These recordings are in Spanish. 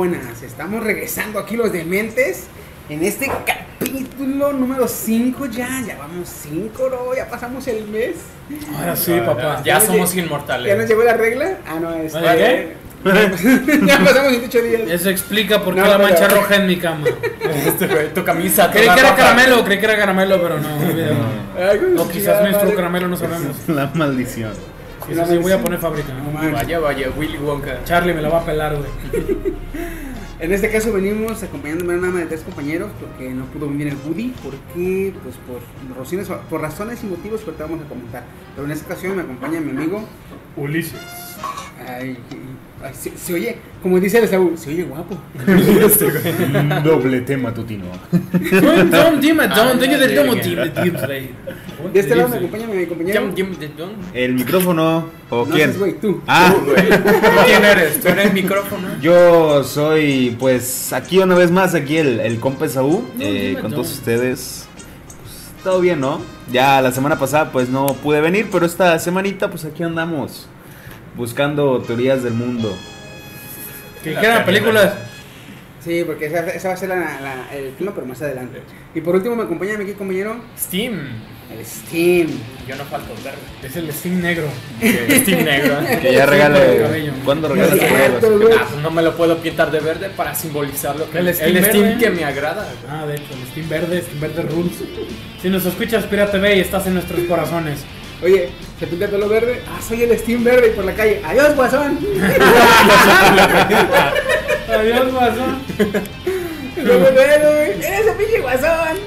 Buenas. Estamos regresando aquí los dementes en este capítulo número 5 ya. Ya vamos 5, ¿no? Ya pasamos el mes. Ahora sí, papá. Ya somos lle- ¿Ya nos inmortales. llegó la regla? Ah, no, es. ¿Oye, qué? ya pasamos 28 días. Eso explica por qué No, la pero- mancha roja en mi cama. Este, güey, tu camisa. Creí que era roja. caramelo, creí que era caramelo, pero no. Ay, O quizás menstruó madre. caramelo, no sabemos. La maldición. Sí, voy a poner fábrica. No. Vaya, vaya, Willy Wonka. Charlie me la va a pelar, güey. En este caso venimos acompañándome a una dama de tres compañeros porque no pudo venir el Woody, porque pues por razones, por razones y motivos que ahorita vamos a comentar. Pero en esta ocasión me acompaña mi amigo. Ulises. Ay, ay, se, se oye, como dice el Saúl, se oye guapo. Doble tema tutino. Don, don, dime, don, dueño del dime, De este lado me acompaña mi compañero. El micrófono. ¿O No quién? güey, tú. Ah, ¿Tú quién eres? ¿Tú eres el micrófono? yo soy, pues, aquí una vez más, aquí el, el compa Saúl, No, eh, con todos ustedes. Pues, todo bien, ¿no? Ya la semana pasada, pues, no pude venir, pero esta semanita, pues, aquí andamos. Buscando teorías del mundo. Que quedan películas. Sí, porque esa, esa va a ser la, la- el tema, pero más adelante. Y por último me acompaña mi aquí compañero, Steam. el Steam. Yo no falto verde. Es el Steam negro. Steam negro. Que ya regale. el. ¿Cuándo No regalas. Ah, pues no me lo puedo pintar de verde para simbolizar lo que El el Steam Steam, verde. que me agrada. Ah, de hecho, el Steam verde, Steam verde rules. Si nos escuchas, Pira TV y estás en nuestros corazones. Oye, se pinta pelo verde. Ah, soy el Steam verde y por la calle. Adiós, guasón. Adiós, guasón. Luego, güey, Eres el pinche guasón.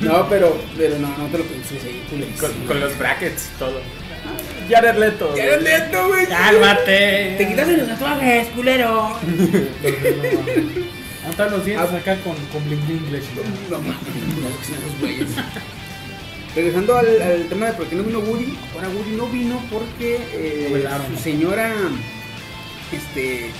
No, pero, pero no, no te lo pienses ahí. Con, con los brackets y todo. Jared Leto. Ya eres neto, güey. Cálmate. Te quitaste los tatuajes, culero. Montar los dientes acá con, con bling bling leche. No mames, no, esos güeyes. Regresando al, al tema de por qué no vino Woody, ahora Woody no vino porque eh, su señora, este,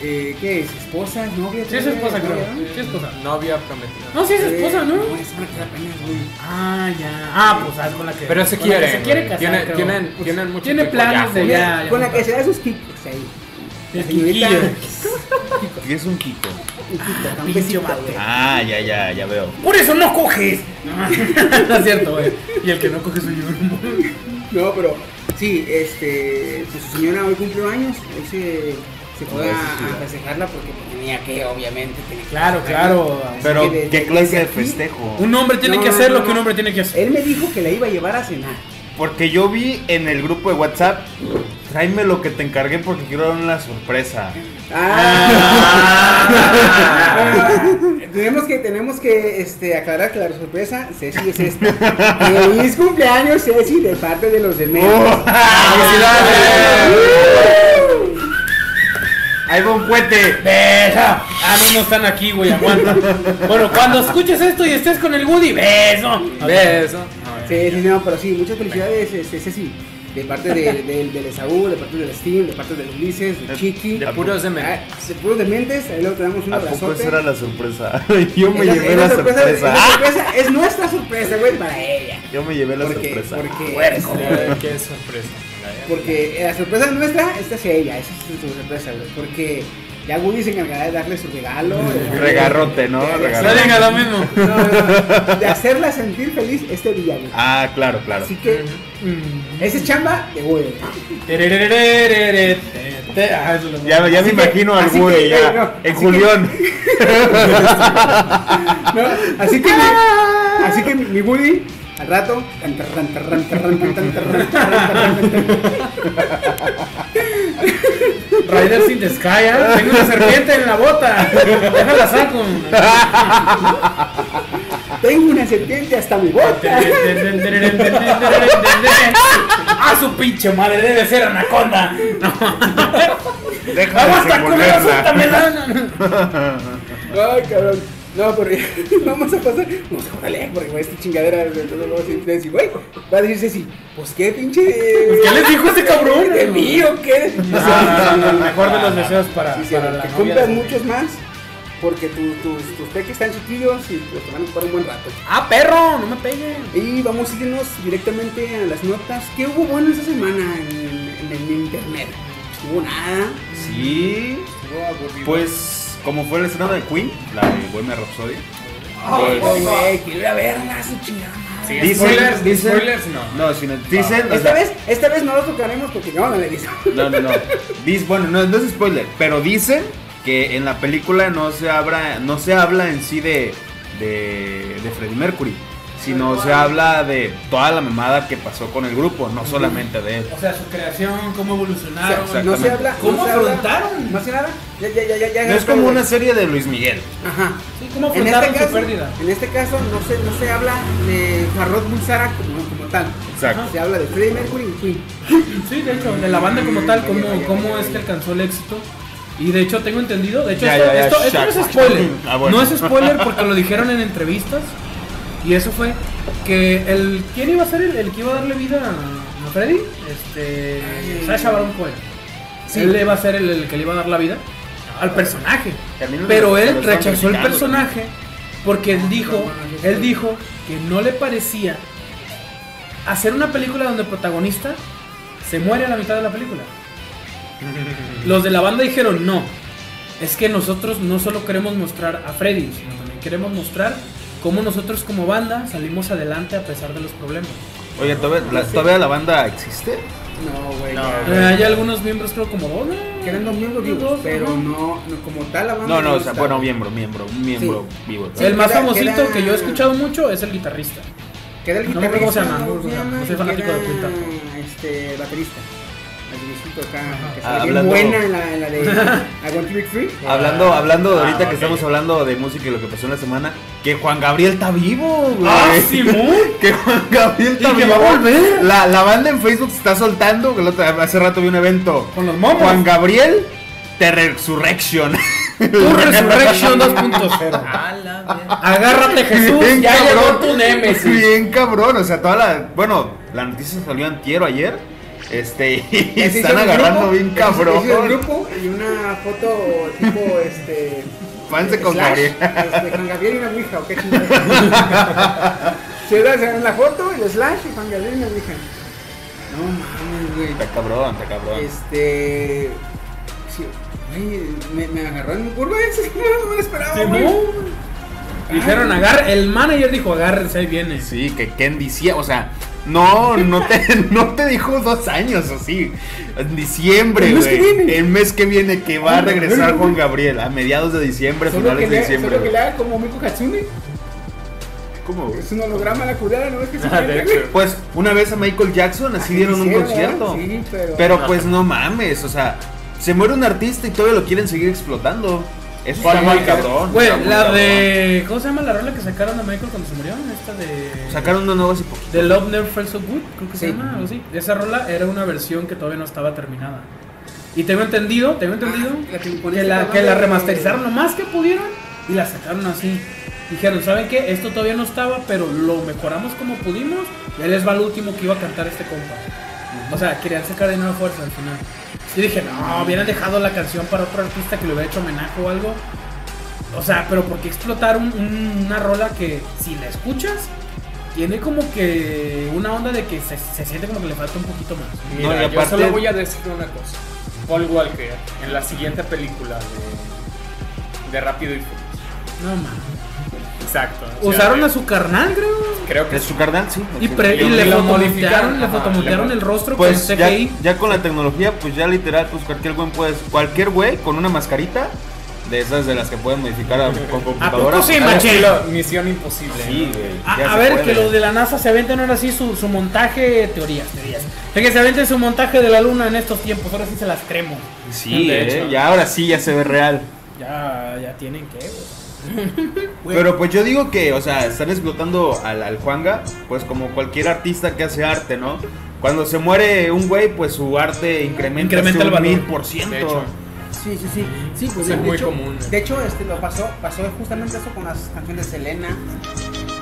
eh, ¿qué es? ¿Esposa? ¿Novia? Sí, es esposa, creo. Sí, es esposa. Novia prometida. No, sí es esposa, ¿no? No, es una que apenas, güey. Ah, ya. Ah, pues sabes con la que. Pero se quieren. Se quiere casar. Tienen, tienen, tienen mucho Tiene tiempo planes de ya. Con la que se da sus kicks ahí. El La señorita-. ¿Qué es un Kiko? Un kiko, güey. Ah, ya, ya, ya veo. Por eso no coges. No es cierto, güey. Y el que no coge soy yo. No, pero sí, este, pues su señora hoy cumplió años, hoy se, fue a, a festejarla porque tenía que, obviamente, tenía que Claro, festejarla. claro. Pero, ¿qué clase de festejo? Un hombre tiene No, que hacer no, lo que un hombre tiene que hacer. Él me dijo que la iba a llevar a cenar. Porque yo vi en el grupo de WhatsApp, tráeme lo que te encargué porque quiero dar una sorpresa. Ah. tenemos que, tenemos que este, aclarar que la sorpresa, Ceci, es esta. Feliz cumpleaños, Ceci, de parte de los del medio. Oh. Ahí va un puente. ¡Beso! Ah, no, no están aquí, güey, aguanta. Bueno, cuando escuches esto y estés con el Woody, beso. Beso. Sí, sí, no, pero sí, muchas felicidades, este, Ceci. De parte de, de- del Esaú, de parte del Steam, de parte del Ulises, de Chiqui. De puros de Ah, de puros dementes, ahí luego tenemos un ¿A poco esa era la sorpresa? Yo me Es llevé la sorpresa. Es, la sorpresa, es nuestra sorpresa, güey, para ella. Yo me llevé la Porque, sorpresa. porque, Qué sorpresa. porque la sorpresa nuestra, esta es ella, esa es su sorpresa, güey. Porque ya Woody se encargará de darle su regalo. Regarrote, ¿no? Regarrote. No diga lo mismo. No, no, no, de hacerla sentir feliz este día, güey. Ah, claro, claro. Así que, Mm. ese es chamba de Woody. Ah, Ya, ya me que- imagino al así Woody que, ya. eh, no, en. ¿no? Así que, mi, así que mi, mi Woody, al rato, Riders in the Sky, ¿ah? Tengo una serpiente en la bota. Déjala saco. tengo una serpiente hasta mi bota. Ah, su pinche madre, debe ser anaconda. De Aguanta, culero, desenvolverla. suéltamela. Ay, cabrón. No, pero vamos a pasar. Vamos a órale, porque güey, esta chingadera. No, no, sí, Ceci, güey. Va a decir Ceci, pues qué pinche. ¿Qué les dijo este cabrón? ¿De mí o qué? El mejor de los deseos para, Sí, para de- muchos más. Porque tu- tus, tus peques están chiquillos y pues te van a ocupar un buen rato. Ah, perro, no me peguen. Y vamos a irnos directamente a las notas. ¿Qué hubo bueno esta semana en, en- en internet? hubo nada. Sí. Estuvo aburrido. Pues, como fue el estreno de Queen, la de Bohemia Rhapsody. Ay, Pues- güey, quiero ir a verla, su chingada. Sí, Dicen- spoilers, dicen- spoilers no. No, sino, dicen. o Esta sea, vez, esta vez no lo tocaremos porque no la he visto. No, no, no. Dice, bueno, no, no es spoiler, pero dicen que en la película no se habla, no se habla en sí de, de, de Freddie Mercury, sino se habla de toda la mamada que pasó con el grupo, no solamente de él. O sea, su creación, cómo O evolucionaron. sea, no se habla. ¿Cómo no se habla- afrontaron? Nada. Ya, ya, ya, ya, ya. No es como una serie de Luis Miguel. Ajá. Sí, ¿Cómo En este, afrontaron su caso, pérdida? en este caso no se, no se habla de Farrod Bulsara como, como tal. Exacto. Se habla de Freddie Mercury y Queen. Sí, de hecho, de la banda como tal, cómo, cómo es que alcanzó el éxito. Y de hecho tengo entendido, de hecho Ya, esto, ya, ya, esto- esto no es spoiler, Ah, bueno. no es spoiler porque lo dijeron en entrevistas y eso fue que el quién iba a ser el, el que iba a darle vida a, a Freddy, este Sasha Baron Cohen, Sí. él le iba a ser el, el que le iba a dar la vida al personaje, pero él rechazó el personaje porque él dijo, él dijo que no le parecía hacer una película donde el protagonista se muere a la mitad de la película. Los de la banda dijeron no. Es que nosotros no solo queremos mostrar a Freddy, sino también queremos mostrar cómo nosotros como banda salimos adelante a pesar de los problemas. Oye, ¿todavía la, todavía la banda existe? No, güey. No. Eh, hay algunos miembros, creo como dos, ¿no? Quedan dos miembros vivos, Dos, pero no, no como tal la banda. No, no, o sea, está. bueno, miembro, miembro, miembro vivo. Sí. el más famosito que yo he escuchado mucho es el guitarrista. Queda el No me acuerdo cómo se guitarrista, llama, ¿cómo no se llama? no soy fanático de Quinta. Este, baterista. Acá, que Ah, hablando- buena en la, en la de I Want to Be Free. Hablando, hablando de Ah, ahorita que estamos hablando de música y lo que pasó en la semana, que Juan Gabriel está vivo, güey. ¡Ah, Simón! Que Juan Gabriel está Y que vivo. va a volver. La, la banda en Facebook se está soltando. que hace rato vi un evento. Con los momos. Juan Gabriel The Resurrection. Tu Resurrection 2.0. A la mierda. Agárrate Jesús, Bien ya cabrón. llegó tu Némesis. Bien cabrón. O sea, toda la. Bueno, la noticia salió antier o ayer. Este. Y están agarrando grupo, bien cabrón. el grupo y una foto tipo este. Fanse con slash, Gabriel. Este, con Gabriel y una ouija, ¿o qué chingada? Se da en la foto, el slash y Juan Gabriel y una ouija. No mames, güey. Está cabrón, está cabrón. Este. Sí, güey, me, me agarró en curva ese, no me lo esperaba, güey. Dijeron agarre, el manager dijo agárrense, ahí viene. Sí, que Ken decía, o sea, no, no te, no te dijo dos años o sí. En diciembre, El mes que güey. viene. El mes que viene que va a regresar. Juan Gabriel a mediados de diciembre, Solo que, finales de le, diciembre. solo que le güey. haga como Miku Hatsune. ¿Cómo, güey? Es un holograma la curada, ¿no ves que se Ah? Pues una vez a Michael Jackson así dieron un hicieron, concierto. ¿verdad? Sí, pero- Pero pues no mames, o sea, se muere un artista y todavía lo quieren seguir explotando. Eso está ¿Cuál muy cabrón. Güey, está muy la cabrón. de. ¿Cómo se llama la rola que sacaron a Michael cuando se murió? Esta de. Sacaron una nueva hace poquito. The Love Never Felt So Good, creo que se llama, algo así. Esa rola era una versión que todavía no estaba terminada. Y tengo entendido, tengo entendido Ah, la que que, la, que la remasterizaron lo más que pudieron y la sacaron así. Dijeron, ¿saben qué? Esto todavía no estaba, pero lo mejoramos como pudimos. Y ahí les va lo último que iba a cantar este compa. O sea, querían sacar de nueva fuerza al final. Y dije, no, hubieran dejado la canción para otro artista que le hubiera hecho homenaje o algo. O sea, pero ¿por qué explotar un- un- una rola que si la escuchas tiene como que una onda de que se, se siente como que le falta un poquito más? Mira, No, y yo aparte- solo voy a decir una cosa. Paul Walker, en la siguiente película de, de Rápido y Furioso. No mames. Exacto. o sea, Usaron de- a su carnal, creo. Creo que ¿Es su carnal? Sí. Y, pre- y Y le modificaron, le le- el rostro Pues con ya, CGI. ya con la tecnología, pues ya literal, pues cualquier güey puede, cualquier güey con una mascarita de esas de las que pueden modificar a- con computadora. poco sí, al maché? estilo Misión Imposible. Sí, güey. A, ya a ver, puede. que los de la NASA se aventen ahora sí su, su montaje, teorías, teorías. De que se aventen su montaje de la luna en estos tiempos, ahora sí se las creemos. Sí, De eh, hecho. ya ahora sí ya se ve real. Ya, ya tienen que, güey. Pero pues yo digo que, o sea, están explotando al, al Juanga, pues como cualquier artista que hace arte, ¿no? Cuando se muere un güey, pues su arte incrementa, Incrementa el mil por ciento. De hecho. Sí, sí, sí. Sí, pues Sí, de, es muy hecho, común. De hecho, este lo pasó, pasó justamente eso con las canciones de Selena,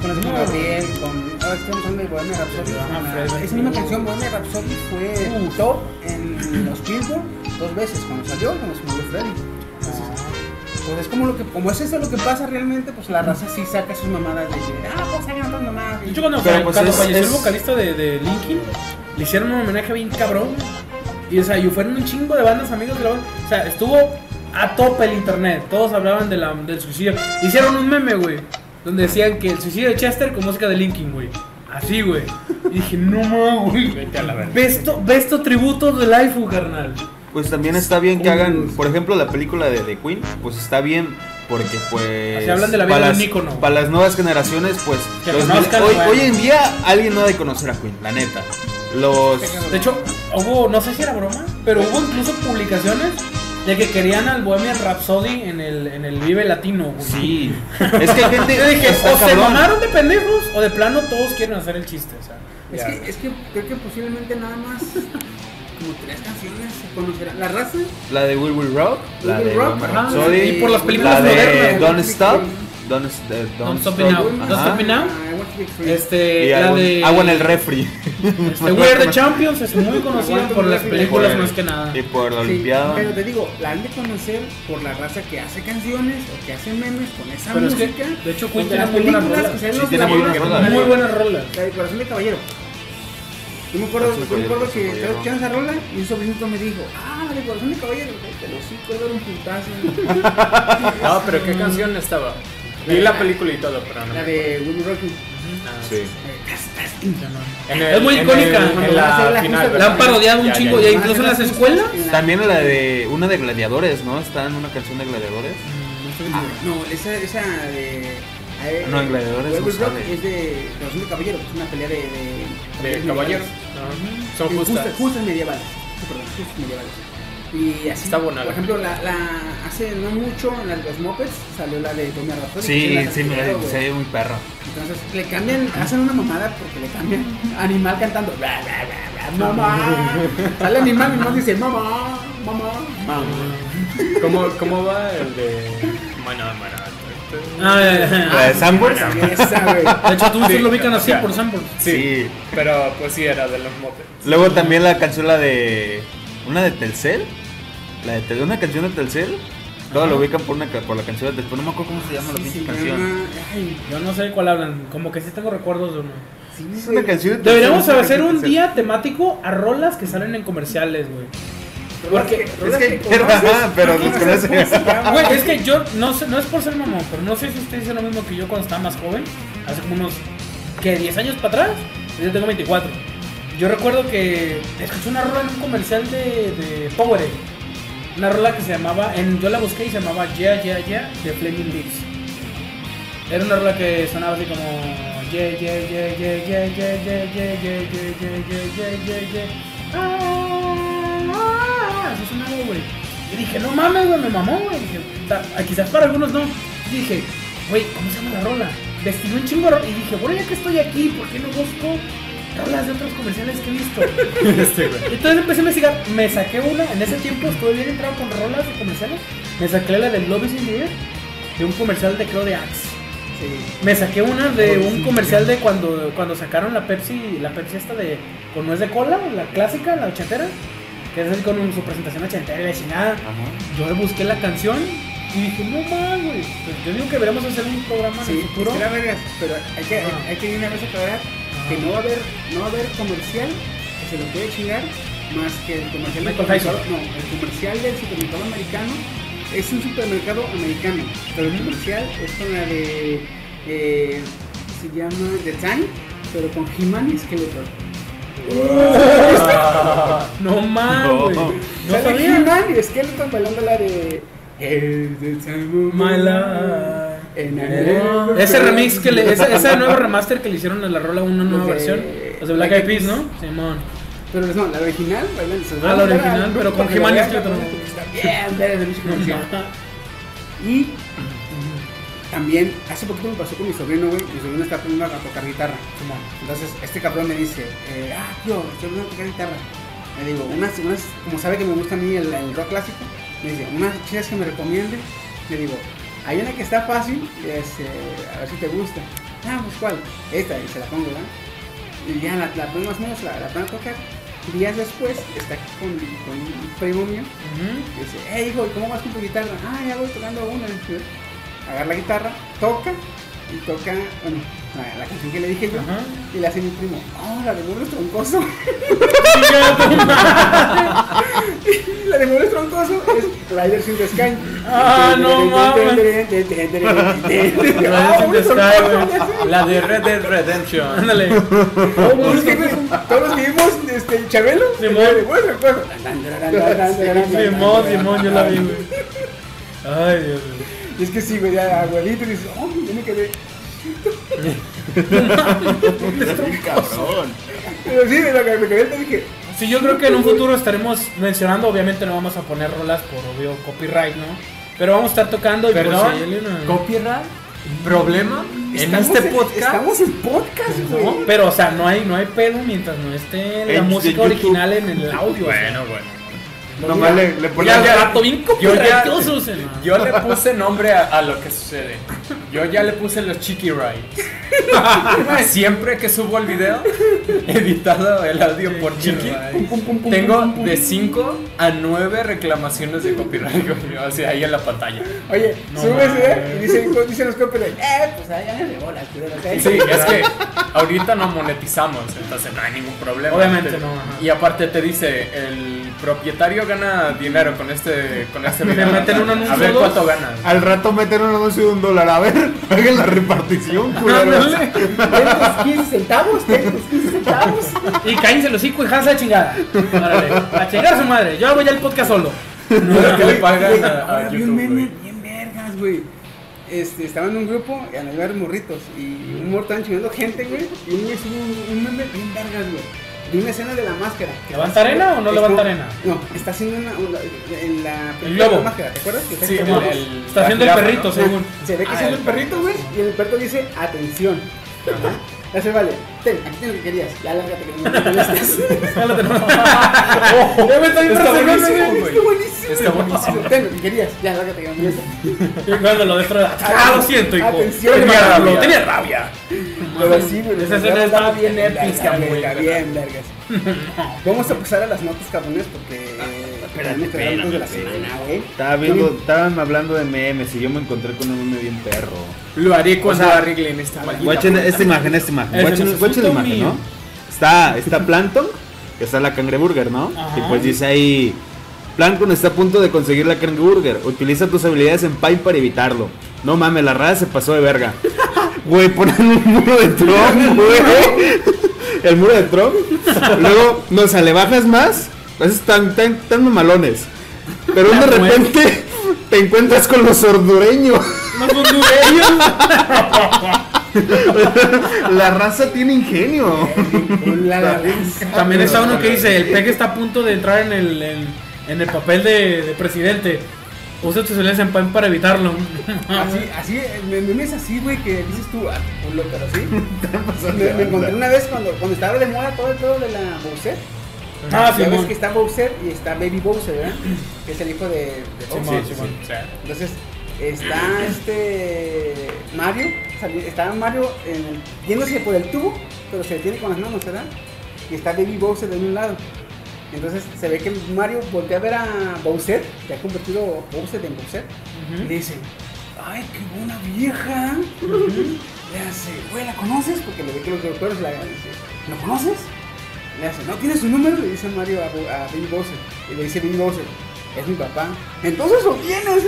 con las de No. Gabriel, con ahora que estamos hablando de Bohemia Rhapsody. Ah, esa misma canción Bohemia Rhapsody fue top en los Billboard dos veces, cuando salió y cuando se murió Freddy. Entonces, pues es como lo que, como es eso lo que pasa realmente, pues la raza sí saca sus mamadas de ah, pues hagan otras mamadas. De hecho, cuando, Pero, pues, cuando es- falleció es- el vocalista de, de Linkin, le hicieron un homenaje bien cabrón. Y o sea, y fueron un chingo de bandas amigos de la banda. O sea, estuvo a tope el internet. Todos hablaban de la, del suicidio. Hicieron un meme, güey. Donde decían que el suicidio de Chester con música de Linkin, güey. Así, güey. Y dije, no mames, güey. Vete a la verga. Ve esto, ve esto tributo de Life, carnal. Pues también está bien que hagan, por ejemplo, la película de The Queen, pues está bien porque pues Así hablan de la vida para de un las, ícono. para las nuevas generaciones, pues Que los conozcan, hoy, en día alguien no ha de conocer a Queen, la neta. Los De hecho, hubo, no sé si era broma, pero hubo incluso publicaciones de que querían al Bohemian Rhapsody en el, en el Vive Latino, güey. sí, es que hay gente Yo dije, o se mamaron de pendejos o de plano todos quieren hacer el chiste, o sea. Es Ya. que, es que creo que posiblemente nada más como tres canciones se conocerán. La raza, La de Will Will Rock, la Will de Rock, ajá, Rhapsody, y por las la películas de modernas, Don't. Stop, Don't, eh, Don't Stop Me Now. Don't. Stop Me Now. Ah. Este, y la agua, de agua en el refri este, We Are the Champions es muy conocida por las películas más que nada. y por la Sí, Olimpiada. pero te digo, la han de conocer por la raza que hace canciones o que hace memes con esa Pero es que, música. de hecho, Queen de tiene las muy buenas películas rolas. muy buenas rolas. Muy buenas rolas. La de Corazón de Caballero. Yo me acuerdo, yo me acuerdo que estaba escuchando esa rola y un sobrinito me dijo, ah, la de Corazón de Caballero, pero sí, puedo dar un putazo. No, pero ¿qué canción estaba? Vi la película y todo, pero no. la de Willy Rocky. acuerdo. Sí. Es muy en icónica. el- en la la final. justa- La han parodiado un Ya, chingo, ya, ya ya. incluso en las escuelas. También la de una de gladiadores, ¿no? Está en una canción de gladiadores. No, esa, esa de. eh, No, en Gladiadores no es de Corazón de Caballero, es una pelea de. De, De caballeros. Son justas. justas, justas medievales. Perdón, justas medievales. Y así, Está buena. por ejemplo, la, la, hace no mucho en la de los Muppets salió la de Tommy Rhapsody. Sí, la sí, me güey. se ve muy perro. Entonces le cambian, hacen una mamada porque le cambian animal cantando. "Ra, ra, ra, ra, mamá. Sale animal y nomás dice mamá, mamá, mamá. ¿Cómo, ¿Cómo va el de. Mana, mana? Ah. La de güey. De hecho, tú Sí, lo ubican así por samples. Sí, Sí. Pero pues sí, era de los Muppets. Luego también la canción la de una de Telcel, la de Tel- una canción de Telcel. Todos lo ubican por una por la canción de Telcel, no me acuerdo cómo se llama la pinche canción. Yo no sé de cuál hablan, como que sí tengo recuerdos de uno. sí, Es una canción de Deberíamos hacer un día temático a rolas que salen en comerciales, güey. Porque. Es que perra, ajá, pero los conoces. Güey, es que yo no sé, no es por ser mamón, pero no sé si usted dice lo mismo que yo cuando estaba más joven, hace como unos que 10 años para atrás, yo tengo 24. Yo recuerdo que escuché una rola en un comercial de, de Powerade. Una rola que se llamaba, en, yo la busqué y se llamaba Yeah Yeah Yeah de Flaming Lips. Era una rola que sonaba así como Yeah Yeah Yeah Yeah Yeah Yeah Yeah Yeah Yeah Yeah Yeah Yeah Yeah Yeah Yeah Así sonaba, güey. Y dije, no mames, güey, me mamó, güey. Dije, "Ta- ah, quizás para algunos no. Y dije, güey, ¿cómo se llama la rola? Investigué un chingo y dije, bueno, ya que estoy aquí, ¿por qué no busco rolas de otros comerciales que he visto? Este. Entonces empecé a investigar, me saqué una, en ese tiempo estuve bien entrado con rolas de comerciales, me saqué la de Love is in the Air, de un comercial de creo de Axe. Sí. Me saqué una de un comercial de cuando, cuando sacaron la Pepsi, la Pepsi esta de con nuez de cola, la clásica, la ochentera, que es así con su presentación ochentera y la chingada. Yo le busqué la canción y dije, no mames, güey. Pues yo digo que deberíamos hacer un programa en Sí, el futuro. es que la vergas, pero hay que, Ah. hay que de una vez aclarar que no va a haber, no va a haber comercial que se lo puede chingar más que el comercial del supermercado, no, el comercial del supermercado americano es un supermercado americano, pero el comercial es con la de eh, se llama The Time, pero con He-Man y Skeletor. No mames. No. No Sale sabía. He-Man y Skeletor bailando la de My life. Never Ese remix que le, ese, ese nuevo remaster que le hicieron a la rola, una nueva de- versión. Los de Black Eyed Peas, ¿no? Simón. Pero no, la original, bailando. se Ah, la original, al pero con He-Man y Skeletor. porque Está bien, ver ese bicho comercial. Y también, hace poquito me pasó con mi sobrino, güey. Mi sobrino está aprendiendo a tocar guitarra. Entonces, este cabrón me dice, eh, ah, tío, estoy aprendiendo a tocar guitarra. Le digo, unas, unas, como sabe que me gusta a mí el, el rock clásico, me dice, unas chidas que me recomiende. Le digo, hay una que está fácil, este, a ver si te gusta. Ah, pues cuál, esta, y se la pongo, ¿verdad? Y ya la, la pongo más o menos, la, la pongo a tocar. Días después, está aquí con, con un primo mío, y dice, hey hijo, ¿y ¿cómo vas con tu guitarra? Ah, ya voy tocando una. Agarra la guitarra, toca, y toca, bueno, la, la canción que le dije yo, Ajá. y le hace mi primo, oh, la de Muebles Troncoso. la de Muebles Troncoso es Riders in the Sky. Ah, no mames. La de Red Dead Redemption. Ándale. Todos los que vimos- todos los que vimos este, Chabelo, Simón. Simón, Simón, yo la vi, güey. Ay, Dios mío. Y es que sí, güey, ya abuelito, y dices, oh, yo me quedé. Cabrón. Pero sí, me, me quedé, te dije, Sí, yo creo que en un futuro estaremos mencionando, obviamente no vamos a poner rolas por obvio copyright, ¿no? Pero vamos a estar tocando y por Perdón, una- copyright, problema en estamos este en- podcast. Estamos en podcast, güey. No, pero o sea, no hay, no hay pedo mientras no esté la En- música de original en el audio. Bueno, bueno. Nomás le, le Ya pones. al rato bien Yo ya, yo le puse nombre a, a lo que sucede. Yo ya le puse los Chiqui Rides. Siempre que subo el video, editado el audio por Chiqui, tengo de 5 a 9 reclamaciones de copyright, o sea, ahí en la pantalla. Oye, No subes. ¿eh? Y dicen, dicen los copyright, eh, pues allá le bolas, ¿ok? Sí, es que ahorita no monetizamos, entonces no hay ningún problema. Obviamente Te- no. Y aparte te dice, el propietario gana dinero con este, con este video. meten un anuncio A ver dos. cuánto ganas. Al rato meter un anuncio de un dólar. A ver, hagan la repartición, culeros. Ten tus 15 centavos, ten tus 15 centavos. Y cállense los hocico y janse la chingada. Órale, a chingar a su madre. Yo hago ya el podcast solo. Lo que le pagan a, a YouTube, meme güey. bien vergas, güey. Este, estaba en un grupo y al ver morritos y un morro estaban chingando gente, güey. Y un güey subió un meme bien vergas, güey. De una escena de la máscara. que ¿Levanta arena o no levanta arena? No, está haciendo una, una- en la película globo. de la máscara, ¿te acuerdas? Que está Sí, haciendo- el- el- Está haciendo el perrito, ¿no? según. Se ve que Ah, es el el perrito, güey, y el perrito dice, atención. Ya se vale, ten, aquí tienes lo que querías, ya lárgate que no me molestes. Ya lo tenemos. Ya me estoy Está buenísimo, güey. Está buenísimo. Está buenísimo. Ten lo que querías, ya lárgate que no me molestes. Y cuando lo destroza. Ah, lo siento, hijo. Atención, Tenía rabia. Tenía rabia. Pero sí, güey, Esa escena estaba bien épica, güey, bien, vergas. Vamos a pasar a las notas cabrones porque. De la semana, güey. Estaba viendo, estaban hablando de memes y yo me encontré con un meme bien perro. Lo haré cuando O sea, arreglen esta. Guachen esta imagen, esta imagen. Guachen, la imagen. ¿no? Está, está Plankton, que está la cangreburger, ¿no? Ajá. Y pues dice ahí, Plankton está a punto de conseguir la cangreburger. Utiliza tus habilidades en Paint para evitarlo. No mames, la rada se pasó de verga. Güey, ponen un muro de Trump, güey. El muro de Trump. Luego, no, o sea, le bajas más. Esos están tan, tan mamalones. Pero de repente te encuentras con los sordureños. No son dureños. La raza tiene ingenio. La, la, la. También está uno que dice, el peje está a punto de entrar en el, en, en el papel de, de presidente. Usa tus habilidades en pan para evitarlo. Así, así, me, me es así, güey, que dices tú, ah, culo, pero sí. me, me encontré una vez cuando, cuando estaba de moda todo el pedo de la Bowser. Ah, Ya ves que está Bowser y está Baby Bowser, ¿verdad? Que es el hijo de, de Bowser. Simón, Simón. Entonces, está este Mario, está Mario en el, yéndose por el tubo, pero se detiene con las manos, ¿verdad? Y está Baby Bowser de un lado. Entonces se ve que Mario voltea a ver a Bowser, que ha convertido Bowser en Bowser, y le dice, ¡ay, qué buena vieja! Le hace, güey, ¿la conoces? Porque le ve que los doctores la dice, ¿lo conoces? Le hace, ¿no tienes su número? Le dice Mario a, a Baby Bowser. Y le dice Baby Bowser, es mi papá. Entonces lo tienes.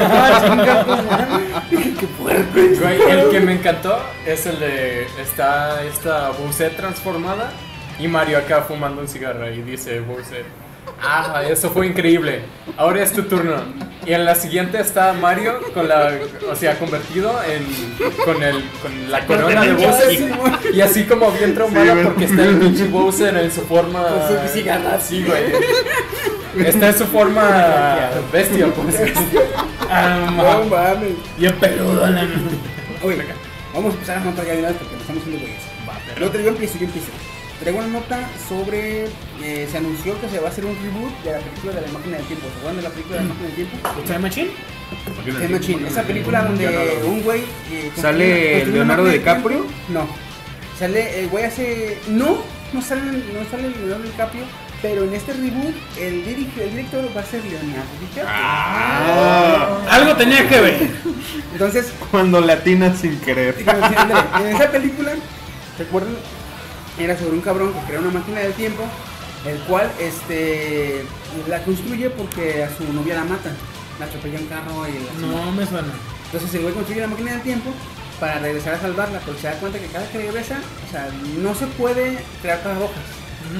ah, qué fuerte. Güey, el que me encantó es el de. Está esta Bowser transformada y Mario acá fumando un cigarro y dice Bowser. Ah, eso fue increíble. Ahora es tu turno. Y en la siguiente está Mario con la. O sea, convertido en. Con, el, con la corona de Bowser. Y, y así como bien traumado güey. porque está el pinche Bowser en su forma. Con su. Sí, güey. Está en su forma bestia, pues. Ah, No ma- mames. Bien peludo, la Oye, vamos a empezar a una vez porque nos estamos haciendo güeyes. No, te yo empiezo, yo empiezo. Traigo una nota sobre. eh, se anunció que se va a hacer un reboot de la película de la máquina del tiempo. ¿Se acuerdan de la película de la máquina del tiempo? ¿Time Machine? Time Machine. Esa película donde un güey. eh, ¿Sale Leonardo DiCaprio? No. Sale el güey hace. No, no sale, no sale Leonardo DiCaprio. Pero en este reboot, el, dirige- el director va a ser Leonardo DiCaprio. Ah, Algo tenía que ver. Entonces, cuando le atinas sin querer. en esa película, recuerden, era sobre un cabrón que crea una máquina del tiempo, el cual este la construye porque a su novia la matan. La atropella un carro y la No me suena. Entonces el güey construye la máquina del tiempo para regresar a salvarla, porque se da cuenta que cada que regresa, o sea, no se puede crear paradojas.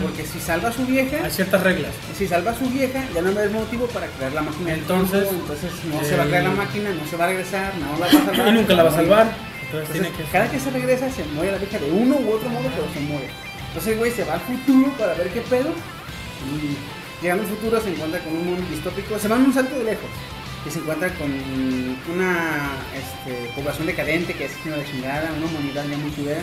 Porque si salva a su vieja, Hay ciertas reglas. si salva a su vieja, ya no hay motivo para crear la máquina del Entonces, tiempo, entonces no se va a crear la eh, máquina, no se va a regresar, no la va a salvar. Y nunca la va a salvar. Entonces que cada que se regresa se muere la vieja de uno u otro modo, pero se muere. Entonces güey se va al futuro para ver qué pedo. Y llegando al futuro se encuentra con un mundo distópico. Se va en un salto de lejos. Y se encuentra con una este, población decadente que es una de chingada, una humanidad ya muy culera.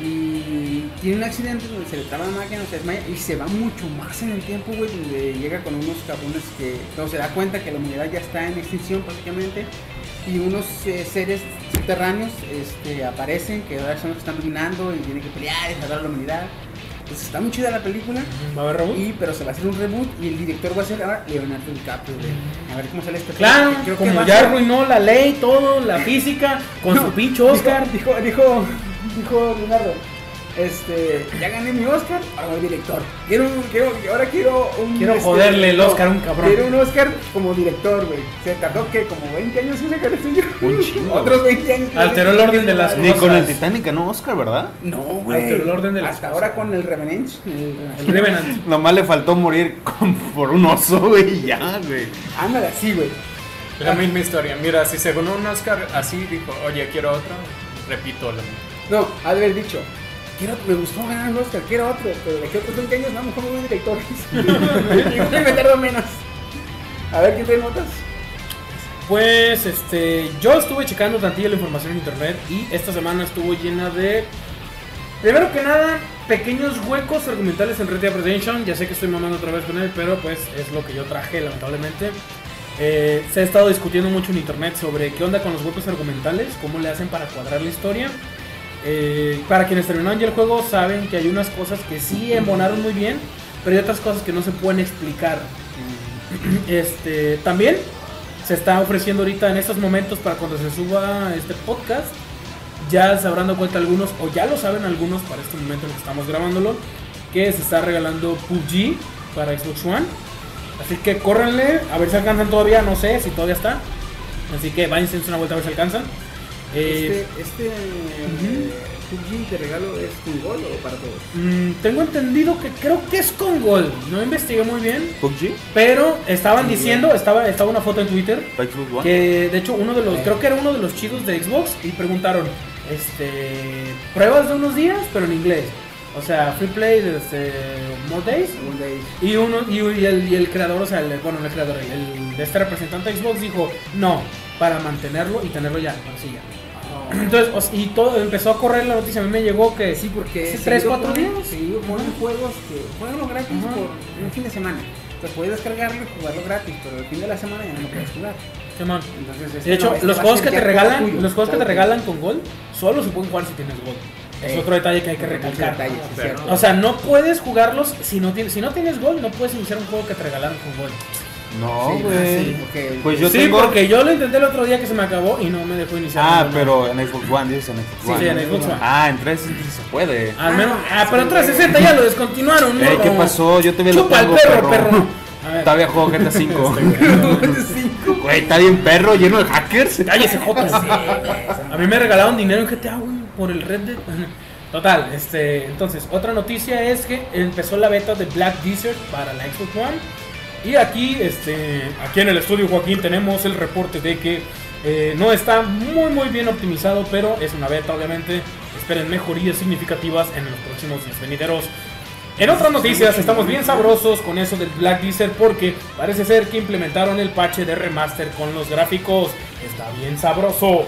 Y tiene un accidente donde se le traba la máquina, se desmaya y se va mucho más en el tiempo, güey, donde llega con unos cabrones que no se da cuenta que la humanidad ya está en extinción prácticamente y unos eh, seres subterráneos este, aparecen que ahora son los que están dominando y tienen que pelear y salvar a la humanidad. Entonces está muy chida la película, ¿Va a haber reboot? y, pero se va a hacer un reboot y el director va a ser ahora Leonardo DiCaprio. güey. A ver cómo sale este Claro. Creo como ya arruinó la ley, todo, la física, con No, su pinche Oscar. Dijo, dijo, dijo, dijo Leonardo, este, ya gané mi Oscar, ahora voy director. Quiero, quiero, ahora quiero un... Quiero este, joderle el Oscar a un cabrón. Quiero un Oscar como director, güey. Se tardó que como 20 años en sacar el suyo. Un chingo, Otros 20 años. Alteró el orden de las Ni con cosas. el Titanic ganó Oscar, ¿verdad? No, güey. Alteró el orden de las Hasta cosas. ahora con el Revenant. El, El Revenant. Nomás le faltó morir con- por un oso, güey, y ya, güey. Ándale así, güey. La misma historia. Mira, si se ganó un Oscar así, dijo, oye, quiero otro, repito la misma. No, haber dicho. Quiero, me gustó ganar el Oscar, quiero otro, pero de aquí a otros 20 años, no, mejor me voy a director. Igual me tardo menos. A ver, ¿quién trae notas? Pues este, yo estuve checando tantillo la información en internet y esta semana estuvo llena de, primero que nada, pequeños huecos argumentales en Red Dead Redemption. Ya sé que estoy mamando otra vez con él, pero pues es lo que yo traje, lamentablemente. Eh, se ha estado discutiendo mucho en internet sobre qué onda con los huecos argumentales, cómo le hacen para cuadrar la historia. Eh, para quienes terminaron ya el juego saben que hay unas cosas que sí embonaron muy bien, pero hay otras cosas que no se pueden explicar. Este, también se está ofreciendo ahorita en estos momentos para cuando se suba este podcast. Ya se habrán dado cuenta algunos, o ya lo saben algunos para este momento en que estamos grabándolo, que se está regalando PUBG para Xbox One. Así que córrenle, a ver si alcanzan todavía, no sé si todavía está. Así que váyanse una vuelta a ver si alcanzan. Eh, Este, este eh, PUBG de regalo es con gol o para todos? mm, tengo entendido que creo que es con gol. No investigué muy bien, ¿PUBG? pero estaban diciendo, estaba, estaba una foto en Twitter ¿Xbox One? Que de hecho uno de los, creo que era uno de los chidos de Xbox y preguntaron, este, pruebas de unos días, pero en inglés. O sea, free play desde More Days. De ellos. Y uno y, el, y el creador, o sea, el, bueno, no el creador, el de este representante de Xbox dijo, no, para mantenerlo y tenerlo ya, así ya. Entonces, o sea, y todo empezó a correr la noticia, a mí me llegó que Sí, porque ¿Sí, tres, seguido cuatro ponen- días? seguido ponen juegos que jueguenlo gratis Ajá. por un fin de semana. Entonces puedes descargarlo y jugarlo gratis, pero el fin de la semana ya no lo puedes jugar. Simón. Entonces, este De hecho, no, los juegos que te regalan, tuyo, los juegos que te regalan con Gold, solo se pueden jugar si tienes Gold. Es Eh, otro detalle que hay que recalcar. detalle, sí. O sea, no puedes jugarlos si no tienes, si no tienes Gold, no puedes iniciar un juego que te regalaron con Gold. No, Sí, güey. sí, porque- Pues yo sí, tengo... porque yo lo intenté el otro día que se me acabó y no me dejó iniciar. Ah, pero en Xbox One, dices en Xbox Sí, One. sí, en Xbox One. Ah, en 360 sí se puede. Al menos, Ah, ah, pero en sí, 360 ya lo descontinuaron, ¿no? Ey, ¿qué pasó? Yo todavía lo tengo, perro, perro. perro. Todavía juego GTA 5. Cinco. Güey, está bien perro, lleno de hackers. cállese, Jotas. A mí me regalaron dinero en GTA, güey, por el Red Dead. Total, este, entonces, otra noticia es que empezó la beta de Black Desert para la Xbox One. Y aquí, este, aquí en el estudio Joaquín tenemos el reporte de que eh, no está muy muy bien optimizado, pero es una beta obviamente. Esperen mejorías significativas en los próximos días venideros. En otras noticias, estamos bien sabrosos con eso del Black Desert porque parece ser que implementaron el parche de remaster con los gráficos. Está bien sabroso.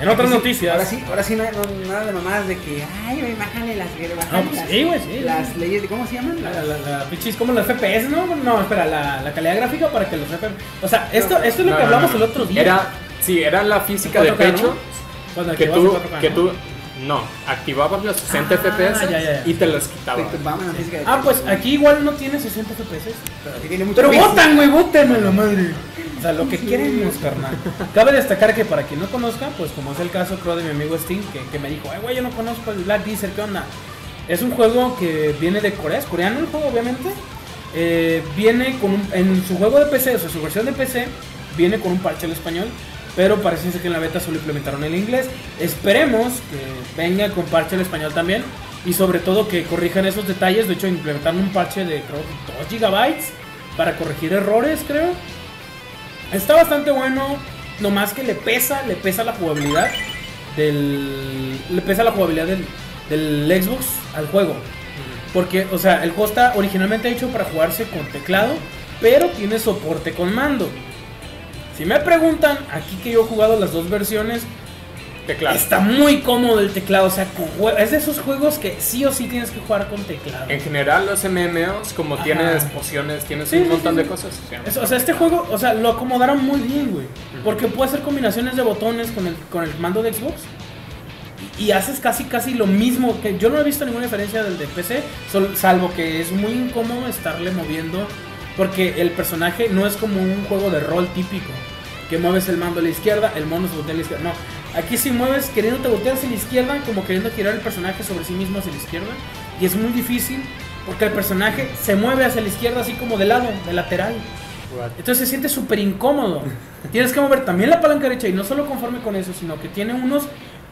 En otras Sí, noticias, Ahora sí, ahora sí, no, no- nada de mamadas de que, ay, güey, bájale las, bájale pues las- sí, güey, sí. Las leyes de, ¿cómo se llaman? La, la, la, pichis, como los FPS, ¿no? No, espera, la, la calidad gráfica para que los FPS. O sea, esto, esto es lo No, que no, hablamos no. el otro día. Era, sí, era la física de 4K, ¿no? pecho Cuando que tú, el 4K, que ¿no? tú, No, activabas los 60 Ah, FPS ya, ya, ya. y te los quitaba. Te tumbaban la física de Ah, pues aquí igual no tiene 60 FPS. Pero aquí tiene mucho Pero votan, güey, voten la madre. O sea, lo que queremos, carnal. Cabe destacar que para quien no conozca, pues como es el caso, creo, de mi amigo Sting, que, que me dijo, ay, güey, yo no conozco el Black Diesel, ¿qué onda? Es un juego que viene de Corea, es coreano el juego, obviamente. Eh, viene con un, en su juego de PC, o sea, su versión de PC, viene con un parche al español. Pero parece ser que en la beta solo implementaron el inglés. Esperemos que venga con parche al español también. Y sobre todo que corrijan esos detalles. De hecho, implementaron un parche de creo, 2 gigabytes para corregir errores, creo. Está bastante bueno. Nomás que le pesa, le pesa la jugabilidad del. Le pesa la jugabilidad del, del Xbox al juego. Porque, o sea, el juego está originalmente hecho para jugarse con teclado, pero tiene soporte con mando. Si me preguntan, aquí que yo he jugado las dos versiones, Teclado. está muy cómodo el teclado. O sea, es de esos juegos que sí o sí tienes que jugar con teclado. En general, los MMOs, como Ajá. tienes pociones, tienes Sí, un sí, montón sí, de cosas. o sea, Es- o sea, este juego, o sea, lo acomodaron muy bien, güey. Porque puede hacer combinaciones de botones con el, con el mando de Xbox. Y, haces casi, casi lo mismo. que Yo no he visto ninguna diferencia del de PC. salvo que es muy incómodo estarle moviendo. Porque el personaje no es como un juego de rol típico. Que mueves el mando a la izquierda, el mono se voltea a la izquierda. No, aquí si mueves queriéndote voltear hacia la izquierda, como queriendo girar el personaje sobre sí mismo hacia la izquierda. Y es muy difícil porque el personaje se mueve hacia la izquierda así como de lado, de lateral. Entonces se siente súper incómodo. Tienes que mover también la palanca derecha y no solo conforme con eso, sino que tiene unos.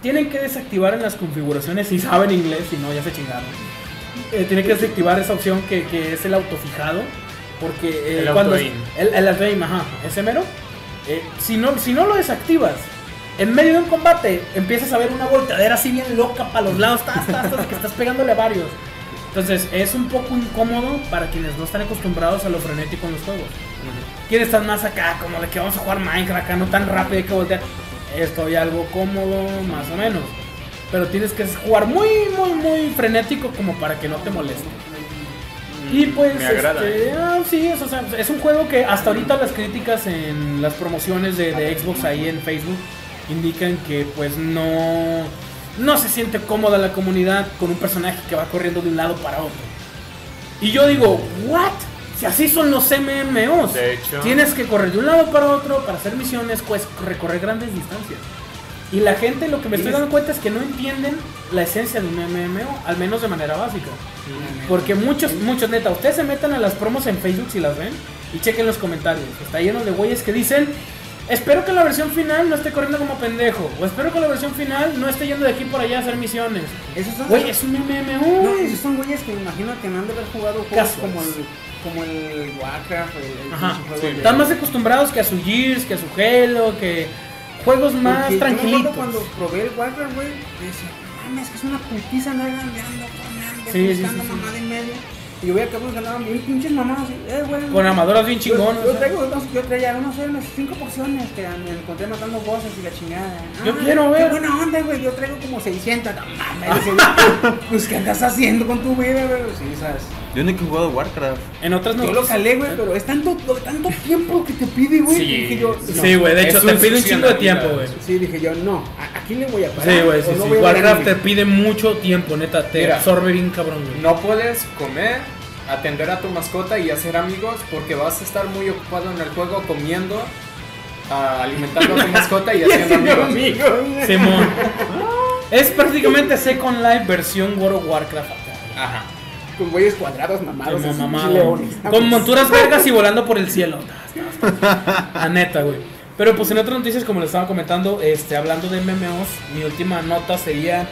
Tienen que desactivar en las configuraciones si saben inglés, si no, ya se chingaron. Eh, tienen que desactivar esa opción que, que es el autofijado. Porque eh, El cuando. auto-aim. El, el auto-aim, ajá, ese mero. Eh, si, no, si no lo desactivas, en medio de un combate empiezas a ver una volteadera así bien loca para los lados, tas, tas, tas, que estás pegándole a varios. Entonces es un poco incómodo para quienes no están acostumbrados a lo frenético en los juegos. Quienes están más acá, como de que vamos a jugar Minecraft acá, no tan rápido, hay que voltear. Estoy algo cómodo, más o menos. Pero tienes que jugar muy, muy, muy frenético como para que no te moleste. Y pues, Me agrada. este, ah, sí, es, o sea, es un juego que hasta ahorita las críticas en las promociones de, de Xbox ahí en Facebook indican que pues no, no se siente cómoda la comunidad con un personaje que va corriendo de un lado para otro. Y yo digo, ¿what? Si así son los MMOs. De hecho. Tienes que correr de un lado para otro para hacer misiones, pues recorrer grandes distancias. Y la gente lo que me estoy dando cuenta es que no entienden la esencia de un MMO, al menos de manera básica. Porque muchos, muchos, neta, ustedes se metan a las promos en Facebook si las ven y chequen los comentarios. Está lleno de güeyes que dicen, espero que la versión final no esté corriendo como pendejo. O espero que la versión final no esté yendo de aquí por allá a hacer misiones. Esos son, Güey, es un MMO. no, esos son güeyes que me imagino que no han de haber jugado juegos Casuals. como el, como el Warcraft, el, el Ajá, sí. Están más acostumbrados que a su Gears, que a su Halo, que juegos más Porque yo me acuerdo tranquilitos. cuando probé el Warcraft, güey, decía, mames, que es una putiza andar ganando, Sí, sí, buscando sí, sí. mamada y media. Y yo veía que algunos ganaban bien pinches mamadas, así, eh, güey. Con armaduras bien Yo- chingonas. Yo, ¿eh? traigo, sé, yo traía, no sé, unas cinco porciones que me encontré matando bosses y la chingada. Yo Ah, quiero ver. Qué buena onda, güey, yo traigo como 600, no mames. pues, ¿qué andas haciendo con tu vida, güey? Sí, sabes. Yo nunca he jugado Warcraft. En otras Yo lo calé, güey, pero es tanto, tanto tiempo que te pide, güey. Sí, dije yo, no. Sí, güey, de hecho te pide un chingo de tiempo, güey. Sí, dije yo, no, ¿a- aquí le voy a parar. Sí, güey, sí, no sí. voy a ver Warcraft te pide mucho tiempo, neta. Te Mira. absorbe bien cabrón, güey. No puedes comer, atender a tu mascota y hacer amigos porque vas a estar muy ocupado en el juego comiendo, ah, alimentando a tu mascota y haciendo amigos. Simón. es prácticamente Second Life versión World of Warcraft. Ajá. Con güeyes cuadrados mamados. Como así, mamado. leones. Con monturas vergas y volando por el cielo. A neta, güey. Pero pues en otras noticias, como les estaba comentando, este, hablando de MMOs, mi última nota sería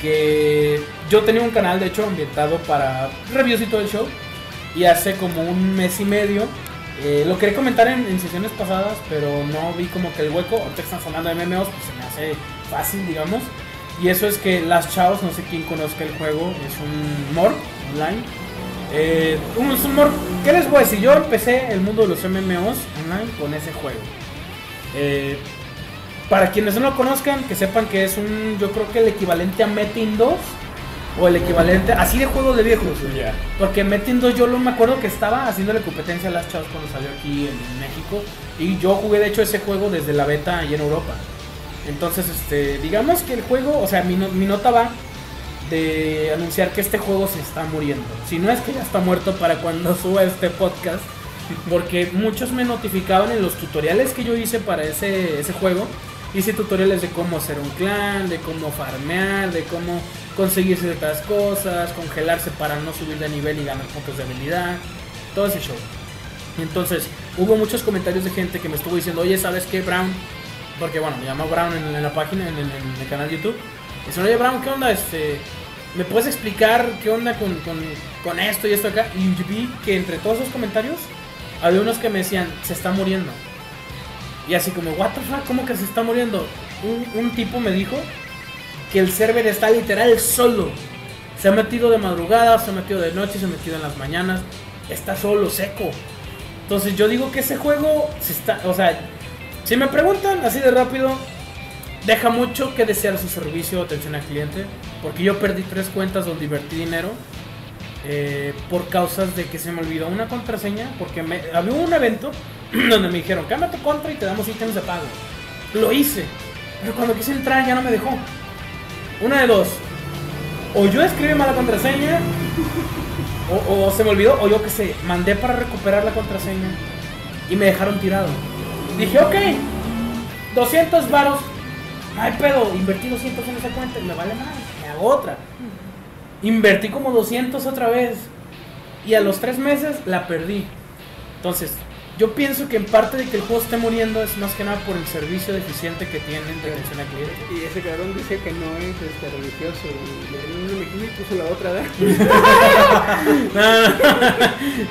que yo tenía un canal, de hecho, ambientado para reviews y todo el show. Y hace como un mes y medio, eh, lo quería comentar en, en sesiones pasadas, pero no vi como que el hueco. Ahorita están de MMOs, pues se me hace fácil, digamos. Y eso es que Las Chavos, no sé quién conozca el juego, es un MOR online. Eh, un, es un MOR, ¿qué les voy a decir? Yo empecé el mundo de los MMOs online con ese juego. Eh, para quienes no lo conozcan, que sepan que es un, yo creo que el equivalente a Metin 2 o el equivalente, así de juego de viejos. Porque Metin 2 yo lo me acuerdo que estaba haciéndole competencia a las chavas cuando salió aquí en México. Y yo jugué de hecho ese juego desde la beta ahí en Europa. Entonces, este, digamos que el juego, o sea, mi, mi nota va de anunciar que este juego se está muriendo. Si no es que ya está muerto para cuando suba este podcast. Porque muchos me notificaban en los tutoriales que yo hice para ese, ese juego. Hice tutoriales de cómo hacer un clan, de cómo farmear, de cómo conseguir ciertas cosas, congelarse para no subir de nivel y ganar puntos de habilidad. Todo ese show. Entonces, hubo muchos comentarios de gente que me estuvo diciendo, oye, ¿sabes qué, Brown? Porque bueno, me llama Brown en, en la página, en, el- canal de YouTube. Dicen, oye, Brown, ¿qué onda? Este, ¿Me puedes explicar qué onda con, con- con esto y esto acá? Y vi que entre todos esos comentarios, había unos que me decían, se está muriendo. Y así como, what the fuck, ¿cómo que se está muriendo? Un, un tipo me dijo que el server está literal solo. Se ha metido de madrugada, se ha metido de noche, se ha metido en las mañanas. Está solo, seco. Entonces yo digo que ese juego se está, o sea, si me preguntan así de rápido, deja mucho que desear su servicio atención al cliente, porque yo perdí tres cuentas donde invertí dinero eh, por causas de que se me olvidó una contraseña, porque había un evento donde me dijeron, cambia tu contra y te damos ítems de pago. Lo hice, pero cuando quise entrar ya no me dejó. Una de dos, o yo escribí mal la contraseña, o, se me olvidó, o yo que sé, mandé para recuperar la contraseña y me dejaron tirado. Dije, ok, 200 varos, no hay pedo, invertí 200 en esa cuenta y me vale más, otra. Invertí como 200 otra vez y a los tres meses la perdí. Entonces, yo pienso que en parte de que el juego esté muriendo es más que nada por el servicio deficiente que tienen de atención al cliente. Y ese cabrón dice que no es este, religioso. Y le dio una mejilla y puso la otra.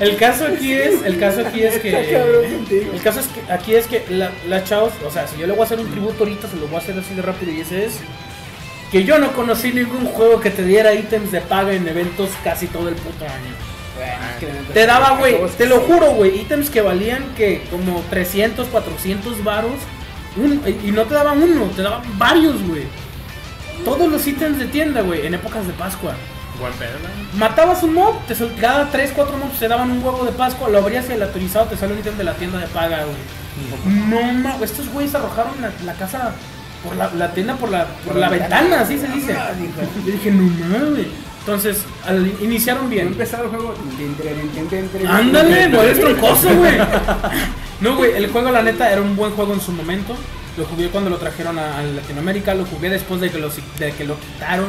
El caso aquí es, el caso aquí es que, el caso es que aquí es que la, la chavos, o sea, si yo le voy a hacer un tributo ahorita, se lo voy a hacer así de rápido y ese es que yo no conocí ningún juego que te diera ítems de paga en eventos casi todo el puto año. Bueno, es que la neta Te daba, güey, te lo juro, güey, ítems que valían que como 300, 400 varos. y no te daban uno, te daban varios, güey. Todos los ítems de tienda, güey, en épocas de Pascua. Buen pedo, ¿no? Matabas un mob, te sol- cada 3, 4 mobs te daban un huevo de Pascua, lo abrías y el autorizado te sale un ítem de la tienda de paga, güey. No mames, estos güeyes arrojaron la, la casa por la, la tienda por la, por la ventana, así se dice. Yo dije, no mames. Entonces, al, iniciaron bien. empezaba el juego. Ándale, no eres troncoso, güey. No, güey, el juego, la neta, era un buen juego en su momento. Lo jugué cuando lo trajeron a, a Latinoamérica, lo jugué después de que, lo, de que lo quitaron,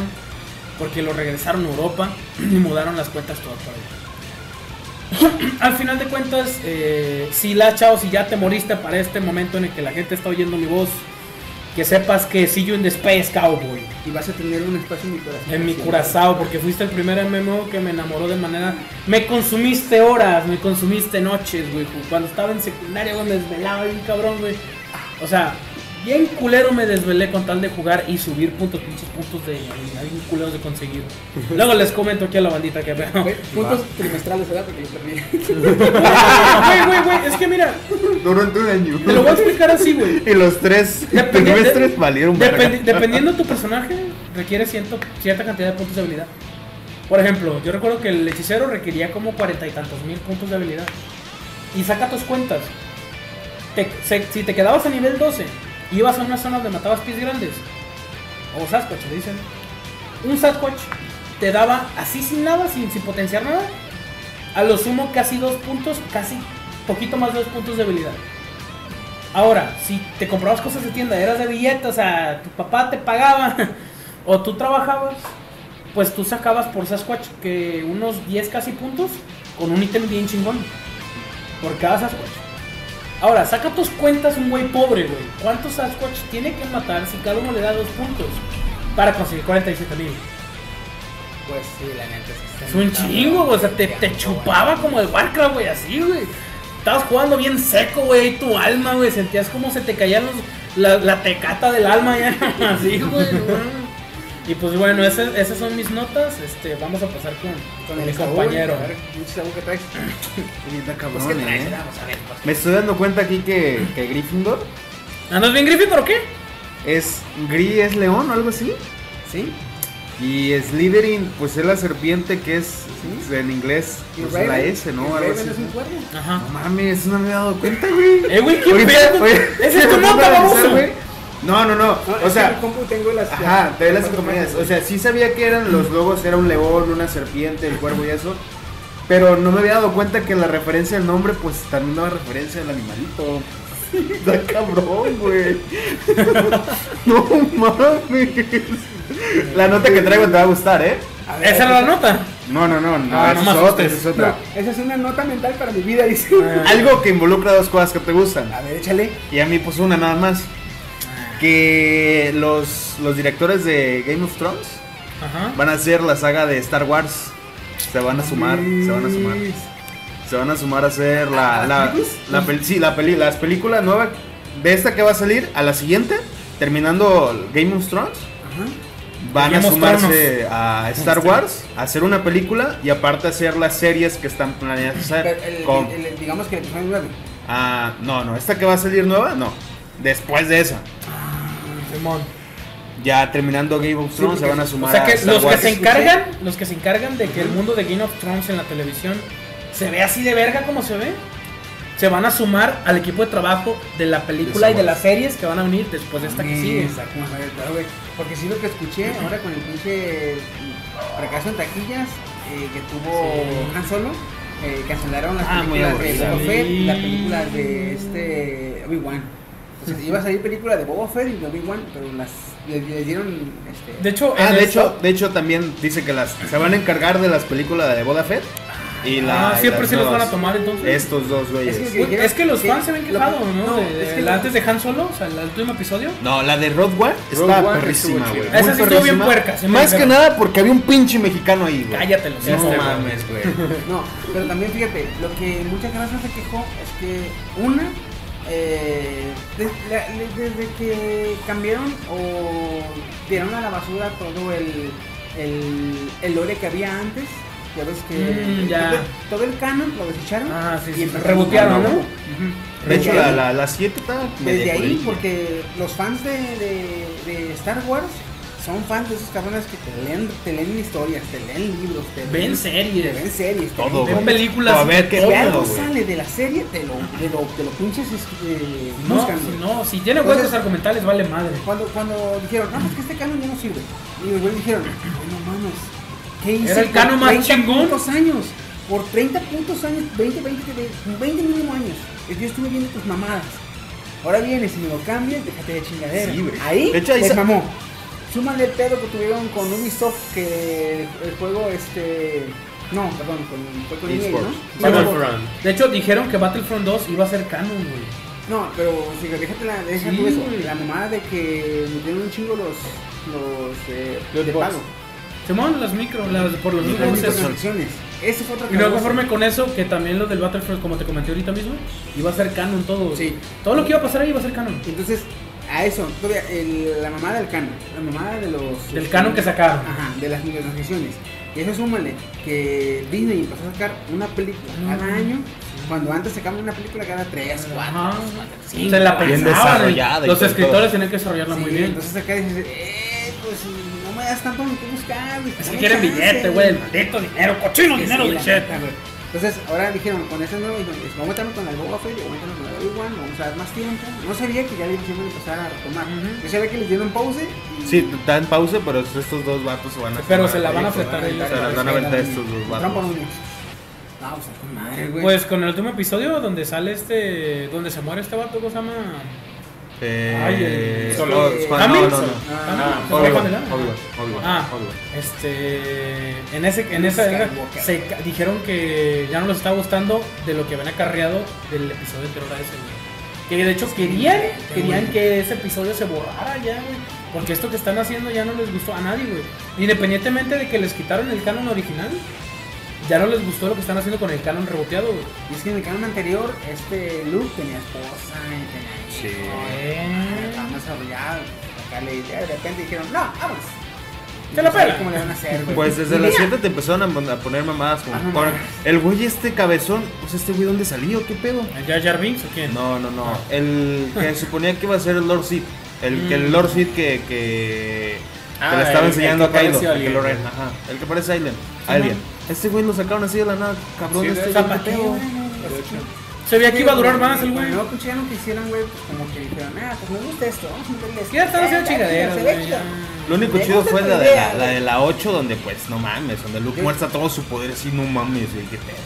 porque lo regresaron a Europa y mudaron las cuentas todas para allá. Al final de cuentas, eh, si la chao, si ya te moriste para este momento en el que la gente está oyendo mi voz, que sepas que see you in the space, cowboy. Y vas a tener un espacio en mi corazón. En mi curazao, porque fuiste el primer MMO que me enamoró de manera. Me consumiste horas, me consumiste noches, güey. Cuando estaba en secundaria, güey, me desvelaba bien cabrón, güey. O sea, bien culero me desvelé con tal de jugar y subir puntos, pinches puntos de habilidad, bien culeros de conseguir. Luego les comento aquí a la bandita que veo. Puntos trimestrales, ¿verdad? Porque lo perdí. Güey, güey, güey, es que mira, Durante un año. te lo voy a explicar así, güey. Y los tres trimestres valieron verga. Dependi- dependiendo de tu personaje, requiere ciento- cierta cantidad de puntos de habilidad. Por ejemplo, yo recuerdo que el hechicero requería como cuarenta y tantos mil puntos de habilidad. Y saca tus cuentas. Te- se- si te quedabas a nivel 12, ibas a una zona donde matabas pies grandes, o Sasquatch, le dicen. Un Sasquatch te daba así sin nada, sin, sin potenciar nada, a lo sumo casi dos puntos, casi poquito más de dos puntos de habilidad. Ahora, si te comprabas cosas de tienda, eras de billetes, o sea, tu papá te pagaba o tú trabajabas, pues tú sacabas por Sasquatch que unos 10 casi puntos con un ítem bien chingón. Por cada Sasquatch. Ahora, saca tus cuentas un güey pobre, güey. ¿Cuántos Sasquatch tiene que matar si cada uno le da dos puntos? Para conseguir 47 mil. Pues sí, la neta. está Es un chingo, güey. O sea, te, te chupaba como el Warcraft, güey, así, güey. Estabas jugando bien seco, güey, y tu alma, güey. Sentías como se te caían los, la, la tecata del alma, ya. Así, güey. Y pues bueno, ese- esas son mis notas. Este, vamos a pasar con, Con mi el compañero. A ver, ¿qué traes? Pues, eh. Vamos a ver. pues. Me estoy dando cuenta aquí que, que Gryffindor ¿Andas bien, Griffith, o qué? es Gris es león o algo así. ¿Sí? Y Slytherin, pues es la serpiente que es en inglés, ¿Y pues la? S, ¿no? ¿Y Algo así. es un cuerno? Ajá. No mames, no me había dado cuenta, güey. Eh, güey, qué pedo. Esa es tu nota, analizar, güey. No, no, no. O es que en sea, el compu tengo las. Ajá, te las compañías. O sea, sí sabía que eran los logos, era un león, una serpiente, el cuervo y eso. Pero no me había dado cuenta que la referencia al nombre, pues también daba referencia al animalito. Está cabrón, güey. no mames. La nota que traigo te va a gustar, ¿eh? A ver, Esa era la nota. No, no, no, no. Ah, esa no es otra, esa es otra. No, esa es una nota mental para mi vida, dice. Ah. Algo que involucra dos cosas que te gustan. A ver, échale. Y a mí, pues una nada más. Que los, los directores de Game of Thrones Ajá. van a hacer la saga de Star Wars. Se van a sumar, se van a sumar. Se van a sumar a hacer la, ¿A la, la pel- sí, la peli, las películas nuevas de esta que va a salir a la siguiente, terminando Game of Thrones, Ajá. van a sumarse a Star Wars, a hacer una película y aparte hacer las series que están planeadas hacer. Con- digamos que el episodio 9. ah, no, no, esta que va a salir nueva, no. Después de esa, Simón. ya terminando Game of Thrones, se van a O sumar sea a que Star los que se encargan, los que se encargan de que el mundo de Game of Thrones en la televisión se ve así de verga como se ve, se van a sumar al equipo de trabajo de la película De y de las series que van a venir después de esta que sigue. Güey. Porque sí lo que escuché ahora con el pinche fracaso en taquillas eh, que tuvo Sí. Han Solo, eh, cancelaron las Ah, películas de. Boba la película de este Obi-Wan. O sea, iba a salir película de Boba Fett y de Obi-Wan, pero las les, les dieron este De hecho, Ah, de esto- hecho, de hecho también dice que las se van a encargar de las películas de Boba Fett y la Ah, y siempre sí los van a tomar entonces. Estos dos güeyes. Es que- es que los fans se ven lo- quejado, ¿no? no, De- es que lo- antes de Han Solo, o sea, el último episodio. No, la de Road One está perrísima, güey. Esa sí estuvo bien puerca, se Más que nada porque había un pinche mexicano ahí, güey. Cállate los No este, mames, güey. No, pero también fíjate, lo que mucha raza se quejó es que una, eh, la- desde que cambiaron o tiraron a la basura todo el, el, el lore que había antes, ya ves que Mm, ya. Todo, todo el canon lo desecharon Ah, sí, sí, empezaron rebotearon. De hecho, la, ahí- la, la 7 está desde ahí, porque los fans de, de, de Star Wars son fans de esos cabrones que te leen, te leen historias, te leen libros, te Ven leen- series. te ven series, te Todo, Ven güey. películas. A ver, qué algo sale de la serie, te lo, te lo, te lo pinches eh, No, buscan, no, si tiene huecos argumentales, vale madre. Cuando, cuando dijeron, no, pues que este canon ya no sirve. Y los güeyes dijeron, "Ay, no mames, ¿qué hice Era el canon más 30 chingón. años? Por 30 puntos años, 20, 20, 20 mínimo años. Yo estuve viendo tus mamadas. Ahora vienes y me lo cambias, déjate de chingadera. Sí, ahí De hecho, ahí sa- mamó. Súmale el pedo que tuvieron con Ubisoft, que el juego este... No, perdón, con, fue con EA. ¿no? Battlefront. De hecho, dijeron que Battlefront 2 iba a ser canon, güey. No, pero sí, déjate la, deja Sí, tú eso. La mamada de que metieron un chingo los, los eh, Los de pago. Simón, las micro, las, por los Las micros. microtransacciones. Ese fue otro Y no calabozo. conforme con eso, que también lo del Battlefront, como te comenté ahorita mismo, iba a ser canon todo. Sí. Todo lo que iba a pasar ahí iba a ser canon. Entonces, a eso, todavía el- la mamada del canon, la mamada de los... Del canon que sacaron. Ajá, de las microtransacciones. Y eso súmale que Disney empezó a sacar una película cada Mm. año, cuando antes sacaban una película cada 3, 4, Ajá. 5. Se la Bien pensaban. desarrollada Los todo. Sí, escritores tenían que desarrollarla muy bien. Entonces acá dices, eh, pues no me das tanto en qué buscar. güey, Es que quieren billete, güey, el maldito dinero, cochino Sí, dinero sí, la. Entonces, ahora dijeron, con este nuevo, dijeron, vamos a meternos con el Boba Fett, vamos a meternos con el Obi-Wan, vamos a dar más tiempo. No sabía que ya le hicieron empezar a retomar. Yo sabía que les dieron pause. y- Sí, está en pausa, pero estos dos vatos se van a Pero se la van a fletar ellos. Se las van a aventar estos dos vatos. pues con madre, güey. Pues con el último episodio donde sale este. donde se muere este vato, ¿cómo se llama? Eh, Ay, el- Solo- oh, Juan- ¿Hamilton? no, no, no. Ah, Ah, Obi-Wan. este. En, ese, en esa era, se dijeron que ya no les estaba gustando de lo que habían acarreado del episodio de terror a ese, güey. Que de hecho querían, querían que ese episodio se borrara ya, güey. Porque esto que están haciendo ya no les gustó a nadie, güey. Independientemente de que les quitaron el canon original, ya no les gustó lo que están haciendo con el canon reboteado, güey. Y es que en el canon anterior, este Luke tenía esposa y tenía Sí. hijos, estaba más desarrollado. Acá le de repente dijeron, no, vamos. Se la No sabe pela. ¿Cómo le van a hacer, güey? Pues desde mira, 7 te empezaron a, poner mamadas como Ah, el güey este cabezón, pues este güey dónde salió, qué pedo. ¿El Jar Jar Binks o quién? No, no, no. El que suponía que iba a ser el Lord Sith. El que el Mm. Lord Sith que, que, Ah, que le estaba el- enseñando el que a Kylo. parece El que, lo re- ajá, el que parece Alien. Sí, Alien. man. Este güey lo sacaron así de la nada, cabrón. Sí, de este hecho. Se veía que iba a durar más el güey. No, pinche ya no quisieran, güey, pues como que dijeron, ah, pues me gusta esto, vamos a meterle esto. Ya están haciendo chingaderas, se ve güey. chido. Lo único chido fue la de la, la de la 8, donde pues no mames, donde Luke muestra todo su poder así, no mames, güey, qué pedo.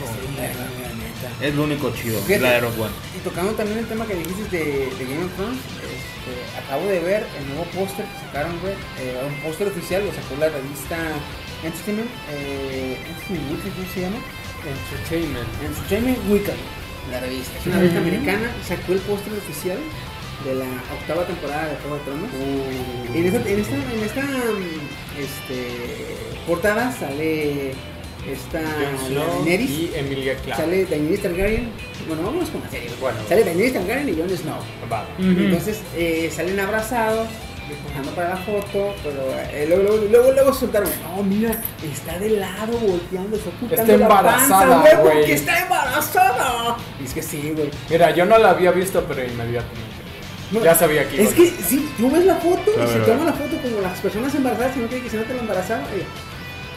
Es lo único chido, Fíjate. la de Rogue One. Y tocando también el tema que dijiste de, de Game of Thrones, este, acabo de ver el nuevo póster que sacaron, güey. eh, un póster oficial, lo sacó la revista Entertainment, eh, Entertainment Weekly, ¿cómo se llama? Entertainment. Entertainment Weekly, la revista. Es una revista americana, sacó el póster oficial de la octava temporada de Juego de Tronos. Y en esta, en esta, en esta este, portada sale esta Daenerys. y Emilia Clarke. Sale Daenerys Targaryen. Bueno, vamos con la serie. Bueno. Sale Daenerys Targaryen y Jon Snow. Entonces eh, salen abrazados, despojando para la foto, pero eh, luego, luego, luego, luego soltaron. Oh, mira, está de lado volteando, está ocultando Está la embarazada, panza, güey, porque está embarazada. Y es que sí, güey. Mira, yo no la había visto, pero inmediatamente. No, Ya sabía que iba Es que si tú ves la foto y se toma la foto como las personas embarazadas y no quiere que se note la embarazada. eh,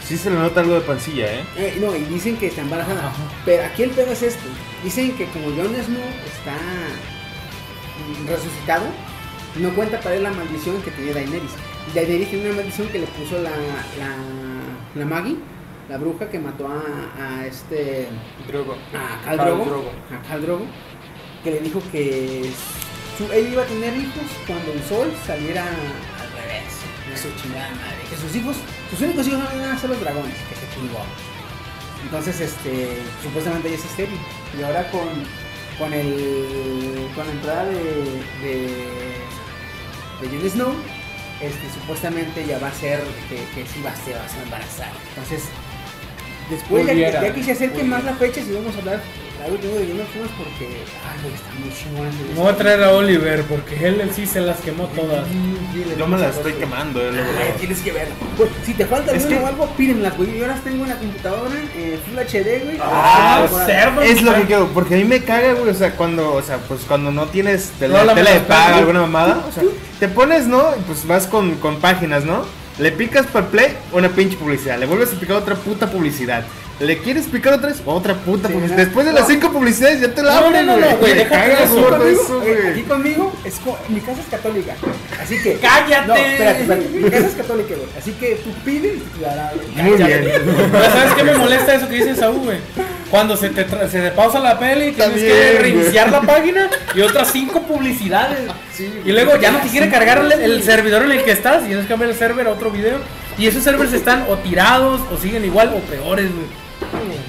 Sí se le nota algo de pancilla, ¿eh? Eh, no, y dicen que está embarazada. Pero aquí el pedo es esto. Dicen que como Jon Snow está resucitado, no cuenta para él la maldición que tenía Daenerys. Y Daenerys tiene una maldición que le puso la, la, la Maggie, la bruja que mató a, a este Drogo. a Khal Khal Drogo, Drogo. a Khal Drogo, que le dijo que su- él iba a tener hijos cuando el sol saliera al revés, de su chingada madre, que sus hijos, sus únicos hijos no iban a ser los dragones, que se chingó. Entonces, este, supuestamente ella es estéril. Y ahora con, con el, con la entrada de, de, de Jon Snow, este, supuestamente ya va a ser, que, que sí va a ser, va a ser embarazada. Entonces, después ya, Pudiera, ya que se acerque pudiera. más la fecha, si vamos a hablar algo tengo de Game of Thrones porque, ay, güey, está muy chingón. Me voy a traer a Oliver porque él, él sí se las quemó todas. Yo me la estoy quemando, eh, luego, Ay, luego. tienes que verla. Pues, si te falta Es alguna que- o algo, pídenla, güey. Yo ahora tengo en la computadora eh, Full HD, güey. Ah, cerdo. Es lo que quiero, porque a mí me caga, güey, o sea, cuando, o sea, pues cuando no tienes tele, No, la tele de paga, alguna mamada, o sea, te pones, ¿no? Y pues vas con, con páginas, ¿no? Le picas para play, una pinche publicidad, le vuelves a picar otra puta publicidad. ¿Le quieres picar otra vez? Otra puta Sí, publicidad. ¿verdad? Después de las cinco publicidades ya te la No, abren, no, no, no, güey, déjate eso, Conmigo, eso, güey. aquí conmigo, es co- mi casa es católica. Así que. ¡Cállate! No, espérate, espérate. Mi casa es católica, güey. Así que tú pides y te dará, güey. Muy bien. Pero ¿Sabes qué me molesta eso que dice Saúl, güey? Cuando se te, tra- se te pausa la peli, tienes También, que güey. reiniciar la página y otras cinco publicidades. y luego ya no te quiere cargar el, el servidor en el que estás y tienes que cambiar el server a otro video. Y esos servers están o tirados o siguen igual o peores, güey.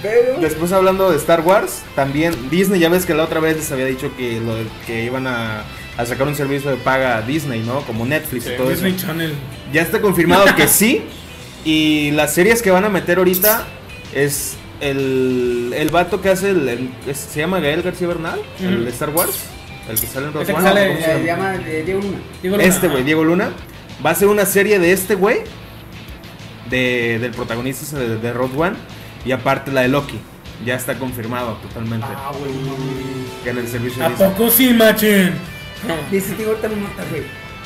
Pero. Después hablando de Star Wars, también Disney, ya ves que la otra vez les había dicho que, lo, que iban a, a sacar un servicio de paga a Disney, ¿no? Como Netflix Sí, y todo Disney eso. Channel. Ya está confirmado que sí. Y las series que van a meter ahorita es el, el vato que hace el, se llama Gael García Bernal, el de Star Wars, el que sale en ¿cómo se Se llama? llama eh, Diego Luna. Digo, Luna. Este güey, Diego Luna, va a ser una serie de este güey, de, del protagonista de, de Rogue One, y aparte la de Loki. Ya está confirmado totalmente. Ah, güey. Que en el servicio ¿A Disney. poco sí, machín? Dice, tengo ahorita mi nota, güey.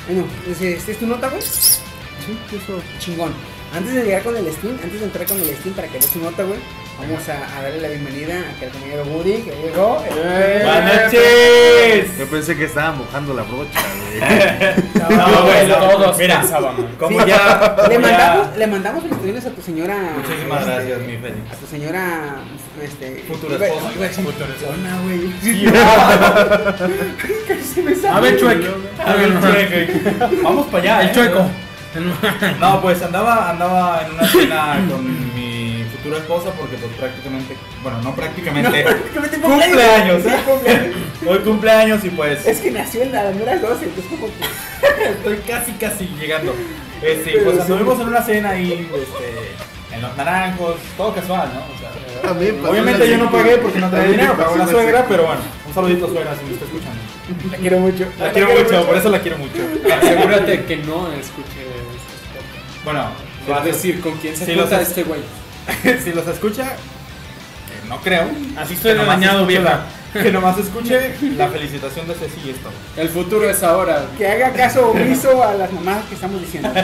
Bueno, dice, ¿esta es tu nota, güey? Sí, eso, chingón. Antes de llegar con el Steam, antes de entrar con el Steam para que veas tu nota, güey, vamos a, a darle la bienvenida a al compañero Woody, que llegó. Eh, Buenas noches. Yo pensé que estaba mojando la brocha, güey. No, güey, no, Todos Mira, pensábamos. como Sí, ya. le, ya- mandamos, le mandamos felicitaciones a tu señora. Muchísimas este, gracias, mi Félix. A tu señora. Este, Futura esposa. Futura esposa. Güey. Casi me sale. A ver, chueco. A ver, chueco. Vamos para allá. El eh. chueco. No, pues andaba, andaba en una cena con mi futura esposa porque pues prácticamente, bueno, no prácticamente, Prácticamente cumpleaños, ¿eh? cumpleaños. Hoy cumpleaños y pues Es que nació en la número 12, entonces como que. estoy casi casi llegando. Este, pues anduvimos en una cena ahí, este, en los naranjos, todo casual, ¿no? O sea, pasó obviamente yo no pagué porque no traía dinero, pagó la suegra, pero bueno, un saludito suegra si me está escuchando. La quiero mucho. La quiero mucho, por eso la quiero mucho. Asegúrate que no escuche. Bueno, Va a decir con quién se junta los- este güey. si los escucha, que no creo. Así estoy dañado, vieja. la- Que nomás escuche la felicitación de Ceci y esto. El futuro es ahora. Que haga caso omiso a las mamadas que estamos diciendo.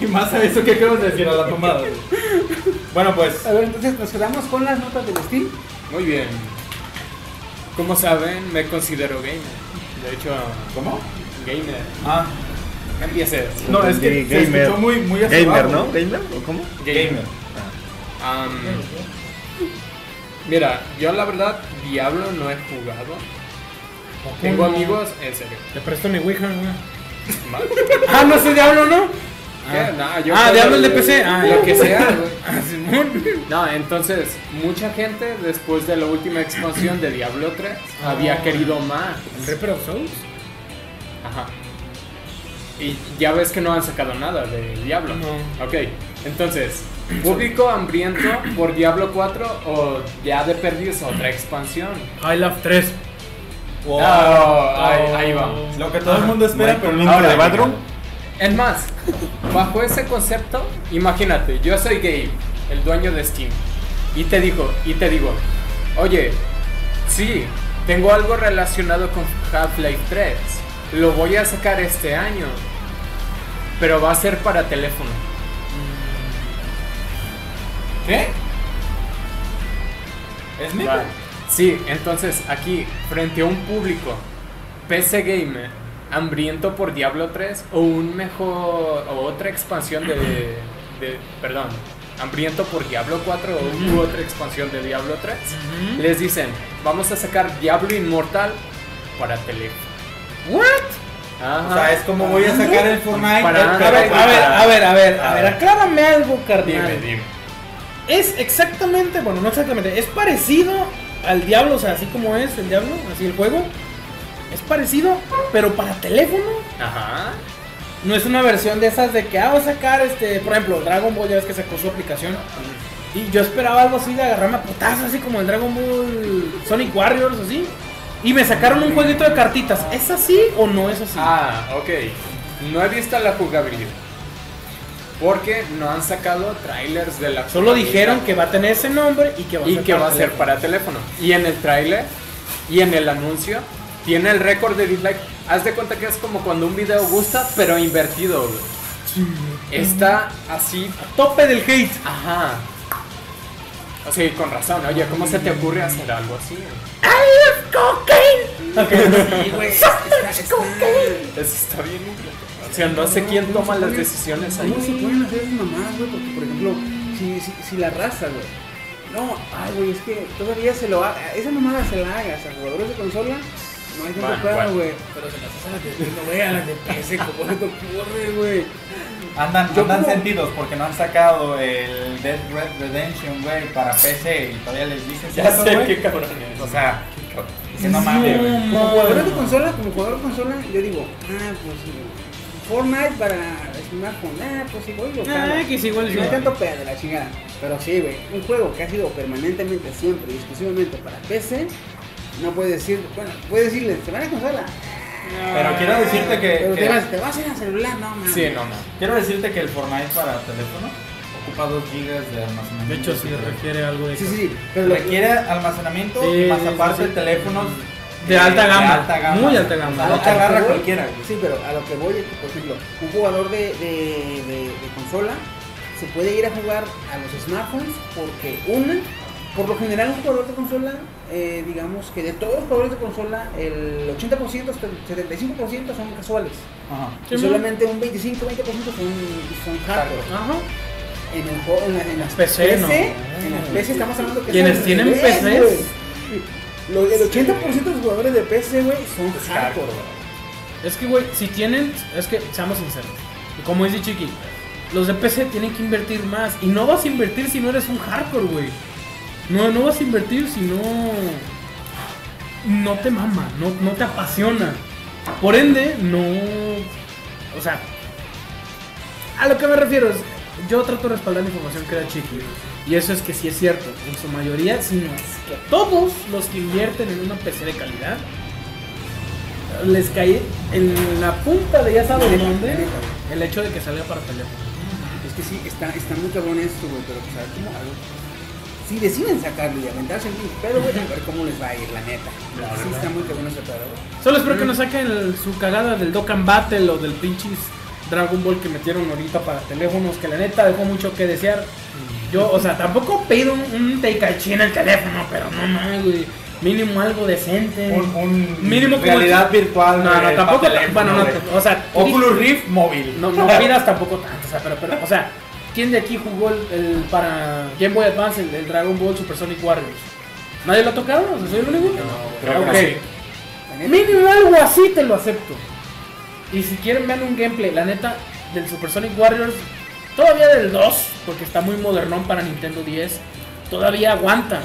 Y más a eso que acabas de decir a las mamadas. Bueno, pues, A ver, entonces nos quedamos con las notas del Steam. Muy bien. como saben, me considero gamer. De hecho, ¿Cómo? gamer. Ah, Empiece. no, es que se Gamer. escuchó muy, muy hacia Gamer, abajo. ¿no? ¿Gamer? ¿O cómo? Gamer. Am, mira, yo la verdad, Diablo no he jugado. Tengo amigos, en serio. Te presto mi Ouija, güey. Ah, no sé Diablo, ¿no? ¿Qué? No, yo Ah, juego Diablo el de PC. Ah, lo que sea, güey. Ah. No, entonces, mucha gente después de la última expansión de Diablo 3 había querido más. ¿El Reaper of Souls? Ajá. Y ya ves que no han sacado nada de Diablo. No. Ok, entonces, público hambriento por Diablo 4 o ya de perdiz otra expansión. High Love 3. Wow. Ah, ahí, ahí vamos. Lo que todo el mundo espera, pero. Link de Badroom. Es más, bajo ese concepto, imagínate, yo soy Gabe, el dueño de Steam, y te digo, y te digo, oye, sí, tengo algo relacionado con Half-Life 3, lo voy a sacar este año, pero va a ser para teléfono. ¿Qué? ¿Es? Vale. Sí, entonces aquí, frente a un público PC gamer hambriento por Diablo 3 o un mejor o otra expansión de, de perdón, hambriento por Diablo 4 o u otra expansión de Diablo 3, les dicen, "Vamos a sacar Diablo Inmortal para teléfono." ¿What? Ajá. O sea, es como voy a sacar el Fortnite. Para- pero- A ver, a ver, a ver, a ver, a ver, aclárame algo, dime, carnal. dime. Es exactamente, bueno, no exactamente, es parecido al Diablo, o sea, así como es el Diablo, así el juego. Es parecido, pero para teléfono. Ajá. No es una versión de esas de que, ah, voy a sacar, este, por ejemplo, Dragon Ball, ya ves que sacó su aplicación. Y yo esperaba algo así de agarrarme a putazos, así como el Dragon Ball Sonic Warriors, así. Y me sacaron un jueguito de cartitas. ¿Es así o no es así? Ah, ok. No he visto la jugabilidad. Porque no han sacado trailers de la Solo dijeron que va a tener ese nombre y que va a y ser que para va a ser teléfono. para teléfono. Y en el tráiler y en el anuncio tiene el récord de dislike. Haz de cuenta que es como cuando un video gusta, pero invertido, güey. Está así, Tope del hate. ajá. Y con razón, oye, ¿cómo se te ocurre hacer algo así? Sí, güey. Está, está, está- Eso está bien. O sea, no sé quién toma las decisiones ahí. ¿Cómo se pueden hacer esas mamadas, güey? Porque, por ejemplo, si, si, si la raza, güey. No, ay, güey, es que todavía se lo haga. Esa mamada se la hagas a jugadores de consola. No hay tanto Bueno, pedo, bueno. güey. Pero se las hacen las de no, güey, a las de PC, como se te ocurre, güey? Andan, Yo andan como- sentidos porque no han sacado el Dead Red Redemption, güey, para PC y todavía les dices Ya eso, sé güey. qué cabrón es. O sea, que no mames, güey. Como jugador de consola, como jugador de consola, yo digo, ah, pues Fortnite para smartphone, ah, pues igual lo Ah, jalo. que es igual, No igual. hay tanto pedo de la chingada. Pero sí, güey, un juego que ha sido permanentemente, siempre y exclusivamente para PC, no puedes decir, bueno, puedes decirle, se van a consola. Pero quiero decirte que, Pero que- te vas, te vas a ir a celular, no mames. Sí, no, no. quiero decirte que el Fortnite para teléfono ocupa 2 GB de almacenamiento. De hecho, sí requiere algo de Sí, sí, sí. Pero lo- requiere almacenamiento Sí, y más aparte sí, sí. teléfonos De alta gama, muy alta gama. A no lo- te a que agarra voy- cualquiera. Sí, pero a lo que voy por ejemplo, un jugador de, de- de- de consola se puede ir a jugar a los smartphones porque, una, por lo general, un jugador de consola, eh, digamos que de todos los jugadores de consola, el 80%, hasta el 75% son casuales. Ajá. Y Sí, solamente un 25-20% son, son hardcore. Ajá. En, el, juego- en, la, en las PC, no. En las PC estamos hablando que ¿Quiénes son tienen PCs? güey. Lo- el 80% de los jugadores de PC, güey, son hardcore. güey. Es que, güey, si tienen, es que seamos sinceros. Como dice Chiqui, los de PC tienen que invertir más. Y no vas a invertir si no eres un hardcore, güey. No, no vas a invertir si no. No te mama, no, no te apasiona. Por ende, no. O sea, a lo que me refiero es. Yo trato de respaldar la información que da Chiqui. Y eso es que sí es cierto. En su mayoría, si no es que todos los que invierten en una PC de calidad les cae en la punta de ya sabes Neta, dónde el hecho de que salga para teléfono. Es que sí, está, está muy cabrón esto, güey, pero pues cómo. a ver, Si deciden sacarlo y aventarse el pinche pedo, güey, a ver cómo les va a ir, la neta. sí, está muy cabrón ese pedo, güey. Solo espero que no saquen el- su cagada del Dokkan Battle o del pinches Dragon Ball que metieron ahorita para teléfonos, que la neta dejó mucho que desear. Yo, o sea, tampoco pido un, un Teikaichi en el teléfono, pero no mames, güey. Mínimo algo decente. Un, un Mínimo como- realidad virtual. No, no, tampoco. Bueno, no, o sea, Oculus Rift móvil. No, no pidas tampoco tanto, o sea, pero, pero, o sea, ¿quién de aquí jugó el, el- para Game Boy Advance el, el Dragon Ball Super Sonic Warriors? ¿Nadie lo ha tocado? O sea, ¿Soy el único? creo que Ok. sí. La neta, Mínimo algo así te lo acepto. Y si quieren ver un gameplay, la neta, del Super Sonic Warriors, todavía del 2, porque está muy modernón para Nintendo 10, todavía aguanta.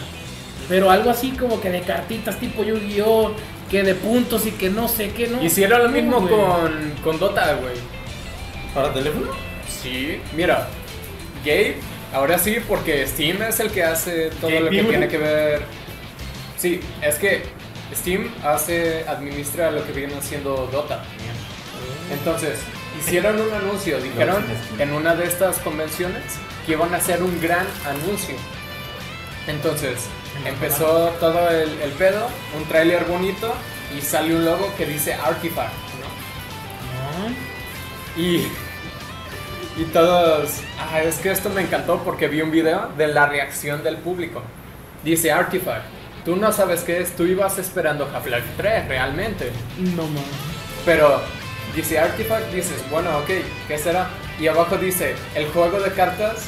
Pero algo así como que de cartitas tipo Yu-Gi-Oh! Que de puntos y que no sé qué, ¿no? Hicieron lo No, mismo con, con Dota, güey. ¿Para teléfono? Sí, mira, Gabe, ahora sí, porque Steam es el que hace todo Gabe lo que tiene que ver. Sí, es que Steam hace, administra lo que viene haciendo Dota. Entonces, hicieron un anuncio, dijeron en una de estas convenciones que iban a hacer un gran anuncio. Entonces, empezó todo el, el pedo, un tráiler bonito y sale un logo que dice Artifact. No. Y, y todos, ah, es que esto me encantó porque vi un video de la reacción del público. Dice Artifact, tú no sabes qué es, tú ibas esperando Half-Life 3 realmente. No mames. Pero dice Artifact, dices, bueno, ok, ¿qué será? Y abajo dice, el juego de cartas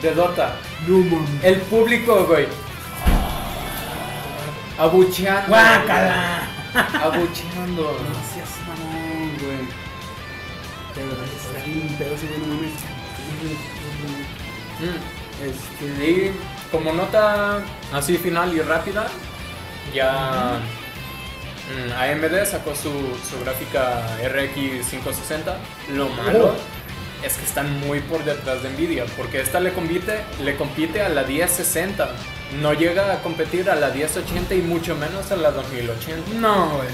de Dota. No mames. El público, güey. Abucheando. ¡Guácala! Abucheando. Seas mamón, güey. De verdad, bien pedo no mames. Mm. Este. Y como nota así final y rápida, ya mm, AMD sacó su, su gráfica RX 560. Lo malo es que están muy por detrás de Nvidia, porque esta le compite, le compite a la 1060. No llega a competir a la 1080 y mucho menos a la 2080. No, güey.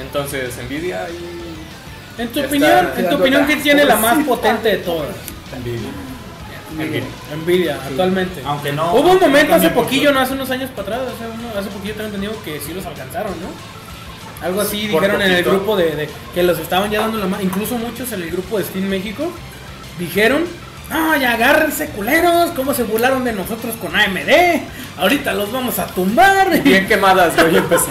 Entonces Nvidia y En tu opinión, en tu opinión, ¿quién tiene la más potente de todas? Nvidia. Nvidia. Nvidia, actualmente. Aunque no. Hubo un momento hace poquillo, no hace unos años para atrás, hace, uno- hace poquillo tengo entendido que sí los alcanzaron, ¿no? Algo así Por dijeron en el poquito. grupo de, de que los estaban ya dando la mano, incluso muchos en el grupo de Steam México dijeron, no, ya agárrense culeros, cómo se burlaron de nosotros con AMD, ahorita los vamos a tumbar. bien quemadas, güey, empezó.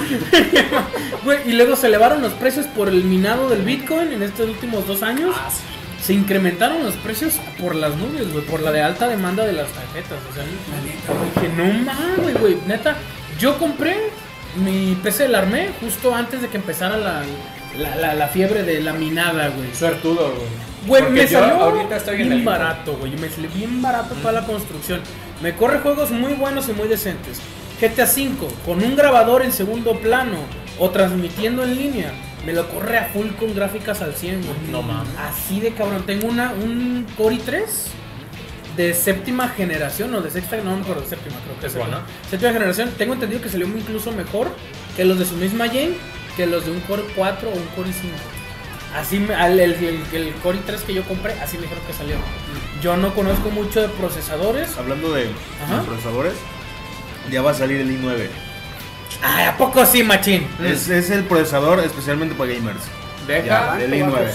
Güey, y luego se elevaron los precios por el minado del Bitcoin en estos últimos dos años. Ah, sí. Se incrementaron los precios por las nubes, güey, por la de alta demanda de las tarjetas. O sea, dije, no mames, güey, neta. Yo compré mi PC, la armé justo antes de que empezara la, la, la- la fiebre de la minada, güey. Suertudo, güey. Güey, me salió ahorita estoy en bien barato, güey. Me salió bien barato toda la construcción. Me corre juegos muy buenos y muy decentes. GTA V con un grabador en segundo plano o transmitiendo en línea. Me lo corre a full con gráficas al 100, güey. No mames. Así de cabrón. Tengo una, un Core i3 de séptima generación o de sexta, no me acuerdo, de séptima creo que Es bueno. Séptima generación. Tengo entendido que salió incluso mejor que los de su misma gen que los de un Core 4 o un Core i5. Así me- al- el, el, el Core i3 que yo compré, así me dijeron que salió. Yo no conozco mucho de procesadores. Hablando de, de procesadores, ya va a salir el i9. Ay, ¿a poco sí, machín? Es, es el procesador especialmente para gamers. Deja. Ya, el i9.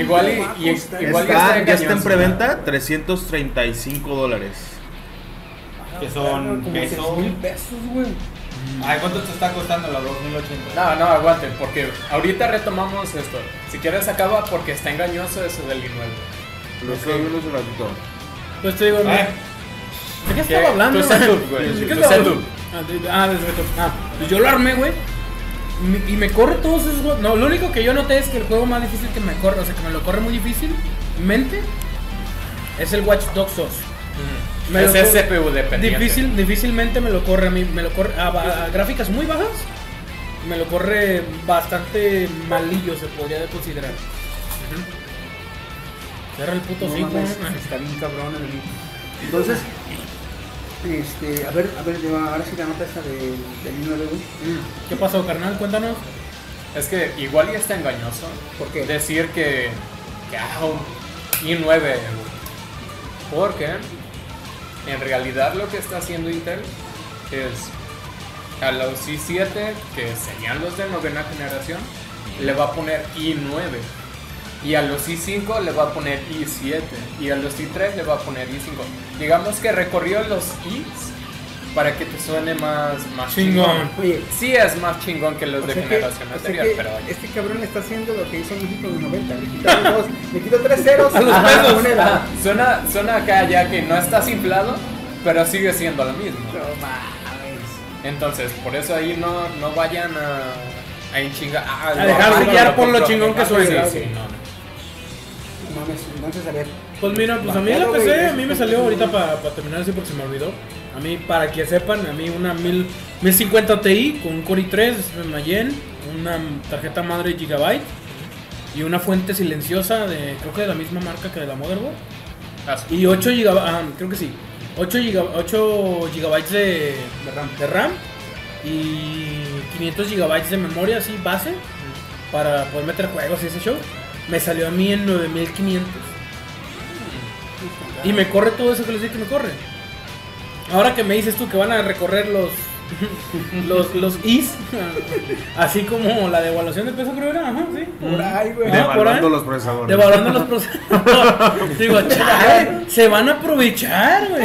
Igual y- y- Igual ya Está, está ya está en preventa 335 dólares. Que son pesos. 6 mil pesos, güey. Ay, ¿cuánto te está costando la 2080? No, no, aguanten, porque ahorita retomamos esto. Si quieres acaba porque está engañoso eso del i9. Lo estoy viendo hace ratito. Pues te digo, no. Eh, ¿De qué estaba hablando? Tu setup, güey. ¿De qué Tu estaba setup. hablando? Ah, de- Ah, setup. Ah, pues yo lo armé, güey. Y me corre todos esos juegos. No, lo único que yo noté es que el juego más difícil que me corre, o sea, que me lo corre muy difícilmente, es el Watch Dogs 2. Me Es CPU dependiente. Difícil, difícilmente me lo corre a mí, me lo corre a, a- a gráficas muy bajas, me lo corre bastante malillo, se podría considerar. Cierra el puto No 5. mames, está bien cabrón el Entonces, este, a ver, a ver, ahora sí la nota esta de, del i9, güey. ¿Qué pasó, carnal? Cuéntanos. Es que igual ya está engañoso. ¿Por qué? Decir que, que ah, un i9. güey. Porque en realidad lo que está haciendo Intel es a los i7, que serían los de novena generación, le va a poner i9. Y a los i5 le va a poner i7. Y a los i3 le va a poner i5. Digamos que recorrió los i's para que te suene más, más Chingón. chingón. Oye, Sí es más chingón que los o de que- generación o sea anterior, que pero este cabrón está haciendo lo que hizo México en los 90. Le dos, le quitó tres ceros A los pesos. moneda. Ah, suena, suena acá ya que no estás inflado, pero sigue siendo lo mismo. No mames. Entonces, por eso ahí no, no vayan a, a enchingar. Ah, A lo dejarse compro, guiar lo por lo chingón que Ah, suena. Sí, sí, no, entonces a ver. Pues mira, pues a mí la PC, a mí me salió ahorita para terminar así porque se me olvidó. A mí, para que sepan, a mí una 1000 1050 Ti con un Core i3 Mayen, una tarjeta madre Gigabyte y una fuente silenciosa de, creo que de la misma marca que de la Motherboard. Ah. Y 8 GB, creo que sí. 8, giga- 8 gigabytes de, De RAM. de RAM y 500 gigabytes de memoria así base para poder meter juegos y ese show. Me salió a mí en 9500. Y me corre todo eso que les dije que me corre. Ahora que me dices tú que van a recorrer los los, los is, así como la devaluación de peso creo era, ajá, sí. Por ahí, güey. Ah, por Devaluando ahí. los procesadores. Devaluando los procesadores. digo, chale, se van a aprovechar, güey.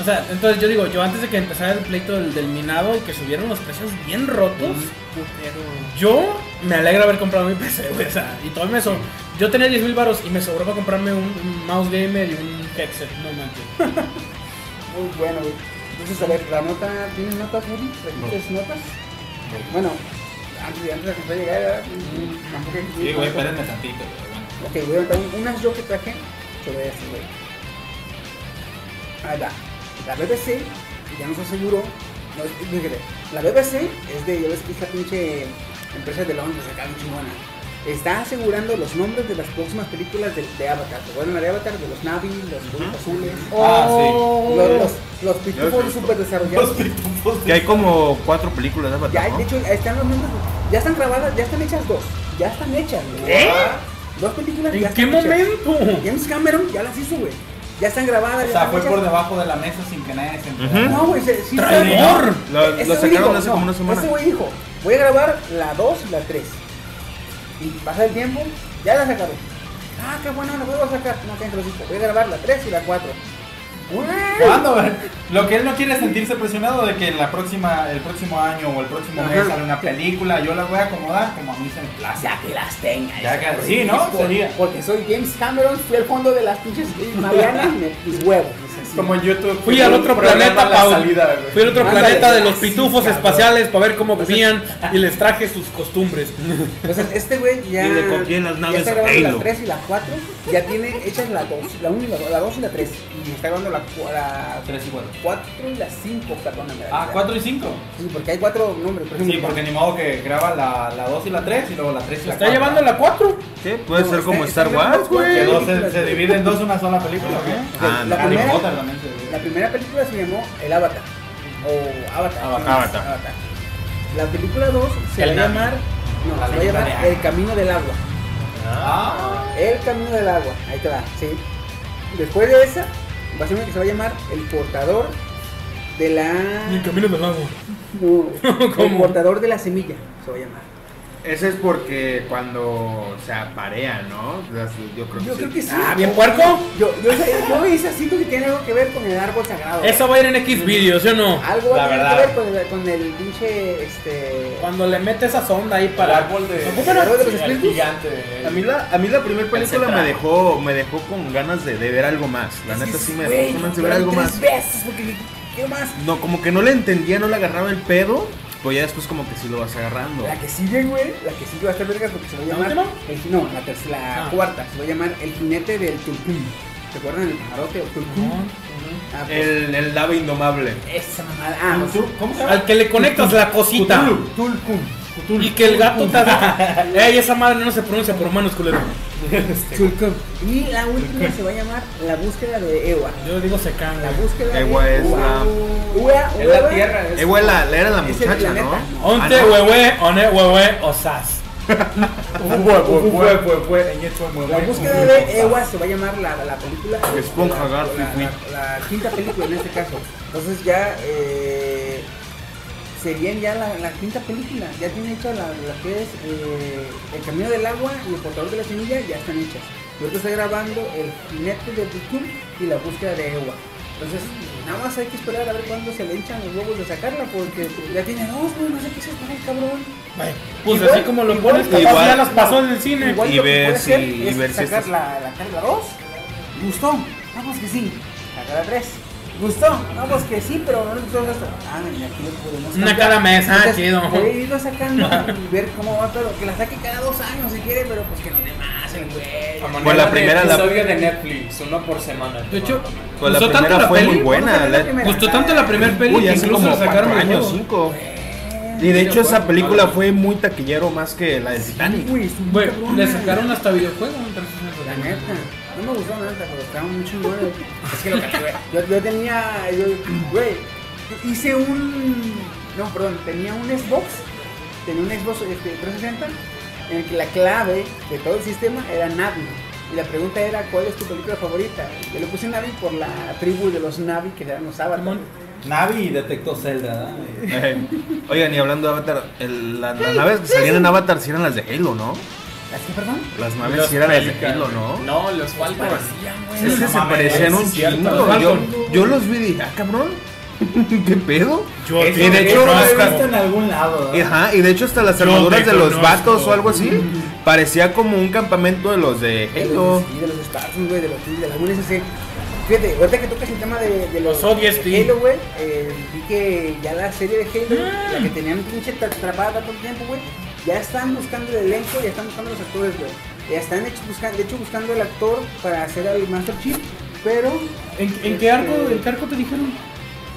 O sea, entonces yo digo, yo antes de que empezara el pleito del, del minado y que subieron los precios bien rotos, yo me alegra haber comprado mi PC, güey. O sea, y todo me Yo tenía 10 mil baros y me sobró para comprarme un, un mouse gamer y un headset, no manches. Muy bueno, güey. Entonces, a ver, la nota, ¿tienes notas, Woody? ¿Tienes notas? Bueno, antes de, antes de que llegar, ¿verdad? Mm, tampoco hay- Sí, güey, espérenme tantito. güey. Ok, voy a contar unas yo que traje sobre esto, güey. Ahí va. La BBC ya nos aseguró. No, fíjate, la BBC es de, ya ves que esta pinche empresa de Londres, acá bien chingona. Está asegurando los nombres de las próximas películas de, de Avatar. ¿Se acuerdan la de Avatar? De los Navi, los Bulbos azules. Ah, Los, los, los pitufos Los super desarrollados. Que hay como cuatro películas de Ya, Avatar, ¿no? de hecho, están los nombres. Ya están grabadas, ya están hechas dos. Ya están hechas, güey. ¿Eh? Dos películas ya ¿En qué están hechas. momento? James Cameron ya las hizo, güey. Ya están grabadas. O ya sea, fue hechas. por debajo de la mesa sin que nadie se enterara. No, güey, se- sí ¡Traidor! Lo, lo sacaron dijo, hace no, como una semana. Ese güey dijo, voy a grabar la 2 y la 3. Y pasa el tiempo, ya la sacaron. Ah, qué bueno, la vuelvo a sacar. No, que dijo, voy a grabar la 3 y la 4. ¿Cuándo? Lo que él no quiere es sentirse presionado de que la próxima, el próximo año o el próximo Ajá. mes sale una película, yo la voy a acomodar como a mí se me place. Ya que las tenga. Ya que- sí, ¿no? Por- Sería. Porque soy James Cameron, fui al fondo de las pinches Marianas y huevos. Como en YouTube. Fui al otro planeta, La Pau. salida, güey. Fui al otro Ándale, planeta de los pitufos cabrón. espaciales para ver cómo vivían y les traje sus costumbres. Entonces, este güey ya. Y le copié las ya naves está grabando Halo. la 3 y la 4. Ya tiene hechas la 2, la 1 y la 2, la 2 y la 3. Y está grabando la, la 3 y 4. 4 y la 5, perdóname. Ah, 4 y 5. Sí, porque hay 4 nombres. Por Sí, porque ni modo que graba la, la 2 y la 3 y luego la 3 y ¿Se la está 4. llevando la 4? Sí, puede No, ser está- como está Star Wars, güey. Que dos se, se divide en dos una sola película, ¿o qué? Ah, la, primera, La primera película se llamó El Avatar. O Avatar. Avatar. Avatar. La película 2 se El va a llamar. No, La se va a llamar. El Camino del Agua. Ah, El Camino del Agua. Ahí te va, sí. Después de esa, va a ser una que se va a llamar El Portador de la. El camino del agua. No, el portador de la semilla se va a llamar. Ese es porque cuando se aparea, ¿no? Yo creo que Yo sí. creo que sí. Ah, bien puerco. Yo, yo, yo hice así que tiene algo que ver con el árbol sagrado. Eso va a ir en X videos, ¿sí o no? Algo va La a tener verdad. que ver con el, con el pinche. Este. Cuando le mete esa sonda ahí Para el árbol de. ¿Cómo era? ¿De los el espíritus? gigante. A mí la, a mí la primera película me dejó, me dejó con ganas de, de ver algo más. La neta sí me dejó con ganas de ver algo tres más. veces porque quiero más. No, como que no le entendía, no le agarraba el pedo. Pues ya después como que sí lo vas agarrando. La que sigue, güey, la que sigue va a estar verga porque se va a ¿La llamar. última? El, no, la tercera, la Ah. cuarta. Se va a llamar El jinete del Tulkum. ¿Se acuerdan del pajarote o Tulkum? Ah, pues, El, el ave indomable. Esa mamada. Ah, no, ¿Cómo se llama? Al que le conectas la cosita. Tulkum. Y que el gato te Ey, esa madre no se pronuncia por manos, culero. Tulkum. Y la última se va a llamar La búsqueda de Ewa. Yo digo se can, La búsqueda Ewa de es la- Ewa, En la Ewa tierra. es- güey, la, la era la es muchacha. ¿no? Onte, Ah, huehue, one, huehue, osas. La búsqueda de Ewa se va a llamar la, la película. Esponja, la- la quinta película en este caso. Entonces ya eh, serían ya la, la quinta película. Ya tiene hecha la, la que es eh, El Camino del Agua y El Portador de la Semilla, ya están hechas. Y ahorita está grabando El Jinete de Tutum y La Búsqueda de Ewa. Entonces, nada más hay que esperar a ver cuándo se le hinchan los huevos de sacarla, porque ya tiene dos, güey, no sé qué se está el cabrón. Pues Igual- así como lo igual- pones, capaz igual- ya las pasó en el cine. Igual Y lo que ver puede hacer si- es ver si sacar estás- la, la carga 2. ¿Gustó? Vamos que sí. La 3. ¿Gustó? Vamos que sí, pero no le gustó esto. Ah, mira, aquí lo podemos Una cada mes, ah, Entonces, chido. Puede irlo sacando y ver cómo va todo. Que la saque cada dos años si quiere, pero pues que no dé más el güey. Manera Pues la de primera la- episodio de Netflix, uno por semana. De hecho, Pues la gustó tanto primera la fue peli, muy buena. primera. Gustó tanto la primer peli que incluso como sacaron años, cinco. Y de hecho esa película fue muy taquillero más que la del Titanic. Güey, cabrón, le sacaron hasta videojuego. entonces, La neta, no me gustó nada, pero estaba muy chingón. Es que lo que, yo, yo tenía, yo, güey, hice un, no, perdón, tenía un Xbox, tenía un Xbox este, 360, en el que la clave de todo el sistema era Navi. Y la pregunta era, ¿cuál es tu película favorita? Yo le puse Navi por la tribu de los Navi que eran los Avatar. Navi detectó Zelda, ¿verdad? Eh, Oigan, y hablando de Avatar, el- la- las naves que salían en Avatar sí eran las de Halo, ¿no? ¿Las perdón? Las naves Los sí eran las de. Halo, ¿no? No, los Falcon. Sí, sí, No se mames, parecían un chingo. Yo, yo los vi y dije, ah, cabrón. ¿Qué pedo? Yo y de hecho, hasta- visto en algún lado, ¿verdad? Ajá, y de hecho hasta las armaduras de los vatos o algo así parecía como un campamento de los de Halo. sí, de los Star Wars, güey, de los de la UNSC. Fíjate, ahorita que tocas el tema de, de los Los ODST. de Halo, güey, eh, vi que ya la serie de Halo, la que tenían pinche tra- atrapada todo el tiempo, güey, ya están buscando el elenco, ya están buscando los actores, güey. Ya están hecho, buscando, de hecho buscando el actor para hacer al Master Chief, pero ¿En, en qué arco, en qué arco te dijeron?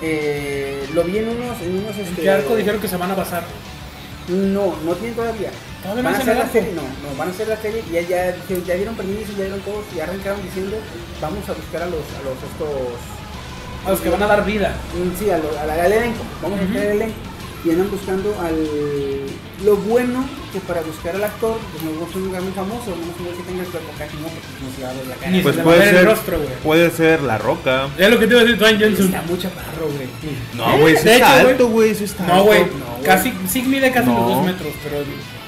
eh, lo vi en unos, en unos ¿En este, qué arco dijeron que se van a basar? No, no tienen todavía. ¿Todavía van no a hacer la serie, no, no, van a hacer la serie y ya, ya, ya dieron permiso, ya dieron todos, ya arrancaron diciendo, vamos a buscar a los, a los estos A los que van a dar vida. Mm, Sí, al, al, al elenco. Vamos a buscar el elenco. Y andan buscando al. Lo bueno que para buscar al actor, pues no es un lugar muy famoso, no es un lugar que tenga el cuerpo casi, no, porque no se va a ver la cara. Ni Pues se le puede va a ver el ser, rostro, güey. puede ser La Roca. Es lo que te iba a decir Dwayne Johnson. Está muy chaparro, güey. No, güey, De está hecho, alto, güey, sí está No, güey. alto. Casi, sí mide casi No. los dos metros, pero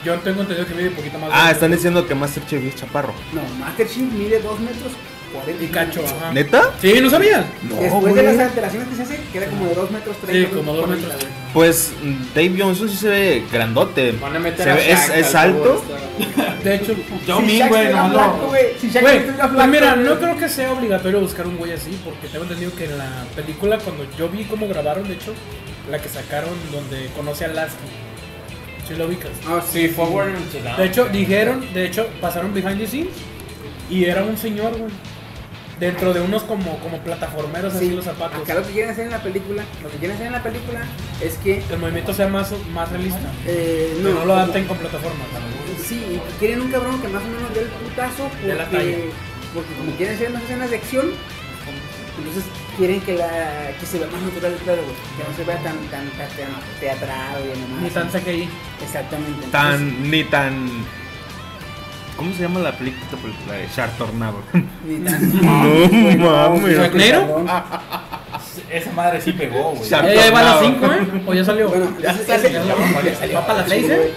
yo tengo entendido que mide un poquito más. Ah, están diciendo que Masterchef es chaparro. No, Master Chief mide 2 metros 40 Y cacho, ajá. ¿Neta? Sí, ¿no sabías? No, Después de güey. las alteraciones que se hace, queda como de 2 metros 30. Sí, como dos 40, metros. Pues Dave Johnson sí se ve grandote. Van a meter Se a ve- es, es al alto. De hecho, Yo Si mi, Shaq güey, no, flaco, no. güey, Si Güey, estuviera pues flaco, mira, güey. no creo que sea obligatorio buscar un güey así, porque tengo entendido que en la película, cuando yo vi cómo grabaron, de hecho, la que sacaron donde conoce a Lasky, si lo ubicas. Ah, Sí, Forward. De hecho, dijeron, de hecho, pasaron behind the scenes y era un señor, güey. Dentro de unos como, como plataformeros así Sí, los zapatos. Acá lo que quieren hacer en la película, lo que quieren hacer en la película es que El movimiento sea más, más realista. eh, No, no lo como- adapten con plataformas. Sí, y quieren un cabrón que más o menos dé el putazo porque, De la talla. porque como quieren hacer más escenas de acción, entonces quieren que la que se vea más natural güey, que no se vea tan tan, tan teatral y demás. Ni tan CGI. Exactamente. entonces, Tan, ni tan. ¿Cómo se llama la película? esta película de Shark Tornado. No mames. ¿Sharknado? Esa madre sí pegó, güey. Ya va a las Tornado. 5, ¿eh? ¿O ya salió? Bueno, ya ese- Ya salió. ¿Va para las 6, eh?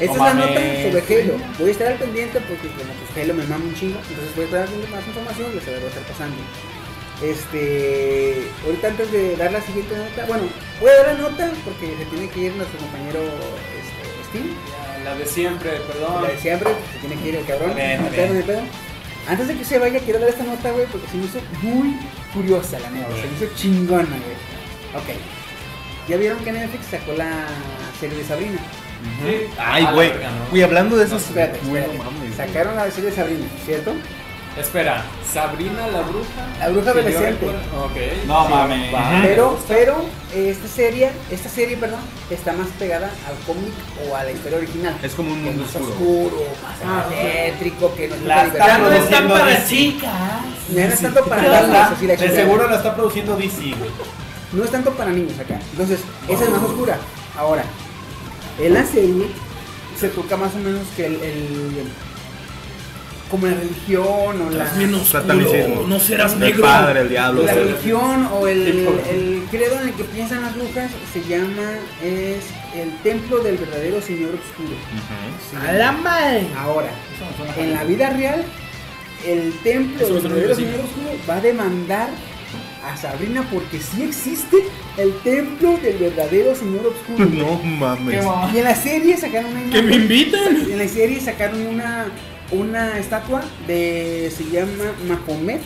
Esta es la nota sobre Halo. Voy a estar al pendiente porque como pues Halo me mama un chingo, entonces voy a estar haciendo más información y les voy a estar pasando. Este, ahorita antes de dar la siguiente nota, bueno, voy a dar la nota porque se tiene que ir nuestro compañero este, Steve, La de siempre, perdón. la de siempre, se tiene que ir el cabrón, bien, no no pedo. Antes de que se vaya, quiero dar esta nota, güey, porque se me hizo muy curiosa la neta, se me hizo chingona, güey. Ok, ya vieron que Netflix sacó la serie de Sabrina. Sí. Ay, güey. ¿no? Güey, hablando de esos. Espérate, Güey, espérate. no mames. Sacaron la serie de Sabrina, ¿cierto? Espera, Sabrina la bruja. La bruja adolescente. recuerdo- Ok. No Sí, mames. va. Pero, pero esta serie, esta serie, perdón, está más pegada al cómic o a la historia original. Es como un mundo más oscuro. oscuro, más Ah, eléctrico, que no es La está no están para chicas. No es tanto para La niños, de seguro la está produciendo DC, güey. No es tanto para niños acá. Entonces, esa es más oscura. Ahora, en la serie se toca más o menos que el, el- como la religión o la, no serás El negro. padre, el diablo. la religión o el, el credo en el que piensan las brujas se llama es el templo del verdadero señor oscuro. A la madre. Ahora, en la vida real, el templo del verdadero señor oscuro va a demandar a Sabrina porque sí existe el templo del verdadero Señor Oscuro. No mames. Y en la serie sacaron una Que me invitan. En la serie sacaron una, una estatua de. se llama Mahomet,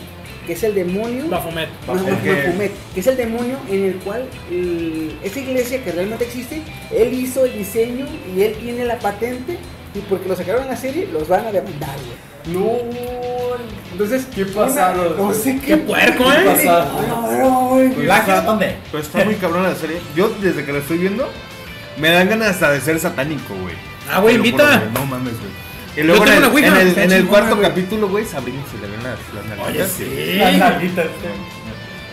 que es el demonio. Bafomet. Ma- el que- Mahomet, que es el demonio en el cual el- esa iglesia que realmente existe, él hizo el diseño y él tiene la patente. Y porque lo sacaron en la serie, los van a demandar, güey. No. Entonces, Qué pasado, No sé qué. Qué puerco, Qué ¿eh? pasado. No, no, güey. ¿Plagio? ¿Dónde? Pero está muy cabrón la serie. Yo desde que la estoy viendo, me dan ganas hasta de ser satánico, güey. Ah, güey, invita. No mames, güey. Y luego en el, en el, en el cuarto capítulo, güey, Sabrina se le ven las, las Oye, nalguitas. sí. Las nalguitas, este.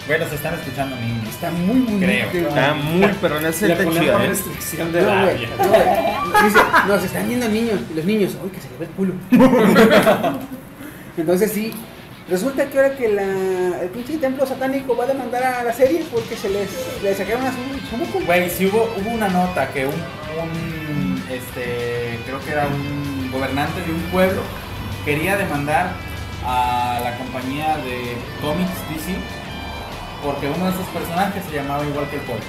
Bueno, se están escuchando niños. Está muy bonito. Creo. güey. Está muy perrón, está ponemos chida, ¿eh? restricción de No, güey, labia. no, güey. Dice, nos están viendo niños. Y los niños, uy, que se le ve el culo. Entonces sí. Resulta que ahora que la, el pinche templo satánico va a demandar a la serie porque se les, le sacaron a su. Güey, sí hubo, hubo una nota que un, un, este, creo que era un gobernante de un pueblo quería demandar a la compañía de cómics DC porque uno de sus personajes se llamaba igual que el pueblo.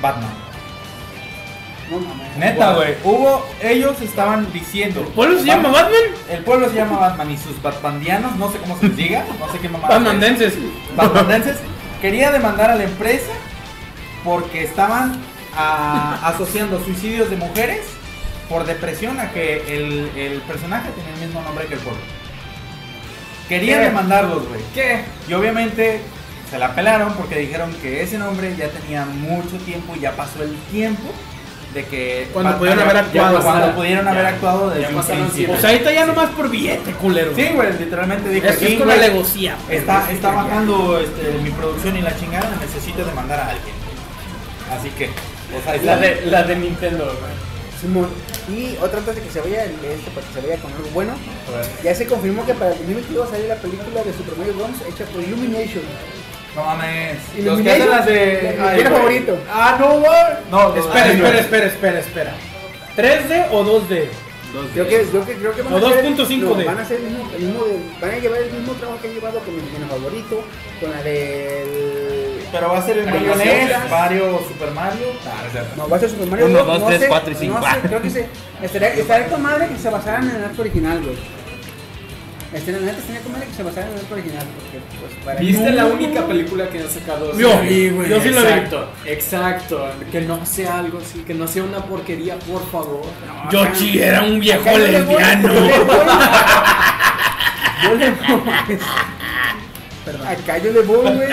Batman. Neta, güey. Hubo, ellos estaban diciendo. ¿Pueblo se llama Bat- Batman? El pueblo se llama Batman y sus batmandianos, no sé cómo se les diga, no sé qué mamá. Batmandenses. Batmanenses quería demandar a la empresa porque estaban ah, asociando suicidios de mujeres por depresión a que el, el personaje tenía el mismo nombre que el pueblo. Querían ¿Qué? demandarlos, güey. ¿Qué? Y obviamente se la pelaron porque dijeron que ese nombre ya tenía mucho tiempo y ya pasó el tiempo de que Cuando pudieron haber ya actuado. cuando pudieron haber actuado desde un principio. Pues ahorita ya nomás por billete, culero. Sí, güey, literalmente dijo Es, es "Sí, con la güey, legocía. Está, está bajando este, mi producción y la chingada, necesito demandar a alguien. Así que, pues ahí La de, la de Nintendo, güey. Simón. Y otra antes de que se vaya, este, para que se vaya con algo bueno, ya se confirmó que para el 2022 va a salir la película de Super Mario Bros. hecha por Illumination. No mames. Los que hacen las de. Ay, güey. favorito. Ah, no, güey. No, Espera, ay, espera, güey. espera, espera, espera. ¿3D o 2D? Creo que, creo que, creo que van O a hacer- 2.5 no, de- Van a hacer el mismo, el mismo de- van a llevar el mismo trabajo que han llevado con mi villano favorito, con la del. Pero va a ser el Mario Mario Super Mario. Ah, no. No, va a ser Super Mario Uno, Bros. dos, no tres, sé, cuatro y cinco. No sé, creo que se. Estaría, estaría con madre que se basaran en el arte original, güey. Este, la neta estaría con madre que se basaran en el arte original, porque, pues, para. ¿Viste No, la no, única no. película que han sacado? Yo Sí, vi, güey. Yo sí lo vi. Exacto, exacto. Que no sea algo así, que no sea una porquería, por favor. Yoshi era un viejo yo lesbiano. Perdón. Acá yo le voy, güey.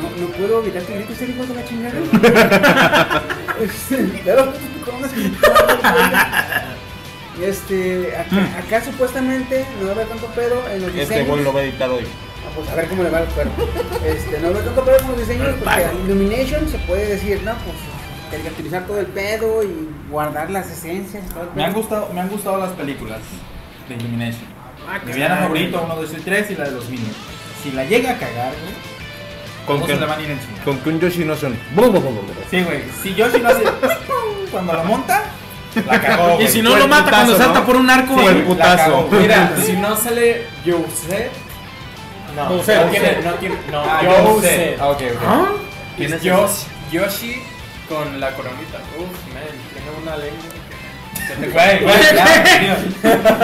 No, no puedo evitar que grite ese hijo de la chingada. Este, de Este, acá, acá supuestamente no va a haber tanto pedo en los diseños. Este güey lo va a editar hoy. Ah, pues a ver cómo le va al cuerpo. Este, no va a haber tanto pedo con los diseños porque Illumination se puede decir, no, pues caracterizar todo el pedo y guardar las esencias. y todo el Me han gustado, me han gustado las películas de Illumination. Ah, Mi villano favorito, 1, 2 y 3 y la de los Minions. Si la llega a cagar, güey, Con que, se le van a ir encima. con que un Yoshi no son. Sí, güey. Si Yoshi no hace cuando lo monta, la cagó. Y si no Fue lo el mata cuando putazo, salta ¿no? por un arco, Sí, el la cagó, putazo. güey. Mira, si no sale Yosef. No, no tiene, no tiene, no, Ah, Yosef. Yosef. Ah, ok, ok. ¿Ah? ¿Quién es? Yoshi con la coronita. Uf, man, tiene una lengua. Güey, güey, ya.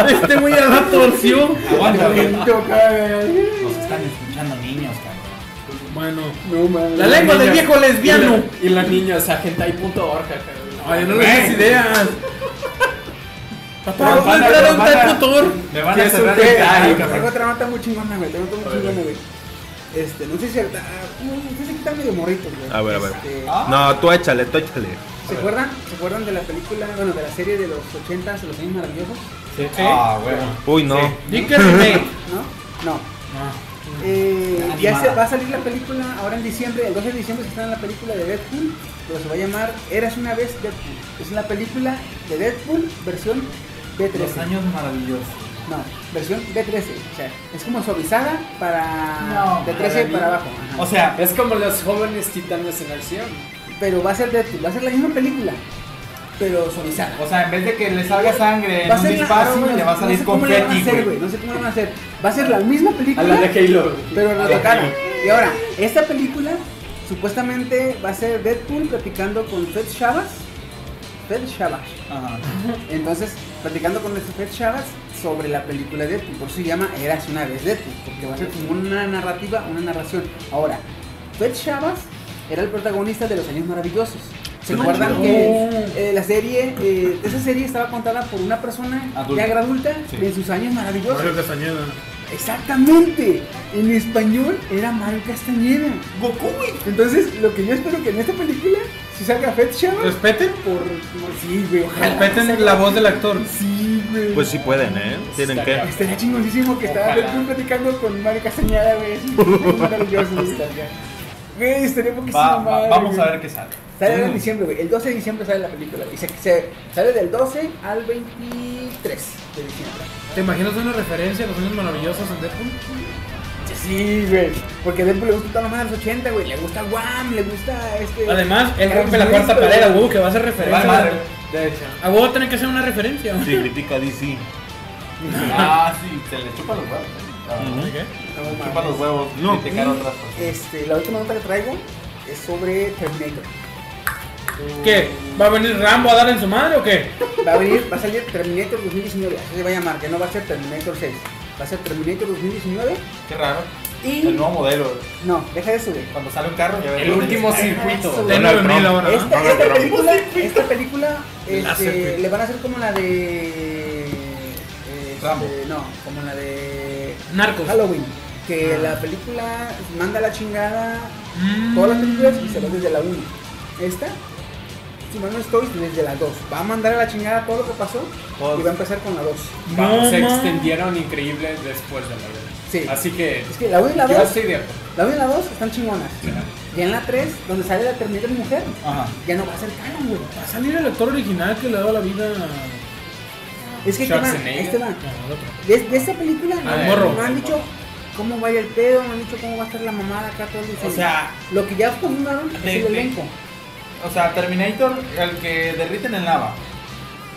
Este güey ya la torció. Aguanta, güey. Nos están escuchando niños, cabrón. Bueno, No la lengua del viejo lesbiano. Y la niña es agentai.org. Ay, no le des ideas. Papá, voy a van a- entrar a nos un tal tutor. Me van ¿Qué a cerrar un el Ay, cabrón. Tengo otra nota muy chingona, güey. Tengo otra muy chingona, güey. Este, no sé si. ah, no, medio güey. A ver, a ver. Este, Ah. No, tú échale, tú échale. ¿Se acuerdan? ¿Se acuerdan de la película, bueno, de la serie de los 80s, de los años maravillosos? Sí. Ah, güey. Uy, no. Sí. ¿No? No. Eh, Animada. ya se va a salir la película ahora en diciembre, el 12 de diciembre se estrena la película de Deadpool, pero se va a llamar Eras una vez Deadpool. Es la película de Deadpool versión B13. Los años maravillosos. No, versión B13. O sea, es como suavizada para No, de 13 para abajo. ajá. O sea, Es como los jóvenes titanes en acción. Pero va a ser Deadpool, va a ser la misma película. pero suavizada. O sea, en vez de que le salga sangre en Va a un disparo, así, no- le va a no salir sé cómo le van a confeti, hacer, güey. No sé cómo le van a hacer. Va a ser la misma A película. la de Halo. Pero en A la cara. Y ahora, esta película supuestamente va a ser Deadpool platicando con Fred Shabazz. Fred Shabazz. Ajá. Entonces, platicando con este Fred Shabazz sobre la película de Deadpool. Por eso se llama Eras una vez Deadpool. Porque va a ser como una narrativa, una narración. Ahora, Fred Shabazz era el protagonista de Los Años Maravillosos. ¿Se acuerdan que eh, la serie, eh, esa serie estaba contada por una persona Adulta. ya adulta Sí. en sus años maravillosos? Mario Castañeda. Exactamente. En español era Mario Castañeda. Goku, güey. Entonces, lo que yo espero que en esta película, si salga Fett Shabazz, Respeten, por, por sí, güey. ojalá respeten la voz del actor. Sí, güey. Pues sí pueden, ¿eh? Tienen que. Estaría chingoncísimo que estaba platicando con Mario Castañeda, güey. Es maravilloso, güey. Güey, estaría poquísimo Va- va- vamos güey. a ver qué sale. Sale en Mm. diciembre, güey. El 12 de diciembre sale la película. Y se, se- sale del 12 al 23 de diciembre. ¿Te imaginas una referencia a los años maravillosos en Deadpool? Sí, güey. Porque a Deadpool le gusta toda la madre de los 80, güey. Le gusta Wham, le gusta este. Además, él Carlos rompe la cuarta güey. pared, a huevo que va a hacer Vale, referencia. madre, de hecho. A huevo tiene que ser una referencia. Sí, critica a DC. Ah, sí, se le chupa los huevos. ¿Qué? Chupa los huevos No. Y. Este, la última nota que traigo es sobre Terminator. ¿Qué? ¿Va a venir Rambo a dar en su madre o qué? Va a venir, va a salir Terminator 2019, así se va a llamar, que no va a ser Terminator 6. Va a ser Terminator 2019 Qué raro. y... El nuevo modelo. No, deja eso, güey. Cuando sale un carro, ya ves El último circuito. De güey. 9000 ahora, ¿no? Esta, esta película, esta película este, le van a hacer como la de... este, Rambo. no, como la de Narcos. Halloween. Que Ah. la película manda a la chingada Mm. todas las películas y se va desde la 1. Esta, si mal no estoy, desde la 2. Va a mandar a la chingada todo lo que pasó Todos. y va a empezar con la 2. No, se extendieron increíble después de la vez. Sí. Así que Es que la 1 y la yo 2, estoy de acuerdo. la 1 y la 2 están chingonas. Y en la 3, donde sale la Terminator mujer, Ajá. ya no va a ser canon, güey. Va a salir el actor original que le daba la vida Es que este Schwarzenegger. este va. De, de esta película Ah, no, morro. no han dicho cómo va a ir el pedo, no han dicho cómo va a estar la mamada acá todo el. O sea, lo que ya confirmaron es el elenco. o sea, Terminator, el que derriten el lava.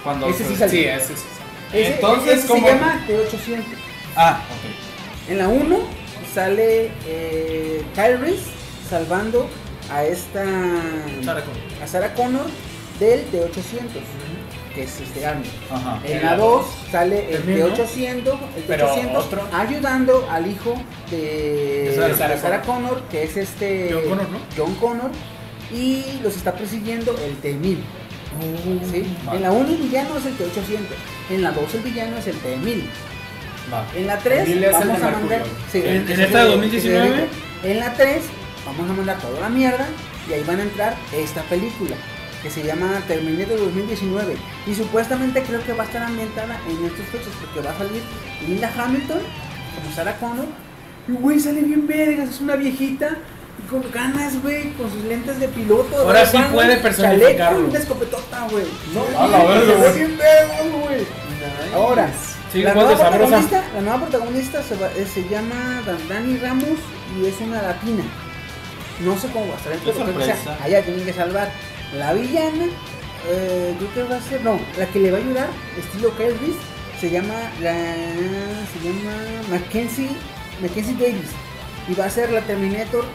Cuando Ese sí se- salió. Sí, ese sí. Ese, Entonces, ese ¿cómo? se llama T800. Ah, ok. En la 1 sale eh, salvando a esta Sarah Connor. a Sarah Connor del T800, que es este Arnold. Ajá. En la la 2 dos sale el También, ¿no? T800, el Pero T800 otro. ayudando al hijo de, Sarah- de Sarah Sarah Connor, que es este John Connor, ¿no? John Connor, y los está persiguiendo el T1000. ¿sí? En la 1 el villano es el T800, en la 2 el villano es el T1000. Va. En la 3 T1000 es el vamos a mandar. sí, En- en es esta de el- 2019. ese es el- En la 3 vamos a mandar toda la mierda y ahí van a entrar esta película que se llama Terminator 2019 y supuestamente creo que va a estar ambientada en estos fechas porque va a salir Linda Hamilton como Sarah Connor y güey sale bien vergas, es una viejita y con ganas, güey, con sus lentes de piloto. Ahora sí puede personificarlo. chaleco, Una escopetota, güey. No, a la verga, bien vergas, güey. Ahora, Sí, la, nueva protagonista, la nueva protagonista se, va- eh, se llama Dan- Dani Ramos y es una latina. No sé cómo va a estar el allá tienen que salvar. La villana, eh, creo que va a ser, no, la que le va a ayudar, estilo Kelvis, se llama, la, se llama Mackenzie, Mackenzie Davis. Y va a ser la Terminator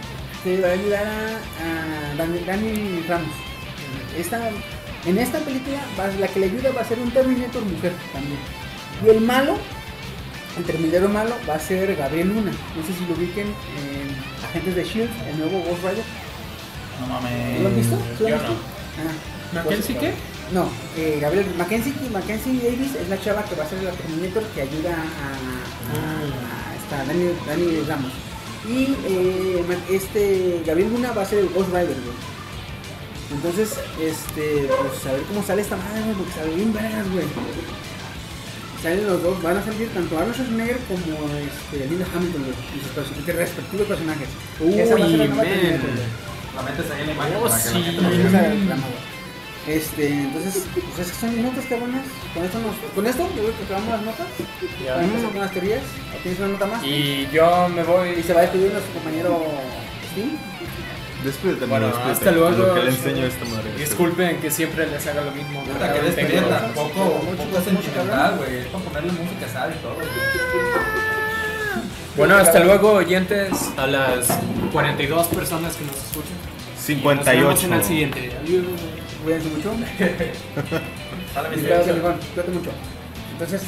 que va a ayudar a, a Dani Ramos. Esta, en esta película, la que le ayuda va a ser un Terminator mujer también. Y el malo, el Terminator malo, va a ser Gabriel Luna. No sé si lo ubiquen en Agentes de Shield, el nuevo Ghost Rider. No mames. ¿Lo han visto? ¿Sí lo han visto? no. Ah, ¿Mackenzie qué? no, eh, Gabriel, Mackenzie, Mackenzie Davis es la chava que va a ser la Terminator que ayuda a, a- a esta Dani, Dani Ramos. Y eh, este Gabriel Luna va a ser el Ghost Rider, güey. Entonces, este, pues a ver cómo sale esta madre, güey, porque sale bien vergas, güey. Salen los dos, van a salir tanto Arnold Schwarzenegger como este, Linda Hamilton, güey, y sus respectivos personajes. Esa va a ser la Uy, nueva. La metes ahí en la imagen Oh, para que la gente lo vea. Este, entonces, pues es que son notas cabronas. Con esto nos, con esto yo creo que acabamos las notas. Empezar con las teorías. ¿O ¿Tienes una nota más? Y yo me Y voy. se va a despedir nuestro compañero Steam. Despídete, Bueno, despídete. hasta luego. Lo que le enseño a esta madre. Disculpen que siempre les haga lo mismo. Puta, que despedida tampoco, tampoco es sentimental, güey. Es para ponerle música y todo. güey. Bueno, hasta luego, oyentes, a las 42 personas que nos escuchan. Y Nos vemos 58. en el siguiente. Cuídense mucho. Cuídate, mucho. Entonces,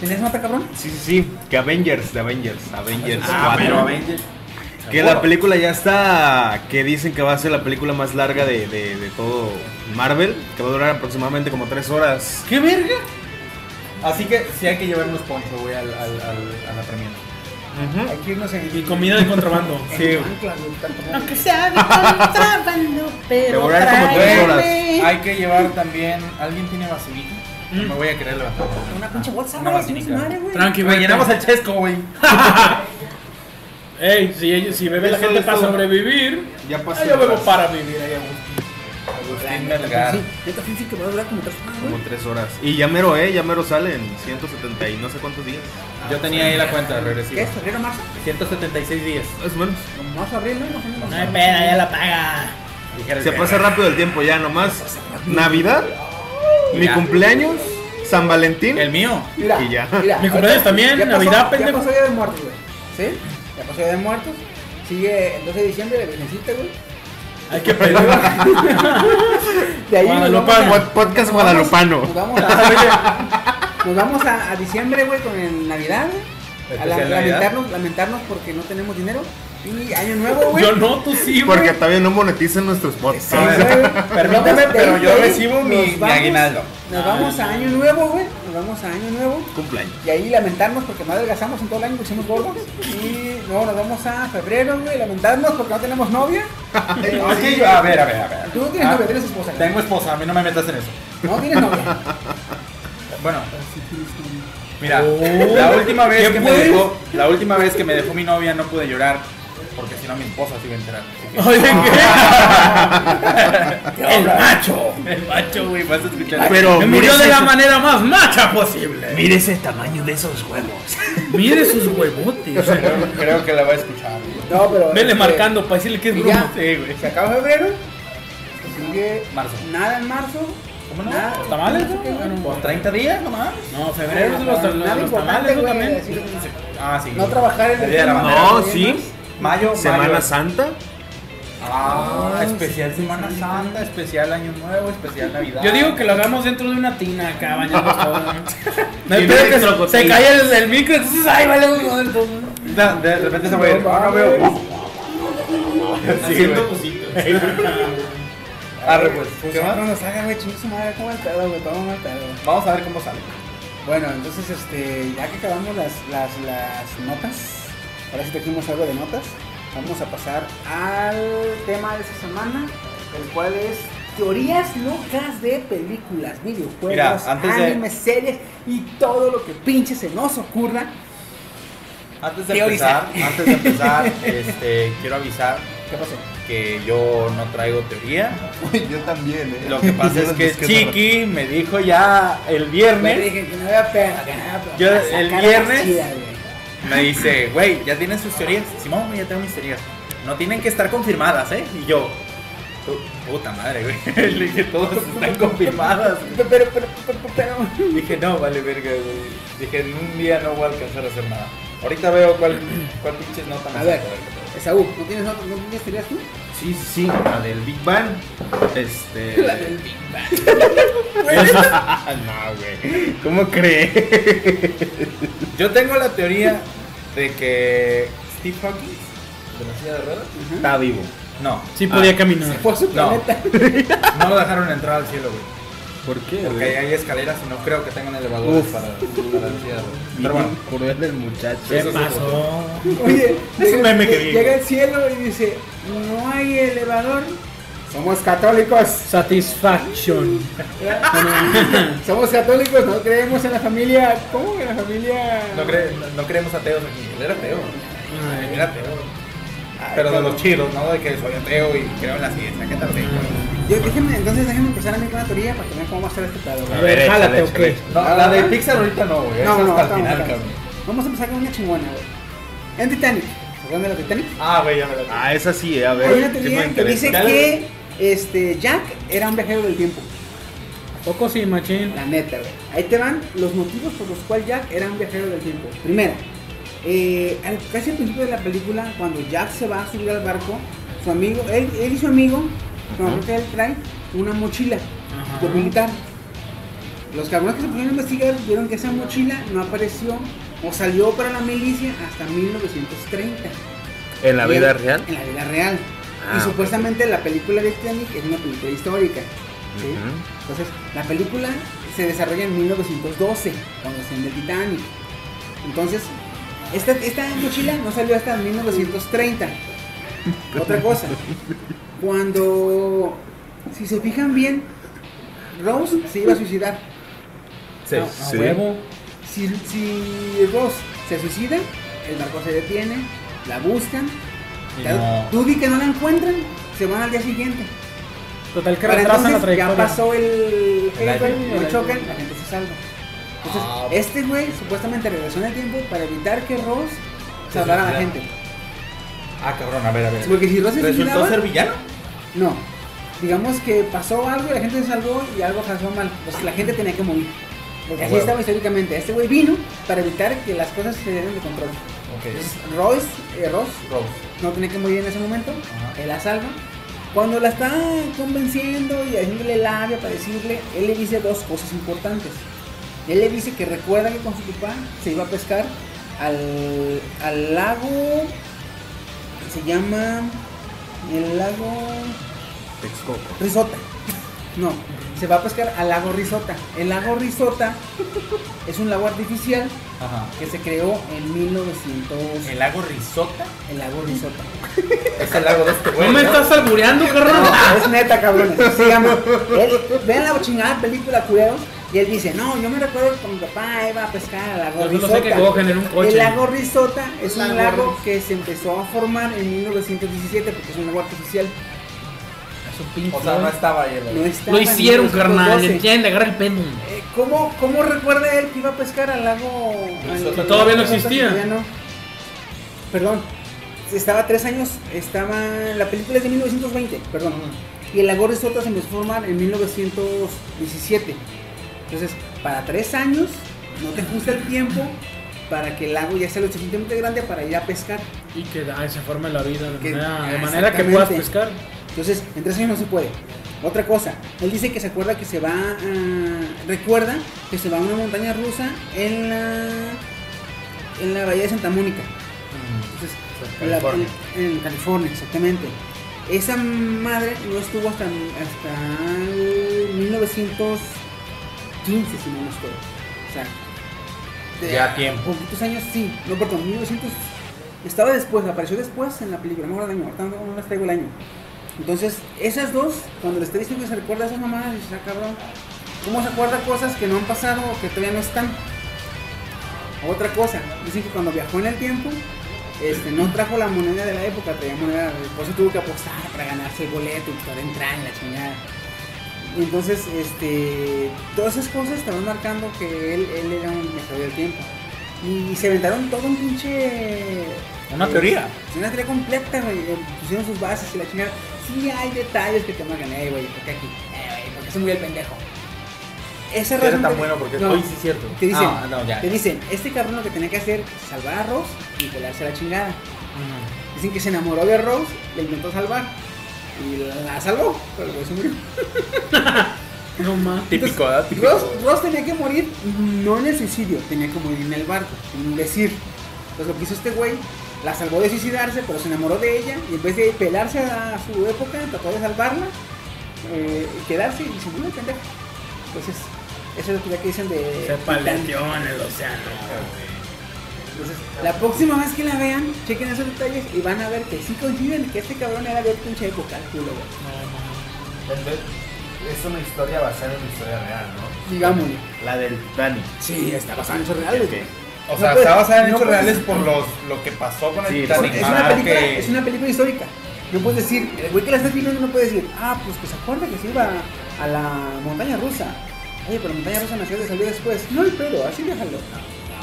¿tenías nota, cabrón? Sí, sí, sí. Que Avengers, de Avengers. Avengers Ah, 4. pero Avengers. Que la película ya está. Que dicen que va a ser la película más larga de, de, de todo Marvel. Que va a durar aproximadamente como 3 horas. ¿Qué verga? Así que sí hay que llevarnos poncho, güey, al, al, al- a la premiere. Hay que irnos en. Y comida de contrabando. en Sí. Aunque sea de contrabando, pero Devorar como tres tráeme horas. Hay que llevar también. ¿Alguien tiene vaselina? Mm. Me voy a querer levantar. Una pinche bolsa, su madre, güey. Tranqui, Güey, llenamos el chesco, güey. Ey, si, si bebe la gente para sobrevivir, Ya pasó. ah, yo bebo para vivir. Agustín Melgar. Sí, neta, sí, sí, que va a durar como tres horas, Como. 3 horas. Y ya mero, eh. Ya mero sale en 170 y no sé cuántos días. Yo tenía ahí la cuenta ¿Qué regresiva. es? ¿Febrero, marzo? 176 días. Más o menos. Como marzo, abril, ¿no? No hay pena, ya la paga. Se pasa rápido el tiempo ya, nomás. Navidad, mi Ya. cumpleaños, San Valentín. El mío. Mira, Y ya. mira, Mi cumpleaños también, ya pasó- Navidad, pendejo. Ya pasó Día de Muertos, güey. ¿Sí? Ya pasó Día de Muertos. Sigue el 12 de diciembre, la Virgencita, güey. Hay que pedir. De ahí nos Guadalupano. vamos a- Pod- podcast nos vamos- guadalupano. Nos vamos a, nos vamos a, a diciembre, güey, con el Navidad, güey. A la- Especial Navidad. lamentarnos, lamentarnos porque no tenemos dinero. Y Año Nuevo, güey. Yo no, tú sí, güey. Porque todavía no monetizan nuestros podcasts. Nos vamos- pero yo recibo nos mi- mi aguinaldo. Nos vamos a Año Nuevo, güey. Nos vamos a Año Nuevo. Cumpleaños. Y ahí lamentarnos porque no adelgazamos en todo el año, somos gordos. Y luego nos vamos a febrero, güey, lamentarnos porque no tenemos novia. Ok, a ver, a ver, a ver. Tú no tienes Ah, novia, tienes esposa. Tengo esposa, a mí no me metas en eso. No tienes novia. Bueno, mira, Oh. la última vez ¿Qué que me pues? dejó, la última vez que me dejó mi novia no pude llorar porque si no mi esposa se iba a enterar. Oye, ¿qué? El macho. El macho, güey, vas a escuchar. Pero Me murió de la manera más macha posible. Mire ese tamaño de esos huevos. Mire sus huevotes. creo, creo que la va a escuchar. güey. No, pero. Vele este, marcando para decirle que es Y Sí, güey. se acaba febrero. Sigue Marzo. nada en marzo. ¿Cómo no? Nada. ¿Los tamales, No. Pues 30 días nomás. No, febrero es los, los, Nada los tamales, ¿no? güey, también. Ah, sí. No trabajar en El ¿no? sí. Mayo, Semana mayo. Santa. Ah, especial Semana Santa, especial Año Nuevo, especial Navidad. Yo digo que lo hagamos dentro de una tina acá, bañando todo. No hay que se, se cae el, el micro, entonces, ay, vale, güey, entonces- De, de repente se va a ir. Ah, no veo. Sí, güey. Arre, pues. ¿Qué No más? nos haga, güey, chingue su madre, ¿cómo el pedo, güey? ¿Cómo el pedo? Vamos a ver cómo sale. Bueno, entonces, este, ya que acabamos las, las, las notas, ahora sí trajimos algo de notas, vamos a pasar al tema de esta semana, el cual es teorías locas de películas, videojuegos, Mira, antes de- animes, series y todo lo que pinche se nos ocurra. Antes de Teorizar. empezar, antes de empezar, este, quiero avisar ¿Qué pasó? que yo no traigo teoría. Yo también, eh. Lo que pasa es que Chiqui me dijo ya el Me viernes, dije que no había pena, que no había pena. Yo el viernes- chida. Me dice, güey, ya tienen sus teorías. Simón, ya tengo mis teorías. No tienen que estar confirmadas, ¿eh? Y yo, "Pu- puta madre, güey. Le dije, todas están confirmadas. Pero, pero, pero, pero, pero- Dije, no, vale verga, güey. Dije, en un día no voy a alcanzar a hacer nada. Ahorita veo cuál, cuál pinches nota me A ver, Esaú, ¿no tienes, no tienes teorías tú? Sí, sí, sí. La del Big Bang. Este. La del Big no, güey. ¿Cómo cree? Yo tengo la teoría de que Steve Hawking, de la silla de ruedas, Está vivo. no, Sí podía caminar. Por su No. planeta. no lo dejaron entrar al cielo, güey. ¿Por qué? Porque ahí hay escaleras y no creo que tengan elevadores Uf. para, para la silla de ruedas. Pero bueno, por ver del muchacho. ¿Qué Eso sí, pasó? Oye, Es un meme que vi, llega güey. al cielo y dice, no hay elevador. Somos católicos. Satisfaction. Somos católicos, no creemos en la familia. ¿Cómo que en la familia? no, cre- no, creemos ateos aquí. Él era ateo. Él era ateo. Ay, Pero de los chidos, ¿no? De que soy ateo y creo en la ciencia. ¿Qué tal? Yo, déjenme, entonces déjenme empezar a mí con una teoría para que vean cómo va a estar este pedo. güey. A ver, jálate, ¿o échale. qué? No, la de Pixar ahorita no, güey. No, no, hasta el final, cabrón. Vamos a empezar con una chingona, güey. En Titanic, acuerdan de la Titanic? Ah, güey, ya me la Ah, esa sí, a ver. Hay una teoría que dice que este, Jack era un viajero del tiempo. Poco sí, machín. La neta, güey. Ahí te van los motivos por los cuales Jack era un viajero del tiempo. Primero, eh, casi al principio de la película, cuando Jack se va a subir al barco, su amigo, él, él y su amigo, creo que él trae, una mochila de militar. Los cabrones que se pusieron a investigar vieron que esa mochila no apareció o salió para la milicia hasta 1930. ¿En la Y vida él- real? En la vida real. Ah, y supuestamente la película de Titanic es una película histórica. Entonces, la película se desarrolla en 1912, cuando se hunde Titanic. Entonces, esta, esta mochila no salió hasta 1930. Otra cosa, cuando, si se fijan bien, Rose se iba a suicidar. Sí. A, a Sí. huevo. Si, si Rose se suicida, el barco se detiene, la buscan, no. tú di que no la encuentran, se van al día siguiente. Total que Para retrasan la entonces ya trayectoria. pasó el El chocan, la gente se salva. Entonces, Ah. este güey supuestamente regresó en el tiempo para evitar que Ross salvara a la gente. Ah, cabrón, a ver, a ver. Porque si Ross se ¿Resultó suicidaba, ser villano? no. Digamos que pasó algo y la gente se salvó y algo pasó mal. Pues la gente tenía que morir. Porque así estaba históricamente. Este güey vino para evitar que las cosas se dieran de control. Ok. Entonces, Royce, eh, Ross Rose. no tenía que morir en ese momento, Ajá. él la salva. Cuando la está convenciendo y haciéndole labia para decirle, él le dice dos cosas importantes. Él le dice que recuerda que con su papá se iba a pescar al, al lago, se llama el lago Texcoco. Risota. No, se va a pescar al lago Risota. El lago Risota es un lago artificial Ajá. que se creó en 1900. ¿El lago Risota? El lago Risota. Es el lago de este güey. No me estás albureando, carnal. No, es neta, cabrón. Él, vean la chingada película, culeros. Y él dice, no, yo me recuerdo que mi papá iba a pescar al lago Risota. sé que cogen en un coche. El lago Risota es un Lago lago Ris- que se empezó a formar en 1917 porque es un lago artificial. Pinche. O sea, no estaba ahí No estaba Lo en hicieron, carnal. 1912. Entiende, agarra el pelo. Eh, ¿Cómo, ¿Cómo recuerda él que iba a pescar al lago? Risota al- todavía no existía. Ya no. Perdón. Estaba tres años. Estaba. La película es de 1920, perdón. Y el lago Risota se empezó a formar en 1917. Entonces, para tres años, no te ajusta el tiempo para que el lago ya sea lo suficientemente grande para ir a pescar. Y que ay, se forme la vida de Que- manera, de ah, manera que puedas pescar. Entonces, en tres años no se puede. Otra cosa, él dice que se acuerda que se va, a- recuerda que se va a una montaña rusa en la, en la bahía de Santa Mónica. Entonces, en, la- California. en- California, exactamente. Esa madre no estuvo hasta, hasta el 1915, si no me estoy. O sea, de- Ya tiempo. Poquitos años, sí. No, perdón, 1900. Estaba después, apareció después en la película, no ahorita no, no les traigo el año. Entonces, esas dos, cuando diciendo que se recuerda esas mamadas, dices, ah, cabrón, ¿cómo se acuerda cosas que no han pasado o que todavía no están? Otra cosa, dicen que cuando viajó en el tiempo, este, no trajo la moneda de la época, traía moneda, por eso tuvo que apostar para ganarse el boleto y poder entrar en la chingada. Entonces, este, todas esas cosas estaban marcando que él, él era un viajero del tiempo. Y se inventaron todo un pinche. Una eh, teoría. Una teoría completa, güey. eh, Pusieron sus bases y la chingada. Sí, hay detalles que te marcan, eh, güey, ¿por qué aquí? Eh, güey, ¿por qué se murió el pendejo? Esa Era razón tan te- bueno porque no, hoy sí es cierto. Te dicen, Ah, no, ya. te dicen, este cabrón lo que tenía que hacer es salvar a Rose y pelarse a la chingada. Dicen que se enamoró de Rose, le intentó salvar y la salvó, pero güey se murió. No más. Típico, ¿verdad? Típico. Ross, Ross tenía que morir no en el suicidio, tenía que morir en el barco, sin decir. Entonces lo que hizo este güey, la salvó de suicidarse, pero se enamoró de ella y en vez de pelarse a su época, trató de salvarla, eh, y quedarse y se murió pendejo. Entonces, eso es lo que ya que dicen de... Se paleteó en el océano. Entonces, la próxima vez que la vean, chequen esos detalles y van a ver que sí coinciden que este cabrón era de pinche época, el culo, güey. Es una historia basada en una historia real, ¿no? Digámosle. La del Titanic. Sí, está basado en hechos reales, güey. O No sea, puedes- está basada en no hechos puedes- reales por los, lo que pasó con el Sí, Titanic. Es una, película, que- es una película histórica. No puedes decir, el güey que la está viendo no puede decir, ah, pues que se acuerda que se iba a la montaña rusa. Oye, pero la montaña rusa nació de salió después. No hay pedo, así déjalo.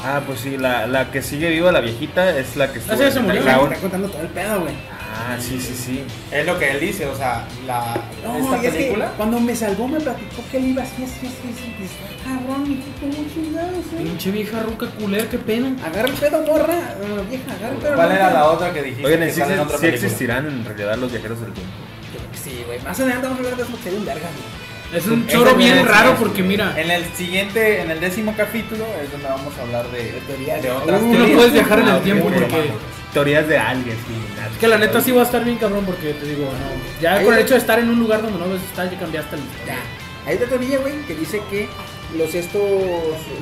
Ah, pues sí, la, la que sigue viva, la viejita, es la que Ah, sí, en se murió. Está contando todo el pedo, güey. Ah, sí, sí, sí. Es lo que él dice, o sea, la, No, esta y es que película. cuando me salvó me platicó que él iba así, así, así, así. "Ah, Cabrón, mi como chingados, eh. Pinche vieja ruca culera, qué pena. Agarra el pedo, morra. No, vieja, agarra el pedo. ¿Cuál era morra. la otra que dijiste? Oigan, que ¿sí, en sí- otra sí película? existirán en realidad los viajeros del tiempo? Yo creo que Sí, güey. Más adelante vamos a hablar de eso sería un verga, güey. Es un choro bien raro porque mira, En el siguiente, en el décimo capítulo es donde vamos a hablar de, teorías. de otras Uh, no teorías. puedes viajar en el Ah, tiempo porque-. Teorías de aliens. es que la neta sí va a estar bien cabrón porque te digo, no, ya con el hecho de estar en un lugar donde no ves estar ya cambiaste el Ya. Hay otra teoría, güey, que dice que los estos.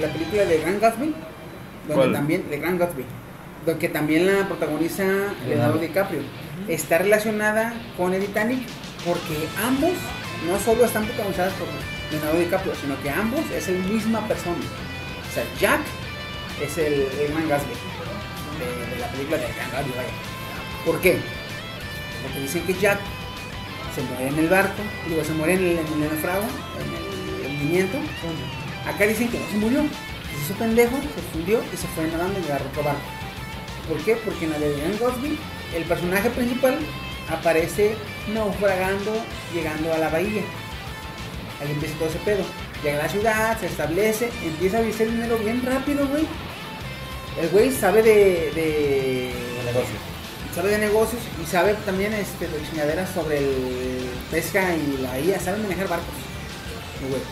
La película de Grand Gatsby. Donde ¿Cuál? también. De Grand Gatsby. Donde también la protagoniza Leonardo DiCaprio. Está relacionada con el Titanic porque ambos no solo están protagonizadas por Leonardo DiCaprio, sino que ambos es la misma persona. O sea, Jack es el, el Grand Gatsby de, la película de Gatsby, vaya. ¿Por qué? Porque dicen que Jack se muere en el barco, digo, se muere en el, en el en el hundimiento. Acá dicen que no se murió, se hizo pendejo, se fundió y se fue nadando y agarró otro barco. ¿Por qué? Porque en la de Ryan Gosling, el personaje principal aparece naufragando, llegando a la bahía. Ahí empieza todo ese pedo. Llega a la ciudad, se establece, empieza a hacer dinero bien rápido, güey. El güey sabe de, de negocio. sabe de negocios y sabe también este, de chingaderas sobre el pesca y la IA, sabe manejar barcos. el güey.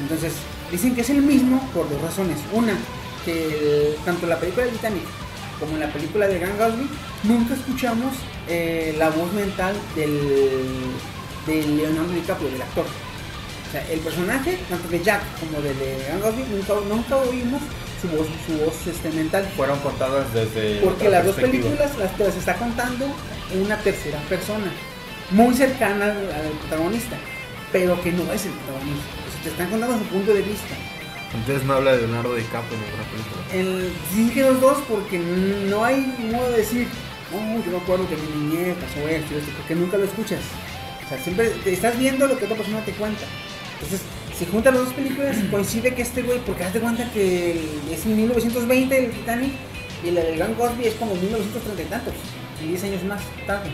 Entonces, dicen que es el mismo por dos razones. Una, que el- tanto en la película de Titanic como en la película de Grand Gatsby, nunca escuchamos eh, la voz mental del, del Leonardo DiCaprio, del actor. O sea, el personaje, tanto de Jack como de, de Grand Gatsby, nunca, nunca oímos su voz, su voz este, mental. Fueron contadas desde. Porque las dos películas las, te las está contando una tercera persona, muy cercana al, al protagonista, pero que no es el protagonista. Te están contando su punto de vista. Entonces no habla de Leonardo DiCaprio en ninguna película. El, sí que los dos, porque no hay modo de decir, no, yo me acuerdo que mi niñez pasó esto porque nunca lo escuchas. O sea, siempre estás viendo lo que otra persona te cuenta. Entonces, si juntas las dos películas, coincide que este güey, porque hazte cuenta que es en 1920 el Titanic y la del Gran Cosby es como 1930 y tantos, y 10 años más tarde.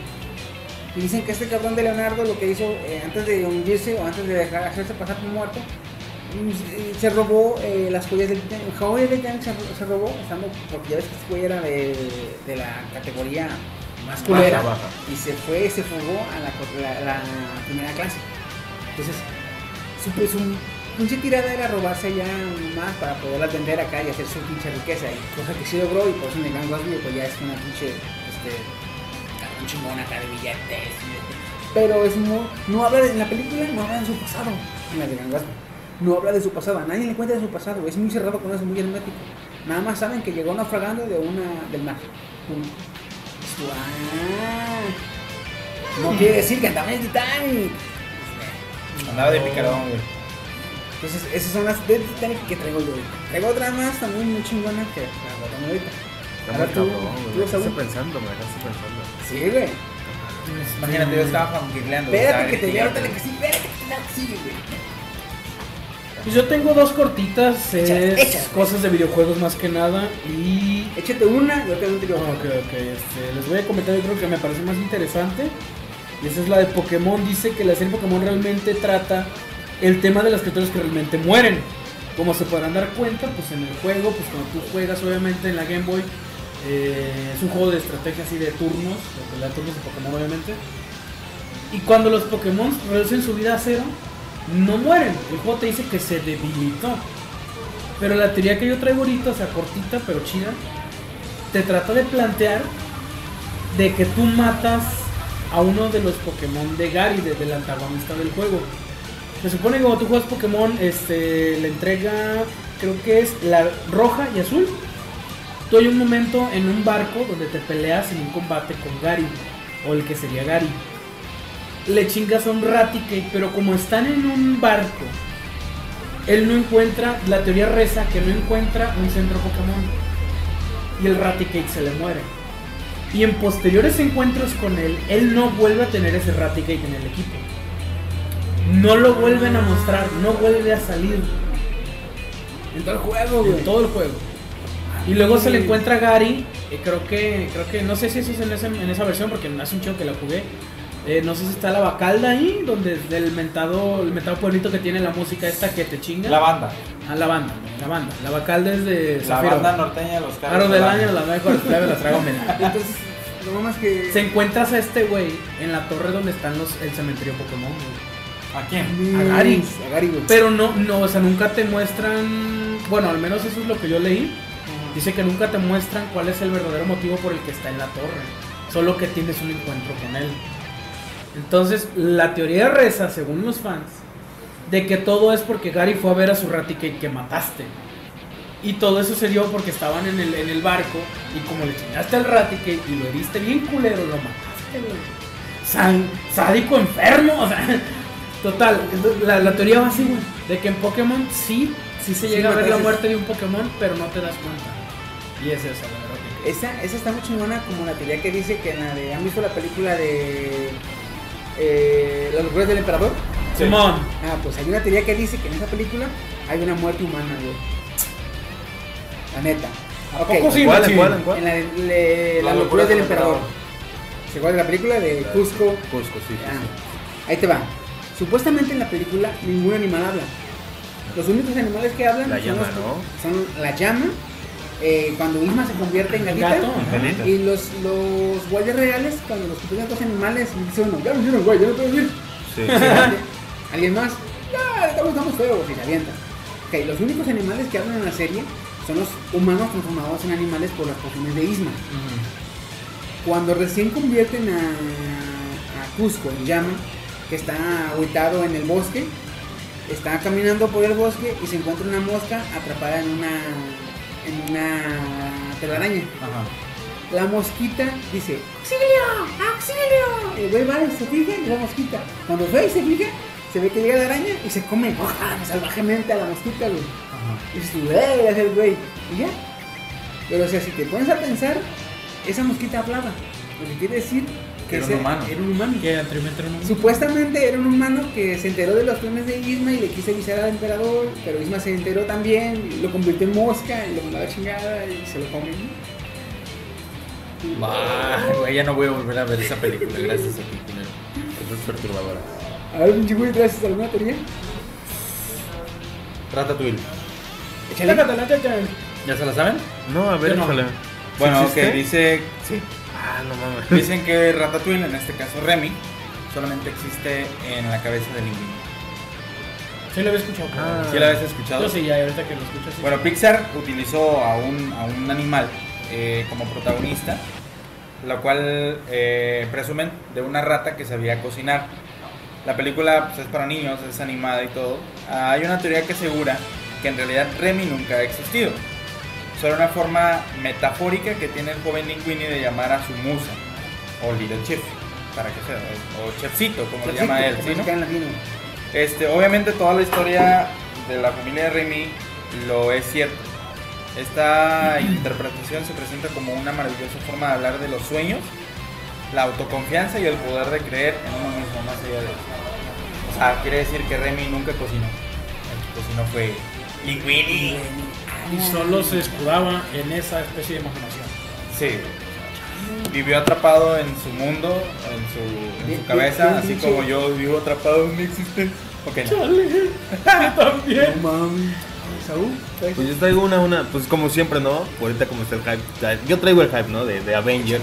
Y dicen que este cabrón de Leonardo lo que hizo eh, antes de hundirse o antes de dejar, hacerse pasar por muerto, mm, eh, se robó eh, las joyas del Titanic. Joyas del Titanic se, se robó, estando, porque ya ves que este güey era de, de la categoría más culera Baja, baja. y se fue, se fugó a la- la primera clase. Entonces, su, su pinche tirada era robarse ya más para poderlas vender acá y hacer su pinche riqueza. Y cosa que sí logró y por eso Gran Gatsby pues ya es una pinche, este, chingón acá de billetes. Pero es muy, no habla de, en la película, no habla de su pasado, en la de Gatsby. No habla de su pasado, nadie le cuenta de su pasado, es muy cerrado con eso, muy hermético. Nada más saben que llegó naufragando de una, del mar. No quiere decir que andaba en Titanic. Andaba de picarón, güey. Entonces, esas son las de Titanic que traigo yo ahorita. Traigo otra más también muy chingona que la guardamos ahorita. Ahora tú, tú, Saúl. pensando, me dejaste pensando. Sí, güey. Imagínate, yo estaba fangirleando. Espérate que te vea ahorita que sí, espérate que te sigue, güey. Pues yo tengo dos cortitas, es cosas de videojuegos más que nada y Échate una y otra te digo. Ok, ok, este, les voy a comentar yo creo que me parece más interesante. Y esa es la de Pokémon. Dice que la serie Pokémon realmente trata el tema de las criaturas que realmente mueren. Como se podrán dar cuenta, pues en el juego, pues cuando tú juegas obviamente en la Game Boy, eh, es un juego de estrategia así de turnos, de turnos de Pokémon obviamente. Y cuando los Pokémon reducen su vida a cero, no mueren. El juego te dice que se debilitó. Pero la teoría que yo traigo ahorita, o sea, cortita pero chida, te trata de plantear de que tú matas a uno de los Pokémon de Gary, desde el antagonista del juego. Se supone que cuando tú juegas Pokémon, este, le entrega, creo que es la roja y azul. Tú hay un momento en un barco donde te peleas en un combate con Gary, o el que sería Gary. Le chingas a un Raticate, pero como están en un barco, él no encuentra, la teoría reza que no encuentra un centro Pokémon. Y el Raticate se le muere. Y en posteriores encuentros con él, él no vuelve a tener ese Raticate en el equipo. No lo vuelven a mostrar, no vuelve a salir En todo el juego, güey. en todo el juego. Y luego se le encuentra a Gary, eh, creo que, creo que, no sé si eso es en, ese- en esa versión, porque hace un chico que la jugué. Eh, no sé si está la Bacalda ahí, donde es del mentado, el mentado pueblito que tiene la música esta que te chinga. La banda. Ah, la banda, la banda. La Bacalda es de La Zafiro. banda norteña de los carros. Aro del de año, la mejor plebe, la media. Entonces, lo más que. Se encuentras a este güey en la torre donde están los, el cementerio Pokémon, güey. ¿A quién? a Gary. A Gary, güey. Pero no, no, o sea, nunca te muestran. Bueno, al menos eso es lo que yo leí. Dice que nunca te muestran cuál es el verdadero motivo por el que está en la torre. Solo que tienes un encuentro con él. Entonces, la teoría reza, según los fans, de que todo es porque Gary fue a ver a su Raticate que mataste. Y todo eso se dio porque estaban en el, en el barco y como le chingaste al Raticate y lo heriste bien culero, lo mataste, güey. San, sádico enfermo, o sea, total, la, la teoría va así, güey, de que en Pokémon sí, sí se Sí, llega a ver la muerte de un Pokémon, pero no te das cuenta. Y es eso, la verdad. Esa, esa está muy chingona como la teoría que dice que en la de. ¿Han visto la película de. Eh, Las locuras del emperador? Simón, Ah, pues hay una teoría que dice que en esa película hay una muerte humana, güey. La neta. ¿A Ok. poco sí, ¿En cuál, en cuál, en cuál? En la le- Las locuras del emperador. ¿Se acuerdan de la película de Cusco? Cusco, sí. sí, Ah, sí. ahí te va. Supuestamente en la película ningún animal habla. Los únicos animales que hablan La son, llama, los- ¿no? son la llama, eh, cuando Isma se convierte en gatita, Gato, y los, los guardias reales, cuando los en dos animales, y dice uno, ya me hicieron güey, ya no puedo ir. Sí. ¿Alguien más? Ya, estamos, estamos feos y se avienta. Ok, los únicos animales que hablan en la serie son los humanos transformados en animales por las pociones de Isma. Cuando recién convierten a, a Cusco en llama, que está agüitado en el bosque, está caminando por el bosque y se encuentra una mosca atrapada en una, en una telaraña. Ajá. La mosquita dice, ¡Auxilio! ¡Auxilio! El güey va y se fija y la mosquita. Cuando ve y se fija, se ve que llega la araña y se come salvajemente a la mosquita, güey. Y tú, ¡eh! Es el güey. Y ya. Pero o sea, si te pones a pensar, esa mosquita hablaba. Lo que quiere decir que Era un humano. Era un humano. Que anteriormente era un Supuestamente era un humano que se enteró de los planes de Isma y le quiso avisar al emperador, pero Isma se enteró también, y lo convirtió en mosca y lo mandó a la chingada y se lo comen. Bah, güey, ya no voy a volver a ver esa película, gracias a ti. Eso es perturbadora. A ver, pinche güey, ¿traes alguna teoría? Ratatouille. ¿Ya se la saben? No, a ver, no. Bueno, ok, dice. Sí. Ah, no mames. Dicen que Ratatouille, en este caso Remy, solamente existe en la cabeza del Linguini. Sí lo había escuchado. Ah. ¿Sí la habías escuchado? Yo sí, ya ahorita que lo escuchas. sí. Bueno, Pixar utilizó a un, a un animal eh, como protagonista, lo cual eh, presumen de una rata que sabía cocinar. La película pues, es para niños, es animada y todo. Ah, hay una teoría que asegura que en realidad Remy nunca ha existido. Solo una forma metafórica que tiene el joven Linguini de llamar a su musa, o Little Chef, para que sea, o, o Chefcito, como le llama él, ¿sí, no? Este, obviamente toda la historia de la familia de Remy lo es cierto. Esta interpretación se presenta como una maravillosa forma de hablar de los sueños, la autoconfianza y el poder de creer en uno mismo más allá de eso. O sea, quiere decir que Remy nunca cocinó. El que cocinó fue Linguini. Y solo se escudaba en esa especie de imaginación. Sí. Vivió atrapado en su mundo, en su, en su cabeza, así como yo vivo atrapado en mi existencia. Ok, no. También. No mames. Saúl. Pues yo traigo una, una, pues como siempre, ¿no? Ahorita como está el hype, yo traigo el hype, ¿no? De, de Avengers.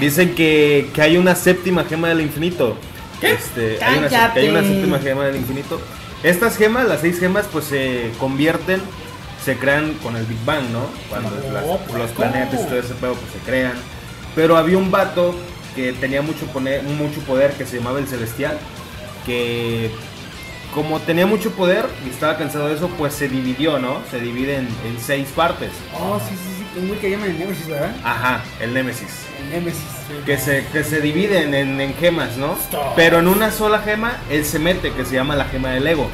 Dicen que, que hay una séptima gema del infinito. ¿Qué? Este, hay una, Cállate. que hay una séptima gema del infinito. Estas gemas, las seis gemas, pues se convierten, se crean con el Big Bang, ¿no? Cuando No, las- pues, los planetas y todo ese pedo, pues se crean. Pero había un vato que tenía mucho, poner, mucho poder que se llamaba el Celestial, que como tenía mucho poder y estaba cansado de eso, pues se dividió, ¿no? Se divide en, en seis partes. Oh, sí, sí, sí. Es muy que llaman el Nemesis, ¿verdad? Ajá, el Némesis. El Nemesis. Que se, que se dividen en, en gemas, ¿no? Pero en una sola gema, él se mete, que se llama la gema del ego.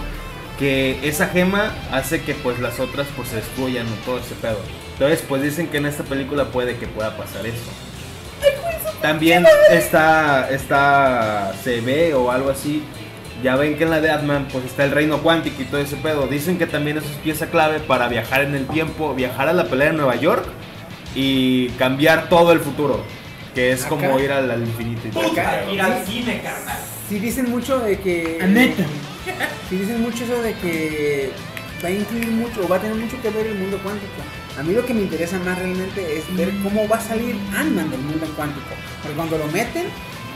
Que esa gema hace que pues las otras pues se destruyan o todo ese pedo. Entonces pues dicen que en esta película puede que pueda pasar eso. También está, está, se ve o algo así ya ven que en la de Ant-Man pues está el reino cuántico y todo ese pedo. Dicen que también eso es pieza clave para viajar en el tiempo, viajar a la pelea en Nueva York y cambiar todo el futuro. Que es como ir al, al infinito y todo. Acá, Ir al cine, carnal. Sí dicen mucho de que... Neta. Sí dicen mucho eso de que va a incluir mucho o va a tener mucho que ver el mundo cuántico. A mí lo que me interesa más realmente es ver cómo va a salir Ant-Man del mundo cuántico. Porque cuando lo meten,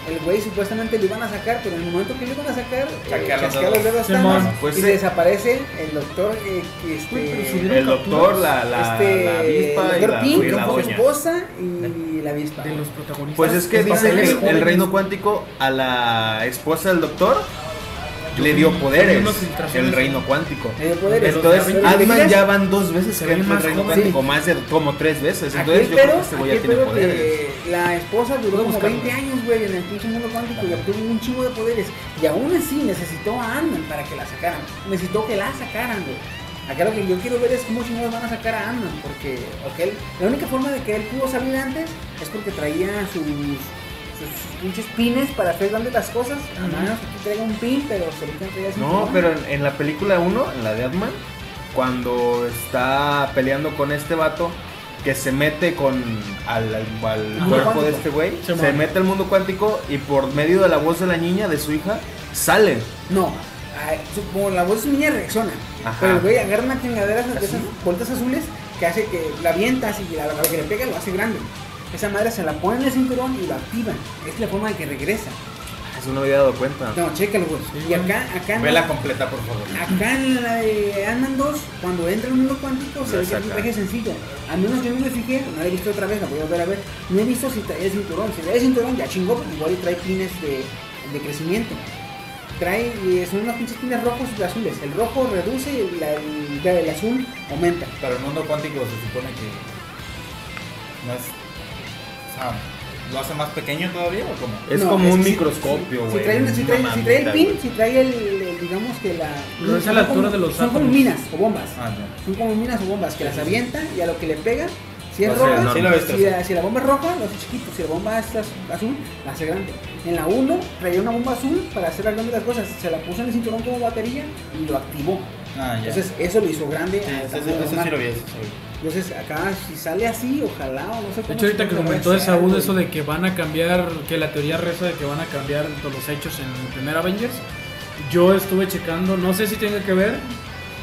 el güey supuestamente lo iban a sacar, pero en el momento que lo iban a sacar, eh, Chasquea los chasquea los dedos Thanos pues y se desaparece el doctor eh, si este, hubiera- El doctor, la, la, este, la avispa el y doctor la, Pink, y la su esposa y la avispa. De los protagonistas. Pues es que que el jóvenes. reino cuántico a la esposa del doctor le dio poderes. El reino cuántico. Le dio poderes. Entonces, Pero ¿te ya van dos veces que entra el reino joven. cuántico, más de como tres veces. Entonces, yo creo pedo, que este güey ya tiene poderes. que la esposa duró como buscarlo. 20 años, güey, en el pinche mundo cuántico y obtuvo un chingo de poderes. Y aún así necesitó a Ant-Man para que la sacaran. Necesitó que la sacaran, güey. Acá lo que yo quiero ver es cómo chingados van a sacar a Ant-Man. Porque, ok, él- la única forma de que él pudo salir antes es porque traía sus, sus, pinches pines para hacer grandes las cosas. A menos que traiga un pin, pero se lo traía sin No, pin. pero en, en la película 1, en la de Ant-Man, cuando está peleando con este vato que se mete con al, al- al Mundo cuerpo cuántico. de este güey, se mete al mundo cuántico y por medio de la voz de la niña, de su hija, sale. No, como la voz de su niña reacciona. Ajá. Pero el güey agarra una chingadera de esas bolitas azules que hace que la avientas y a la que le pega lo hace grande. Esa madre se la pone en el cinturón y lo activan. Es la forma de que regresa. Eso no me había dado cuenta. No, chécalo, güey. y acá, acá, Vela no- completa, por favor. acá en la de Ant-Man 2, cuando entra en el mundo cuántico, se La ve que es un traje sencillo. Al menos yo no me fijé, no la he visto otra vez, la voy a volver a ver. No he visto si trae el cinturón. Si trae el cinturón, ya chingó, porque igual y trae pines de, de crecimiento. Trae, son unos pinches pines rojos y azules. El rojo reduce y la- el, el azul aumenta. Pero el mundo cuántico se supone que no es. Sea, ¿lo hace más pequeño todavía o cómo? Es No, como un si- microscopio, si, trae, una- si, una trae, si trae el pin, si trae el, el- digamos que la... Pero es a son la altura como- de los Son como minas o bombas. Ah. Son como minas o bombas que las avienta y a lo que le pega, si es O sea, roja, no, si, la, si la bomba es roja, lo hace chiquito, si la bomba es az- azul, la hace grande. En la 1 traía una bomba azul para hacer las grandes las cosas, se la puso en el cinturón como batería y lo activó. Ah, ya. Entonces eso lo hizo grande. Sí, al eso, tamaño eso- eso normal. sí lo vi, eso sí lo vi. Entonces acá si sale así, ojalá o no sé De cómo hecho, ahorita que comentó el Saúl eso de que van a cambiar, que la teoría reza de que van a cambiar todos los hechos en el primer Avengers, yo estuve checando, no sé si tenga que ver,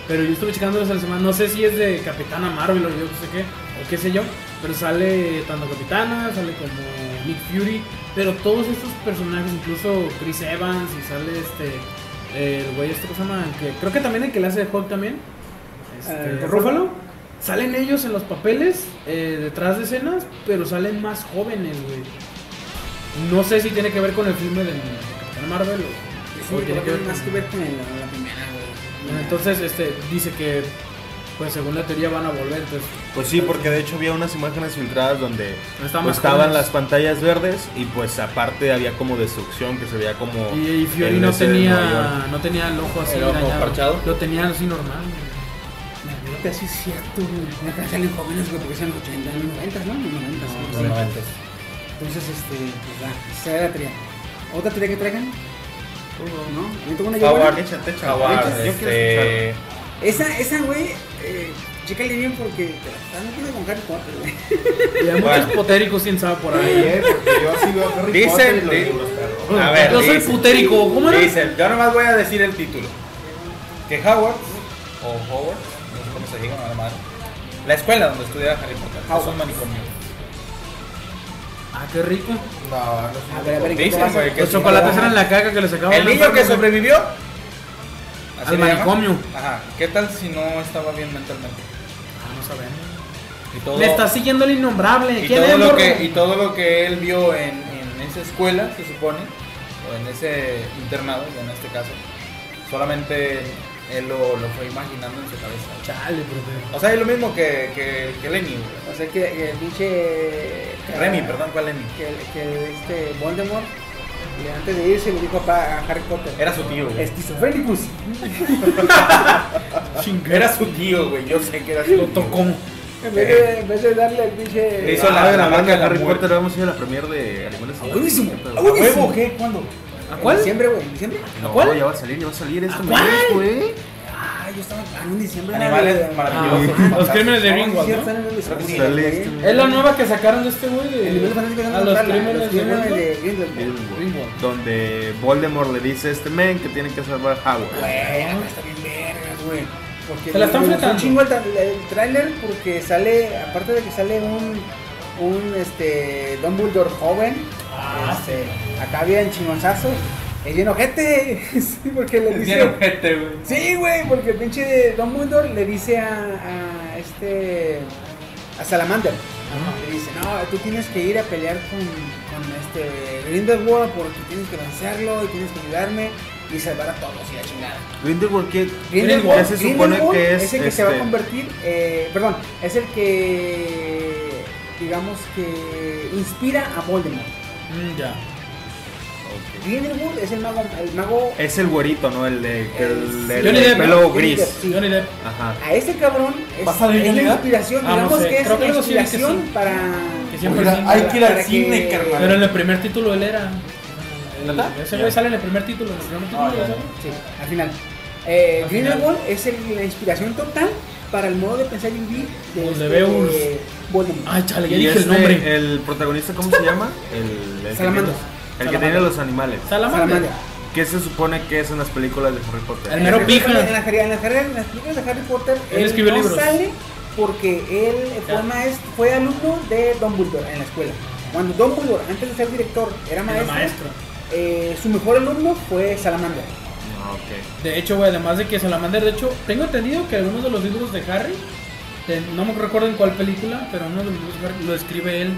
pero yo estuve checando esa semana, no sé si es de Capitana Marvel o yo no sé qué, o qué sé yo, pero sale tanto Capitana, sale como Nick Fury, pero todos estos personajes, incluso Chris Evans y sale este, el güey este, ¿cómo se llama? Que, creo que también el que le hace de Hulk también, este, Eh, Ruffalo. Salen ellos en los papeles, eh, detrás de escenas, pero salen más jóvenes, güey. No sé si tiene que ver con el filme de, de Capitán Marvel o, Sí, tiene que ver más con- que ver con el- la primera, güey. Entonces, este, dice que, pues según la teoría van a volver, entonces... Pues sí, porque de hecho había unas imágenes filtradas donde Estaban pues, las pantallas verdes y pues aparte había como destrucción que se veía como Y, y Fury el no tenía, no tenía el ojo así ¿El ojo dañado. parchado? Lo tenía así normal. Güey. Neta, sí es cierto, güey. Acá salen jóvenes, güey, porque son los 80, en los 90, ¿no? En los 90, sí, Los sí. noventas. Entonces, este, pues va, esa era la teoría. ¿Otra teoría que traigan? ¿No? ¿Yo tengo una yo Howard? Échate. Howard, Yo quiero este. Esa, esa, güey, eh, chécale bien porque la están metiendo con Harry Potter, güey. Y hay Bueno. muchos potéricos, quién sabe por ahí. Eh, porque yo sí veo Harry Dicen- Potter y los libros, perro. A ver, Yo soy putérico, ¿cómo era? Dice, yo nomás voy a decir el título. Que Howard, o Howard, no se diga, nada más. La escuela donde estudia Harry Potter. Es Howard. un manicomio. Ah, qué rico. No, no A sé. ver, a ver, ¿en qué te Dicen, vas a- güey, que Los chocolates eran la caca que le sacaban. El niño que sobrevivió. Al manicomio. Ajá. ¿Qué tal si no estaba bien mentalmente? Ah, no sabemos. Y todo, Me está siguiendo el innombrable. y ¿Quién todo es, lo morro? que y todo lo que él vio en, en esa escuela, se supone, o en ese internado, en este caso, solamente él lo, lo fue imaginando en su cabeza. Chale, profe. O sea, es lo mismo que, que, que Lenny, güey. O sea, que, que el pinche... Remy, perdón, ¿cuál Lenny? Que, que este Voldemort, le- antes de irse, le dijo a, Harry Potter. Era su tío, güey. Esquizofrénicus. Era su tío, güey. Yo sé que era su Lo tío. tocó. En vez de, en vez de darle el pinche... Le hizo Ah, la- a ver, la hablando marca de la Harry. Potter, vamos a ir a la premier de Animales buenísimo. ¿Qué pedo? ¿A huevo qué? ¿Cuándo? ¿A cuál? En diciembre, güey, en diciembre. No, cuál? ya va a salir, ya va a salir este ¿A cuál? güey. Ah, yo estaba en diciembre. Animales era de- maravillosos. Ah, los crímenes de Ringwald, este Es la nueva que sacaron de este güey. de- El nivel fanático A los crímenes de Ringwald. Donde Voldemort le dice a este men que tiene que salvar a Howard. Güey, está bien vergas, güey. Porque Se la están fletando. un chingo el, el tráiler porque sale, aparte de que sale un, un este, Dumbledore joven, Ah, este, acá bien chingonzazos, es bien ojete, sí, porque le dice... Ojete, güey. Sí, güey, porque el pinche Dumbledore le dice a, a este, a Salamander, le dice, no, tú tienes que ir a pelear con, con este Grindelwald porque tienes que vencerlo y tienes que ayudarme y salvar a todos y la chingada. Grindelwald, ¿qué? Grindelwald, ¿Qué se supone Grindelwald que es? el que se va a este, convertir, eh, perdón, es el que, digamos que inspira a Voldemort. Mm, ya. Grindelwald es el mago, el mago, Es el güerito, ¿no? El de el, pelo ¿no? gris. Johnny Depp, sí. Johnny Depp. Ajá. a ese cabrón es, ¿Va a salir es la inspiración, Ah, no digamos sé, que es creo que la que inspiración sí. para... Que siempre Oiga, sí. hay que ir al cine, que- carnal. Pero en el primer título él era. ¿Neta? Ese güey sale en el primer título. En el primer título, Ah, ya, ¿ya ya. sabes? Sí, al final. Eh, Al Grindelwald es el- la inspiración total para el modo de pensar y vivir de, Pues de este, Voldemort. Ay, chale, ya Y dije el este, nombre. el protagonista, ¿cómo se llama? El, el que Salamander. tiene- El que tiene los animales. Salamander. Salamander. ¿Qué se supone que es en las películas de Harry Potter? El mero En pija. En las, en las, en las películas de Harry Potter, Él él, escribió no libros. sale porque él fue, maestro, fue alumno de Dumbledore en la escuela. Cuando Dumbledore, antes de ser director, era Era maestro, eh, su mejor alumno fue Salamander. Ok. De hecho, güey, además de que Salamander, de hecho, tengo entendido que algunos de los libros de Harry, de- no me recuerdo en cuál película, pero uno de los libros de Harry lo escribe él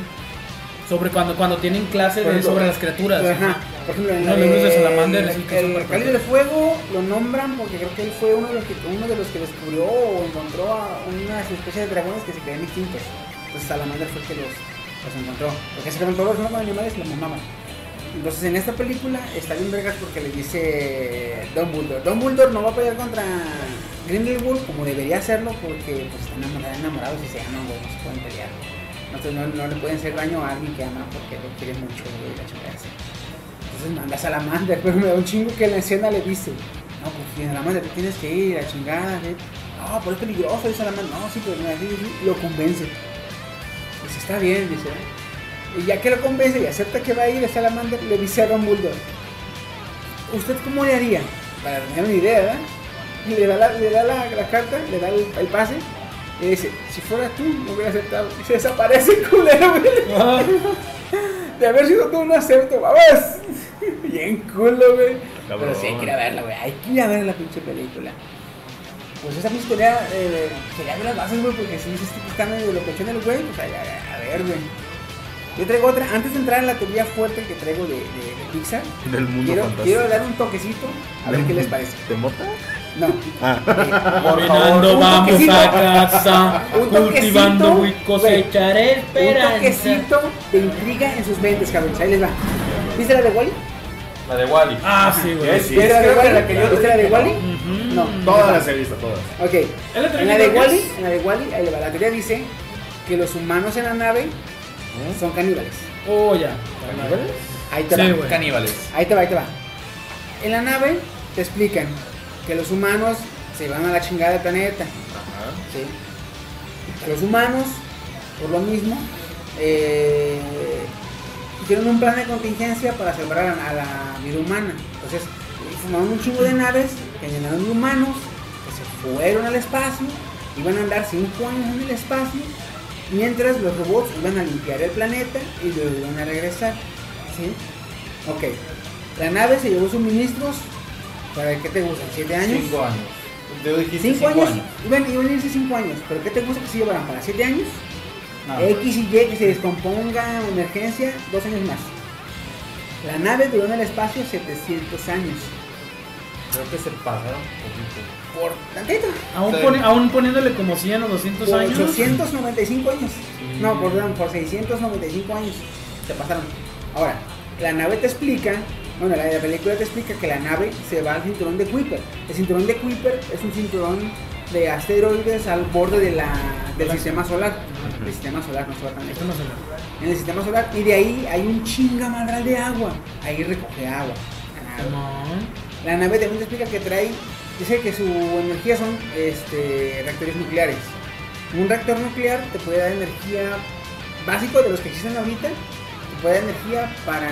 sobre cuando, cuando tienen clase Por de, ejemplo, sobre las criaturas. Ajá. Por ejemplo, en los libros de de- Salamander, el, sí, que el. Cáliz de Fuego lo nombran porque creo que él fue uno de los que, uno de, los que descubrió o encontró a unas especies de dragones que se creían extintos. Entonces Salamander fue el que los, los encontró. Porque se todos los animales y los mamaban. Entonces en esta película está bien vergas porque le dice Dumbledore. Dumbledore no va a pelear contra Grindelwald como debería hacerlo porque pues están enamorados, enamorados y se aman, güey, no se pueden pelear. Entonces no, le pueden hacer daño a alguien que ama porque lo quiere mucho, güey, la chingada. Entonces manda a Salamander, pero me da un chingo que en la escena le dice, no, pues Salamander tú tienes que ir, a chingada, ¿eh? no, pero es peligroso, dice Salamander, no, sí, pero mira, sí, sí", lo convence. Dice, está bien, dice, "¿eh?". Y ya que lo convence y acepta que va a ir a Salamander, le dice a Dumbledore, ¿usted cómo le haría? Para tener una idea, ¿verdad? Y le da la, le da la, la carta, le da el, el pase, y dice, si fuera tú, no hubiera aceptado. Y se desaparece el culero, güey. Ah, De haber sido tú, no acepto, vamos. Bien culo, güey. Cabrón. Pero sí, hay que ir a verla, güey. Hay que ir a ver la pinche película. Pues esa pinche pelea, eh, quería ver las bases, güey, porque si dices que está medio locochón el güey, pues a, a- a ver, güey. Yo traigo otra, antes de entrar en la teoría fuerte que traigo de, de, de Pixar, Del mundo quiero, fantástico. quiero dar un toquecito a ver qué les parece. ¿De mota? No. Ah. Eh, Caminando un vamos toquecito. a casa, Un cultivando y cosecharé un esperanza. toquecito de intriga en sus mentes, cabrón. Ahí les va. ¿Viste la de Wally? La de Wally. Ah, sí, güey. Sí, ¿Viste la de Wally? la que yo ¿Viste la de Wally? Ujú. No. Todas las he visto, todas. Ok. En la de Wally, en la de Wally, ahí le va. La teoría dice que los humanos en la nave son caníbales. Oh, ya. Ahí te Sí, va. Caníbales. Ahí te va, ahí te va. En la nave te explican que los humanos se van a la chingada del planeta. ¿sí? Que los humanos, por lo mismo, eh, hicieron un plan de contingencia para salvar a la, a la vida humana. Entonces, formaron un chingo de naves que llenaron de humanos, que se fueron al espacio, iban a andar cinco años en el espacio, mientras los robots iban a limpiar el planeta y luego iban a regresar. ¿Sí? Ok. La nave se llevó suministros. ¿Para qué te gustan? ¿Siete años? Cinco años. Tú dijiste Cinco, años. Iban, iban a irse cinco años. ¿Pero qué te gusta que se llevaran? ¿Para siete años? No. X y Y que se descomponga, emergencia, dos años más. La nave duró en el espacio 700 años. Creo que se pasaron un Por tantito. Aún, Sí. poni- aún poniéndole como 100 o 200 Por años. 895 años. No, perdón, por 695 años. Se pasaron. Ahora, la nave te explica, bueno, la, la película te explica que la nave se va al cinturón de Kuiper. El cinturón de Kuiper es un cinturón de asteroides al borde de la, del sistema solar. El sistema solar no. Esto no se lo- En el sistema solar. Y de ahí hay un chinga madral de agua. Ahí recoge agua. La nave también te explica que trae, dice que su energía son este, reactores nucleares. Un reactor nuclear te puede dar energía básico de los que existen ahorita, te puede dar energía para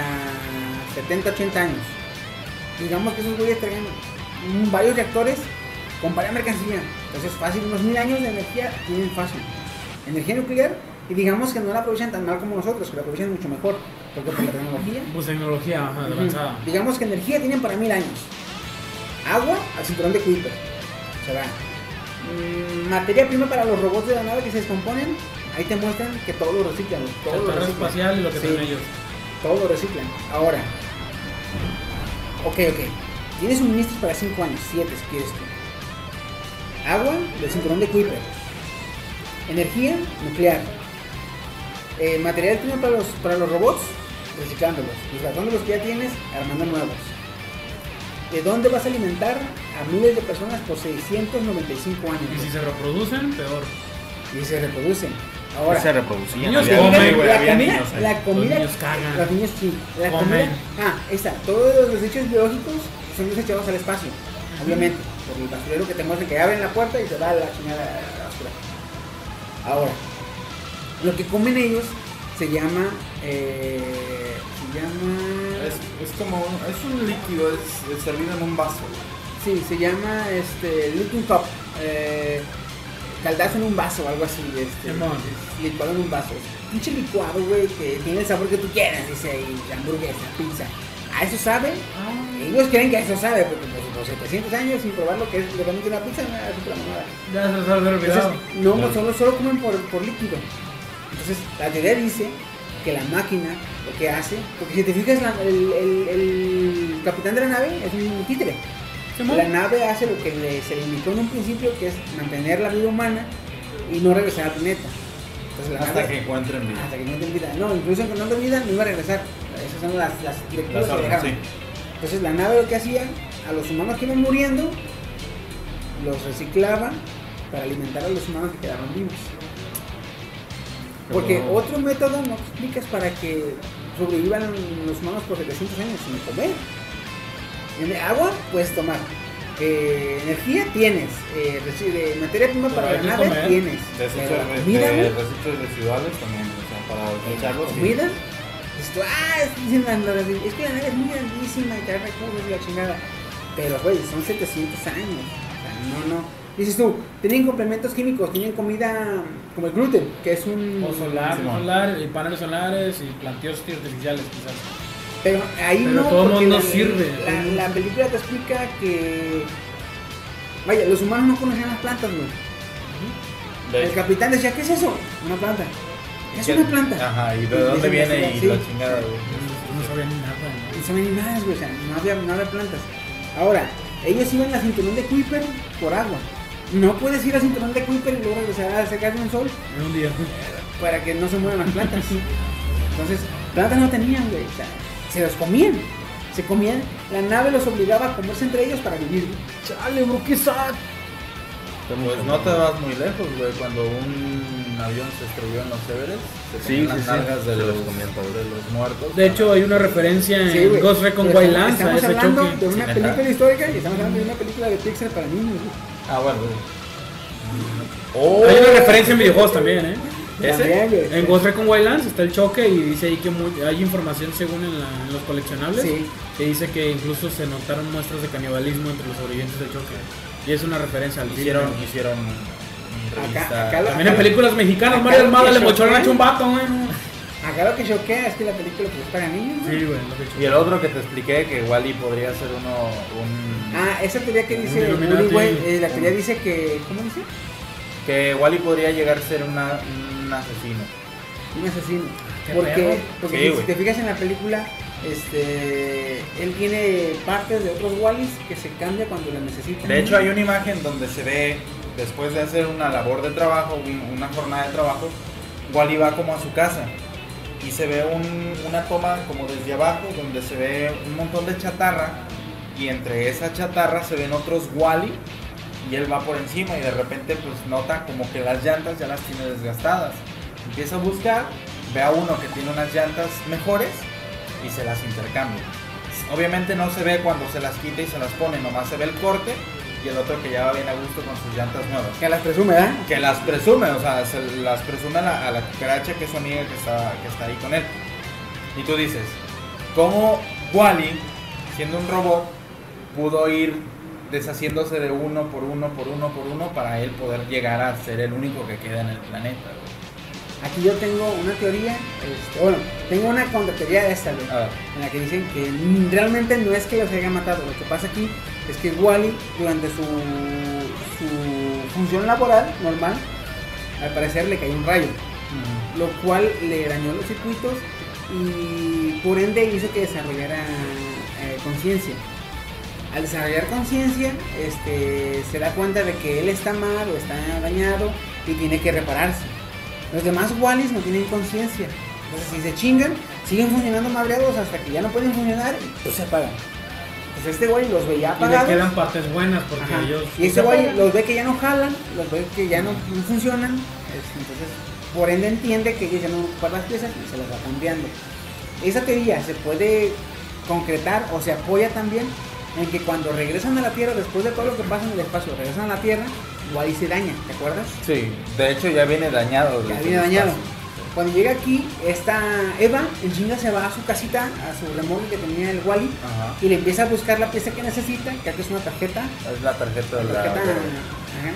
70, 80 años. Digamos que esos güeyes traen varios reactores con varias mercancía. Entonces fácil, unos mil años de energía tienen fácil. Energía nuclear y digamos que no la aprovechan tan mal como nosotros, que la aprovechan mucho mejor. Porque por la tecnología Pues tecnología ajá, avanzada. Digamos que energía tienen para mil años. Agua al cinturón de Kuiper. Se va. Mm, materia prima para los robots de la nave que se descomponen. Ahí te muestran que todo lo reciclan. Todo El lo reciclan. espacial y lo que Sí, ellos. Todo lo reciclan. Ahora. Ok, ok. Tienes suministros para 5 años, 7 si quieres tú. Agua del cinturón de Kuiper. Energía nuclear. Eh, material prima para los, para los robots, reciclándolos. Desgastando los que ya tienes, armando nuevos. ¿De dónde vas a alimentar a miles de personas por 695 años? Y si se reproducen, peor. Y se reproducen. Ahora, se reproducían. Niños había- comen, la, la comida, niños la comida, Los niños cagan. los niños sí, la Comen. comida, ah, está, todos los desechos biológicos son desechados al espacio, obviamente, por el basurero que te muestra que abren la puerta y se va a la chingada la basura. Ahora, lo que comen ellos se llama, eh, llama, Es, es como un, es un líquido, es, es servido en un vaso. sí, se llama, este, licking cup, eh, caldazo en un vaso, algo así, este, licuado en un vaso. Pinche licuado, güey, que tiene el sabor que tú quieras, dice ahí, hamburguesa, pizza. ¿A eso sabe? Ellos creen que a eso sabe, porque pues, por 700 años sin probar lo que es realmente una pizza, no es otra mamada. Ya se olvidado. Entonces, no, solo, solo comen por, por líquido. Entonces, la teoría dice que la máquina lo que hace, porque si te fijas, la- el, el- el capitán de la nave es un títere. La nave hace lo que le- se le indicó en un principio, que es mantener la vida humana y no regresar al planeta. Entonces, la Hasta nave- que encuentren vida. hasta que no encuentren vida. No, incluso encontrando vida no iba a regresar. Esas son las, las directivas Las que dejaron. sí. Entonces la nave lo que hacía, a los humanos que iban muriendo, los reciclaba para alimentar a los humanos que quedaron vivos. Porque otro método no explicas para que sobrevivan los humanos por 700 años sin comer. Agua puedes tomar. Eh, energía tienes. Eh, de materia prima Pero para la nave comer. tienes. Desechos, comida, residuales también, o sea, para desecharlos. sí. comida. Tú, ah, es que la nave es muy grandísima y trae recursos y la chingada. Pero, güey, son 700 años. O sea, no, no. Dices tú, tienen complementos químicos, tienen comida como el gluten, que es un. O solar, Simón. solar, y paneles solares y planteos artificiales quizás. Pero ahí Pero no. todo porque mundo la, sirve. La, la película te explica que. Vaya, los humanos no conocían las plantas, güey. De- El capitán decía, ¿qué es eso? Una planta. ¿Qué es ¿Qué- una planta? Ajá, ¿y de dónde viene y sí. la chingada, güey? No, no sabía ni nada. ¿no? Se ven nada, güey, o sea, no había, no había plantas. Ahora, ellos iban a cinturón de Kuiper por agua. No puedes ir a cinturón de Kuiper y luego regresar a sacarle un sol En un día. para que no se muevan las plantas. Entonces, plantas no tenían, güey, o sea, se los comían. Se comían, la nave los obligaba a comerse entre ellos para vivir. güey. Chale, bro, qué sad. Pues no te vas muy lejos, güey. Cuando un avión se estrelló en los Everest, se Sí, las sí. nalgas de los, de los muertos. De hecho, hay una referencia en Sí. Ghost Recon Wildlands Estamos hablando choque. de una Sí, película histórica y estamos hablando de una película de Pixar para niños. güey. Ah, bueno. Oh, Hay una referencia en videojuegos también, ¿eh? ¿Ese? También, güey. En Ghost Recon Wildlands está el choque y dice ahí que mu- hay información según en, la- en los coleccionables Sí. que dice que incluso se notaron muestras de canibalismo entre los sobrevivientes del choque. Y es una referencia al hicieron, hicieron acá También en películas mexicanas, Mario que le mocharon choquea- a un vato, güey. Acá lo que choquea es que la película pues, es para niños. Sí, güey, lo que Y el otro que te expliqué, que Wally podría ser uno, un... Ah, esa teoría que dice güey, eh, la teoría dice que, ¿cómo dice? Que Wally podría llegar a ser una, un asesino. Un asesino. Qué Porque, porque Sí, si, te fijas en la película, este, él tiene partes de otros Wallys que se cambia cuando la necesita. De hecho, hay una imagen donde se ve, después de hacer una labor de trabajo, un- una jornada de trabajo, Wally va como a su casa y se ve un- una toma como desde abajo donde se ve un montón de chatarra y entre esa chatarra se ven otros Wally y él va por encima y de repente pues nota como que las llantas ya las tiene desgastadas. Empieza a buscar, ve a uno que tiene unas llantas mejores y se las intercambia. Obviamente no se ve cuando se las quita y se las pone, nomás se ve el corte y el otro que ya va bien a gusto con sus llantas nuevas. Que las presume, ¿verdad? Que las presume, o sea, se las presume a la, a la cucaracha que es su amiga que está, que está ahí con él. Y tú dices, ¿cómo Wally, siendo un robot, pudo ir deshaciéndose de uno por uno, por uno, por uno, para él poder llegar a ser el único que queda en el planeta? güey? Aquí yo tengo una teoría, este, bueno, tengo una contrateoría de esta, güey, en la que dicen que realmente no es que los haya matado, lo que pasa aquí es que Wally, durante su, su función laboral normal, al parecer le cayó un rayo, lo cual le dañó los circuitos y por ende hizo que desarrollara eh, conciencia. Al desarrollar conciencia, este, se da cuenta de que él está mal o está dañado y tiene que repararse. Los demás Wallis no tienen conciencia. Entonces, si se chingan, siguen funcionando madreados hasta que ya no pueden funcionar y pues, se apagan. Pues este güey los veía Y le apagados. quedan partes buenas porque Ajá. ellos. Y este güey los ve que ya no jalan, los ve que ya no no funcionan, es- entonces por ende entiende que ellos ya no ocupan las piezas y se las va cambiando. Esa teoría se puede concretar o se apoya también en que cuando regresan a la Tierra, después de todo lo que pasa en el espacio, regresan a la Tierra, Wally se daña, ¿te acuerdas? Sí, de hecho ya viene dañado. Ya viene dañado. espacio. Cuando llega aquí, esta Eva en chinga se va a su casita, a su remolque que tenía el Wally, Ajá. y le empieza a buscar la pieza que necesita, que es una tarjeta, Es la tarjeta de la la... tarjeta, ajá.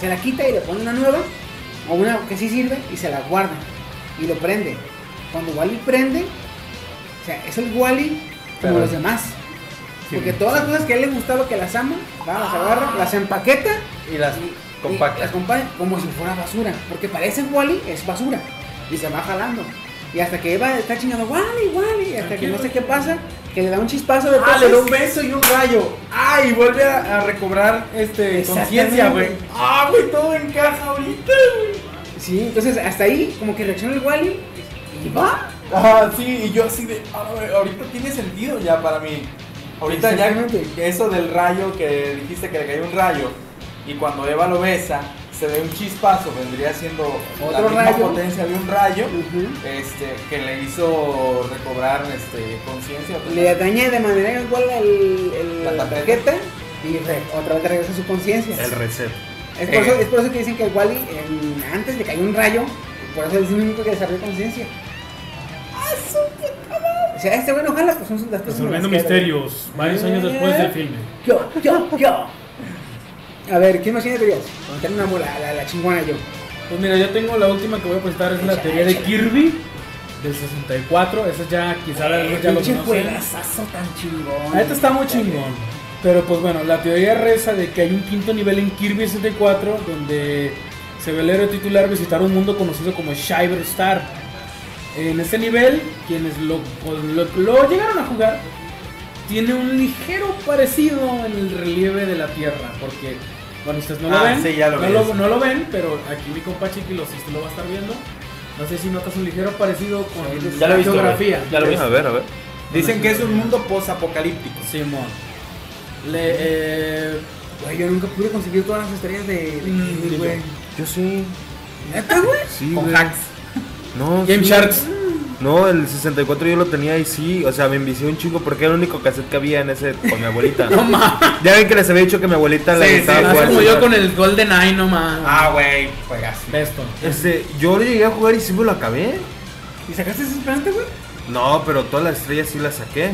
Se la quita y le pone una nueva, o una que sí sirve, y se la guarda. Y lo prende. Cuando Wally prende, o sea, es el Wally como Pero- los demás. Porque todas las cosas que a él le gustaba que las ama, va, las agarra, las empaqueta Y las y compacta. las como si fuera basura. Porque parece Wally, es basura. Y se va jalando. Y hasta que Eva está chingando, Wally, Wally. y Hasta que no sé qué pasa, que le da un chispazo de Ah, le da un beso y un rayo. Ah, y vuelve a, a recobrar este conciencia, güey. Ah, güey, todo encaja ahorita, güey. Sí, entonces hasta ahí como que reacciona el Wally y va. Ah, sí, y yo así de, ah, güey, ahorita tiene sentido ya para mí. Ahorita ya Exactamente. que eso del rayo que dijiste que le cayó un rayo y cuando Eva lo besa se ve un chispazo, vendría siendo la Otro misma rayo. potencia de un rayo, este, que le hizo recobrar este conciencia. Le daña de manera igual el, el- La la tarjeta. tarjeta y re- otra vez regresa a su conciencia. El reset. Es, por eso- es por eso que dicen que el Wally en- antes le cayó un rayo, y por eso es el único que desarrolló conciencia. O sea, este güey no jala, pues son las cosas. Resolviendo misterios varios años después del filme. Yo, yo, yo. A ver, ¿quién más tiene teorías? Una bola, la, la chingona yo. Pues mira, yo tengo la última que voy a presentar, es la teoría de. Kirby del 64. Esa ya quizá algunos ya lo juegazazo tan chingón. Esta está muy chingón. Pero pues bueno, la teoría reza de que hay un quinto nivel en Kirby 64 donde se ve el héroe titular visitar un mundo conocido como Shiver Star. En este nivel, quienes lo, lo, lo llegaron a jugar, tiene un ligero parecido en el relieve de la Tierra. Porque, bueno, ustedes no lo Ah, ven. sí, ya lo no, vi, lo, sí. no lo ven, pero aquí mi compa Chiqui lo, sí lo va a estar viendo. No sé si notas un ligero parecido con Ya lo he la geografía. Ya lo he A ver, a ver. Dicen que es un mundo post-apocalíptico. Simón. Le, eh, Güey, yo nunca pude conseguir todas las estrellas de, de Mm, yo. Yo sí. ¿Neta, güey? Sí, Con güey. hacks. No, Game sí. Sharks. No, el 64 yo lo tenía y sí, o sea, me envicié un chingo porque era el único cassette que había en ese con mi abuelita. No mames. ya ven que les había dicho que mi abuelita Sí, le sí, gustaba sí. Así jugar. como yo con el Golden Eye, no mames. Ah, güey, juegas. Esto. Este, yo le llegué a jugar y sí me lo acabé. ¿Y sacaste ese planeta, güey? No, pero todas las estrellas sí las saqué.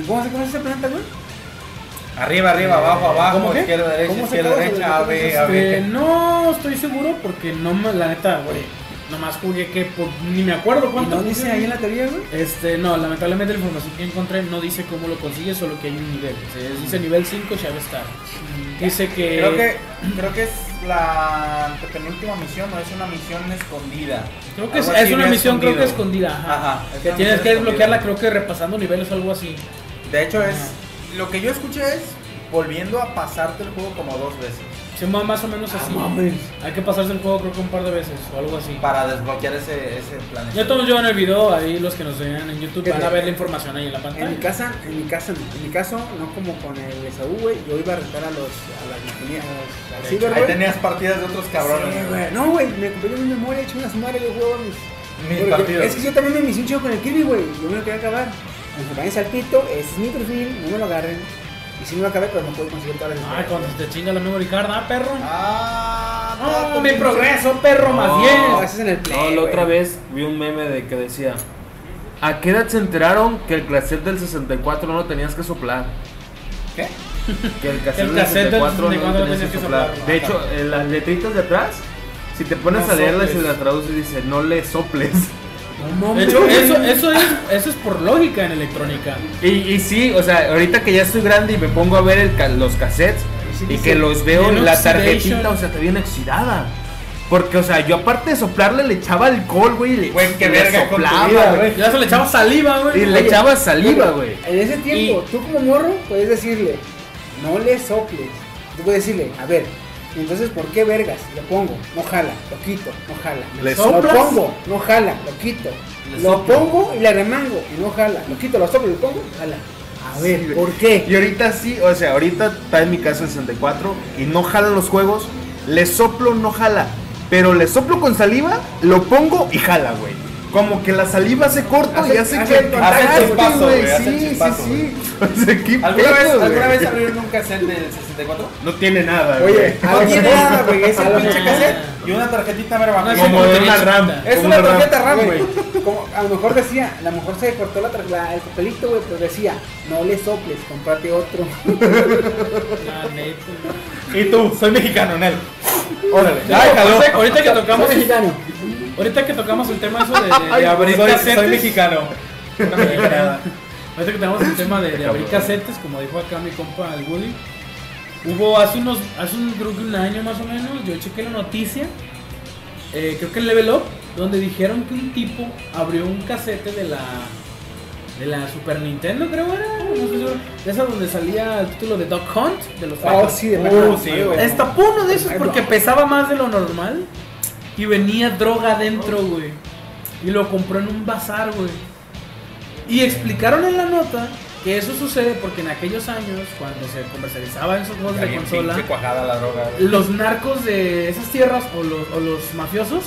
¿Y cómo sacabas ese planeta, güey? Arriba, arriba, abajo, abajo, ¿Cómo qué? izquierda, derecha, ¿Cómo izquierda, derecha, A, B, A, B. no estoy seguro porque no me, la neta, güey. Nomás jugué que por- ni me acuerdo ¿Y cuánto. no dice ahí en la teoría, güey? Este, no, lamentablemente la información que encontré no dice cómo lo consigues, solo que hay un nivel. O sea, dice nivel 5 Shadow Star. Dice que. Creo que, creo que es la penúltima misión o es una misión escondida. Creo que es, es una misión, creo que escondida. Ajá. Ajá, es Que tienes que desbloquearla, creo que repasando niveles o algo así. De hecho, es. Lo que yo escuché es volviendo a pasarte el juego como dos veces. Se mueve más o menos así. Hay que pasarse el juego, creo que un par de veces o algo así. Para desbloquear ese, ese planeta. Ya todos en el video, ahí los que nos vean en YouTube van a ver la información ahí en la En mi pantalla. casa, en mi casa, en mi caso, no como con el Esaú, güey, yo iba a rentar a los, a las ingenierías, a los- al Ciber, Ahí tenías partidas de otros cabrones. Sí. No, güey, me compré mi memoria, hecho una madre, yo jugaba mis... Mis Porque partidas. Es que yo también me inicié un chido con el Kirby, güey, yo me lo quería acabar. Cuando se vayan salpito, ese es mi perfil, no me lo agarren. Si no lo acabé, pero no puedo conseguir todas las Ay, cuando se te chinga la memory card, ¿ah, perro? Ah, No, mi progreso, perro, más No, bien. ese es en el play. No, la güey. otra vez vi un meme de que decía: ¿A qué edad se enteraron que el cassette del 64 no lo tenías que soplar? ¿Qué? Que el cassette, el del cassette del 64 no 64 lo tenías que soplar. soplar. De hecho, en las letritas de atrás, si te pones No a leerlas y las traduces, dice: No le soples. De hecho, eso, eso, es, eso es por lógica en electrónica. Y, y sí, o sea, ahorita que ya estoy grande y me pongo a ver el los cassettes Sí, y sí, que sí. los veo, Bien la tarjetita, o sea, te viene oxidada. Porque, o sea, yo aparte de soplarle le echaba alcohol, güey, le, Güey, qué verga soplaba, vida, güey. Ya se le echaba saliva, güey. Y le Oye, echaba saliva, güey. En ese tiempo, tú como morro, puedes decirle, no le soples. Tú puedes decirle, a ver, entonces, ¿por qué vergas? Lo pongo, no jala, lo quito, no jala. ¿Le lo soplas? pongo, no jala, lo quito. Lo soplo. pongo y le remango y no jala. Lo quito, lo soplo y lo pongo, jala. A ver, Sí. ¿por qué? Y ahorita sí, o sea, ahorita está en mi caso el 64 y no jalan los juegos, le soplo, no jala. Pero le soplo con saliva, lo pongo y jala, güey. Como que la saliva se corta y Hace- hace hace que el contacto, agarre, chispazo, güey. hace Sí, sí, chispazo, sí. O sea, qué ¿Alguna pedo, vez, ¿Alguna vez abrieron un cassette del 64? No tiene nada, Oye, güey. a No tiene nada, güey. Es lo pinche cassette y una tarjetita mera Una Como de una RAM. Es una tarjeta RAM, güey. A lo mejor decía, a lo mejor se cortó la, la- el papelito, güey, pero decía, no le soples, comprate otro. Y tú, soy mexicano, Nel. Órale. No, ahorita, ahorita que tocamos Soy mexicano. Ahorita que tocamos el tema eso de, de- de Ay, abrir soy, casetes. soy mexicano. Una mexicanada. Ahorita que tenemos el tema de, de abrir casetes, como dijo acá mi compa el Woody. Hubo hace unos, hace un, creo que un año más o menos, yo chequé la noticia, eh, creo que en Level Up, donde dijeron que un tipo abrió un casete de la de la Super Nintendo, creo era, de esa donde salía el título de Duck Hunt, de los Oh, sí, de verdad. sí, güey. Destapó uno de esos porque pesaba más de lo normal y venía droga adentro, güey. Y lo compró en un bazar, güey. Y explicaron en la nota que eso sucede porque en aquellos años, cuando se comercializaban esos juegos de consola, la droga. los narcos de esas tierras o los, o los mafiosos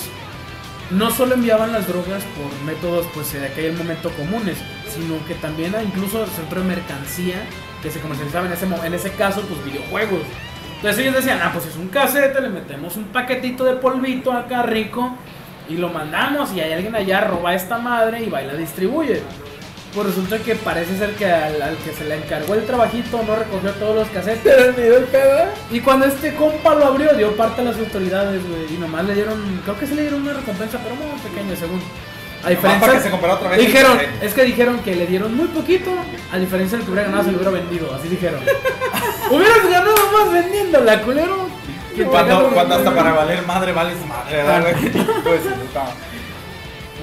no solo enviaban las drogas por métodos pues de aquel momento comunes, sino que también incluso centro de mercancía que se comercializaba en ese, en ese caso pues videojuegos. Entonces ellos decían, ah pues es un casete, le metemos un paquetito de polvito acá rico y lo mandamos y hay alguien allá roba esta madre y va y la distribuye. Pues resulta que parece ser que al, al que se le encargó el trabajito no recogió todos los casetes. Y cuando este compa lo abrió, dio parte a las autoridades, güey. Y nomás le dieron, creo que sí le dieron una recompensa, pero muy pequeña, según. A Nomás para que se otra vez. Dijeron, es que dijeron que le dieron muy poquito, a diferencia del que hubiera ganado si lo hubiera vendido, así dijeron. Hubieras ganado más vendiéndola, culero. que Cuando, pagando- cuando hasta para valer madre vales madre, ¿verdad, güey? Pues.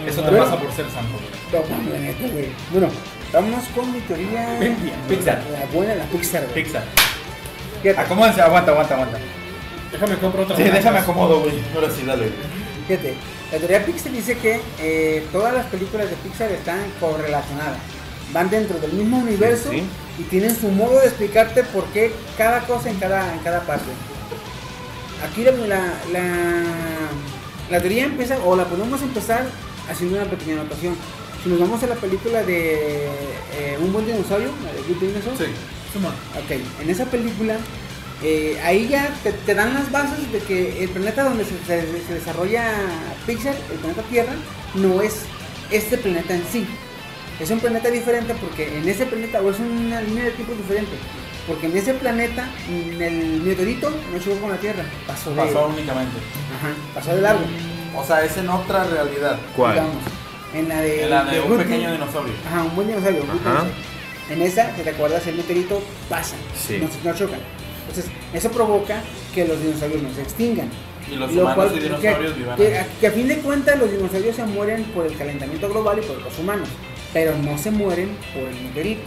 Eso te pasa por ser santo, güey. No, mames, la neta, güey. Bueno, vámonos con mi teoría. Pixar. La buena, la Pixar, güey. Pixar. Fíjate, Acomódense, aguanta, aguanta, aguanta. Déjame comprar otra. Sí, déjame acomodo, güey. Ahora sí, dale. fíjate. La teoría Pixar dice que eh, todas las películas de Pixar están correlacionadas. Van dentro del mismo universo Sí. y tienen su modo de explicarte por qué cada cosa en cada, en cada parte. Aquí la, la, la, la teoría empieza, o la podemos empezar haciendo una pequeña anotación. Si nos vamos a la película de eh, Un buen dinosaurio, la de Good Dinosaur, Sí. Simón. Ok, en esa película, eh, ahí ya te, te dan las bases de que el planeta donde se, se- se desarrolla Pixar, el planeta Tierra, no es este planeta en sí. Es un planeta diferente porque en ese planeta, o es una línea de tiempo diferente, porque en ese planeta, mm, el meteorito no chocó con la Tierra, pasó de, Pasó únicamente. Ajá, pasó de largo. O sea, es en otra realidad. ¿Cuál? digamos. En la de, En la de de un pequeño Di- dinosaurio. Ajá, un buen dinosaurio. un dinosaurio. En esa, si te acuerdas, el meteorito pasa, Sí. no, no chocan. Entonces, eso provoca que los dinosaurios no se extingan. Y los Lo humanos cual- y dinosaurios que, vivan. que a fin de cuentas los dinosaurios se mueren por el calentamiento global y por los humanos, pero no se mueren por el meteorito.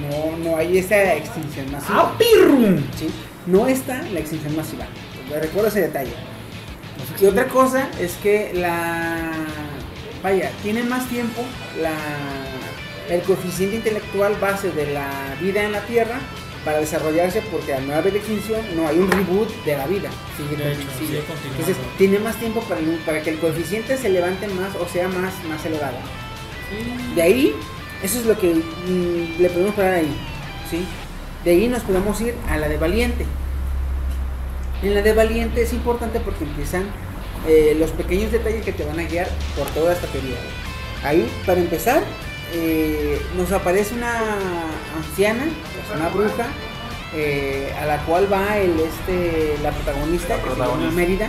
No, no hay esa extinción masiva. ¡Ah! ¿sí? No está la extinción masiva. Recuerdo ese detalle. Y otra cosa es que la. Vaya, tiene más tiempo la, el coeficiente intelectual base de la vida en la Tierra para desarrollarse porque al no haber extinción no hay un reboot de la vida. Sigue, De hecho, sigue. sigue continuando. Entonces tiene más tiempo para que el coeficiente se levante más o sea más, más elevado. De ahí Eso es lo que mm, le podemos parar ahí, ¿sí? De ahí nos podemos ir a la de Valiente. En la de Valiente es importante porque empiezan eh, los pequeños detalles que te van a guiar por toda esta teoría. Ahí, para empezar, eh, nos aparece una anciana, una bruja, eh, a la cual va el este la protagonista, La que se llama. Mérida,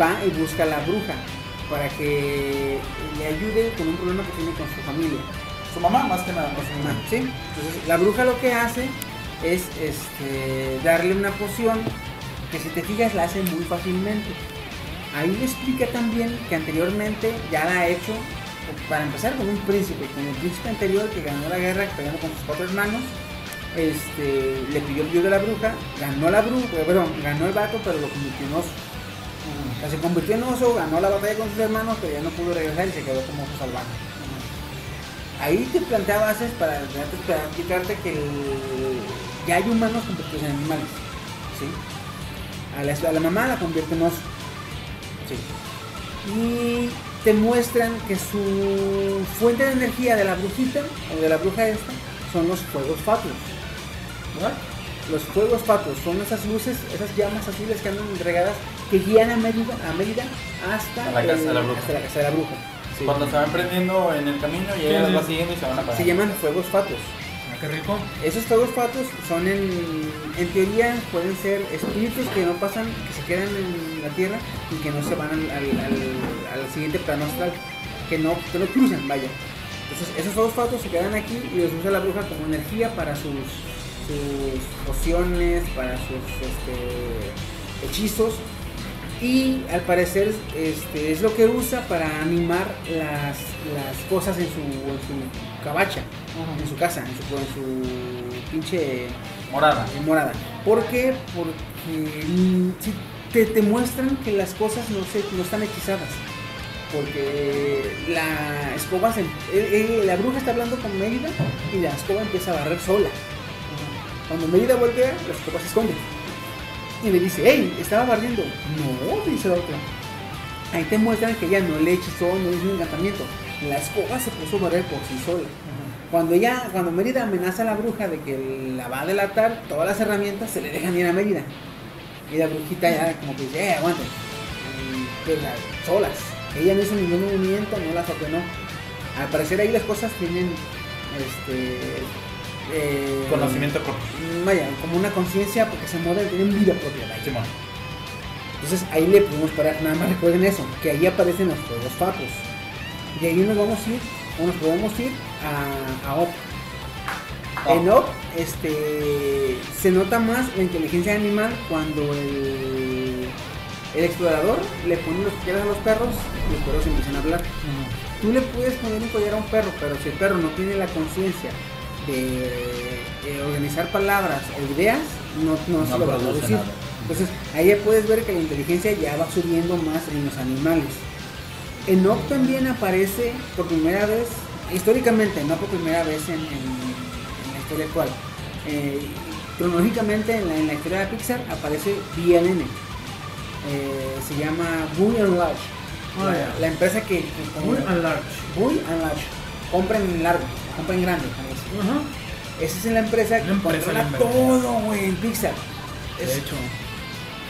va y busca a la bruja para que le ayude con un problema que tiene con su familia. Su mamá, más que nada. no su mamá. ¿sí? Entonces, la bruja lo que hace es este, darle una poción que si te fijas la hace muy fácilmente. Ahí le explica también que anteriormente ya la ha hecho, para empezar con un príncipe, con el príncipe anterior que ganó la guerra peleando con sus cuatro hermanos, este, le pidió el dios de la bruja, ganó la bruja, perdón, ganó el vato, pero lo convirtió en oso. Se convirtió en oso, ganó la batalla con sus hermanos, pero ya no pudo regresar y se quedó como oso salvaje. Ahí te plantea bases para explicarte que ya hay humanos convertidos en animales. ¿sí? A, la, mamá la convierte en oso. ¿sí? Y te muestran que su fuente de energía de la brujita o de la bruja esta son los fuegos fatuos. Los fuegos fatuos son esas luces, esas llamas azules que andan regadas que guían a Mérida, a Mérida hasta, A la casa de la bruja. hasta la casa de la bruja. Sí. Cuando se van prendiendo en el camino y Sí, ella las sí. va siguiendo y se van apagando. Se llaman fuegos fatuos. Ah, qué rico. Esos fuegos fatuos son en, en teoría pueden ser espíritus que no pasan, que se quedan en la tierra y que no se van al, al- al- al siguiente plano astral, que no, que no cruzan, vaya. Entonces esos fuegos fatuos se quedan aquí y los usa la bruja como energía para sus, sus pociones, para sus este, hechizos y al parecer este, es lo que usa para animar las, las cosas en su, en su cabacha, en su casa, en su, en su pinche Morada. eh, morada. ¿Por qué? Porque mm, te, te muestran que las cosas no, se, no están hechizadas. Porque la escoba, se- eh, eh, la bruja está hablando con Mérida y la escoba empieza a barrer sola. Cuando Mérida voltea, la escoba se esconde. Y le dice, hey, estaba barriendo. No, dice la otra. Ahí te muestran que ella no le hechizó, no hizo un encantamiento. La escoba se puso a barrer por sí sola. Cuando ella, cuando Mérida amenaza a la bruja de que la va a delatar, todas las herramientas se le dejan ir a Mérida. Y la brujita ya como que dice, eh, aguante. Pues, la- solas. Ella no hizo ningún movimiento, no las ordenó. Al parecer ahí las cosas tienen este eh, Conocimiento propio. Vaya, como una conciencia porque se mueven, tienen vida propia. vaya. Simón. Entonces ahí le podemos parar, nada más recuerden eso, que ahí aparecen los fuegos fatos. Y ahí nos vamos a ir, o nos podemos ir a, a Op. En Op, este, se nota más la inteligencia animal cuando el, el explorador le pone los collares a los perros y los perros empiezan a hablar. Tú le puedes poner un collar a un perro, pero si el perro no tiene la conciencia de, de organizar palabras o ideas, no, no, se lo va a producir. nada. Entonces, ahí ya puedes ver que la inteligencia ya va subiendo más en los animales. En Op también aparece por primera vez, históricamente, no por primera vez en, en- en la historia actual. Eh, cronológicamente en la, en la historia de Pixar aparece BLN. Eh, se llama Buy and Large. Ah, la, empresa que, large. Buy and Large. Compra en largo, compra en grande. Esa es la empresa que empresa controla todo, güey, en Pixar. De Es- hecho.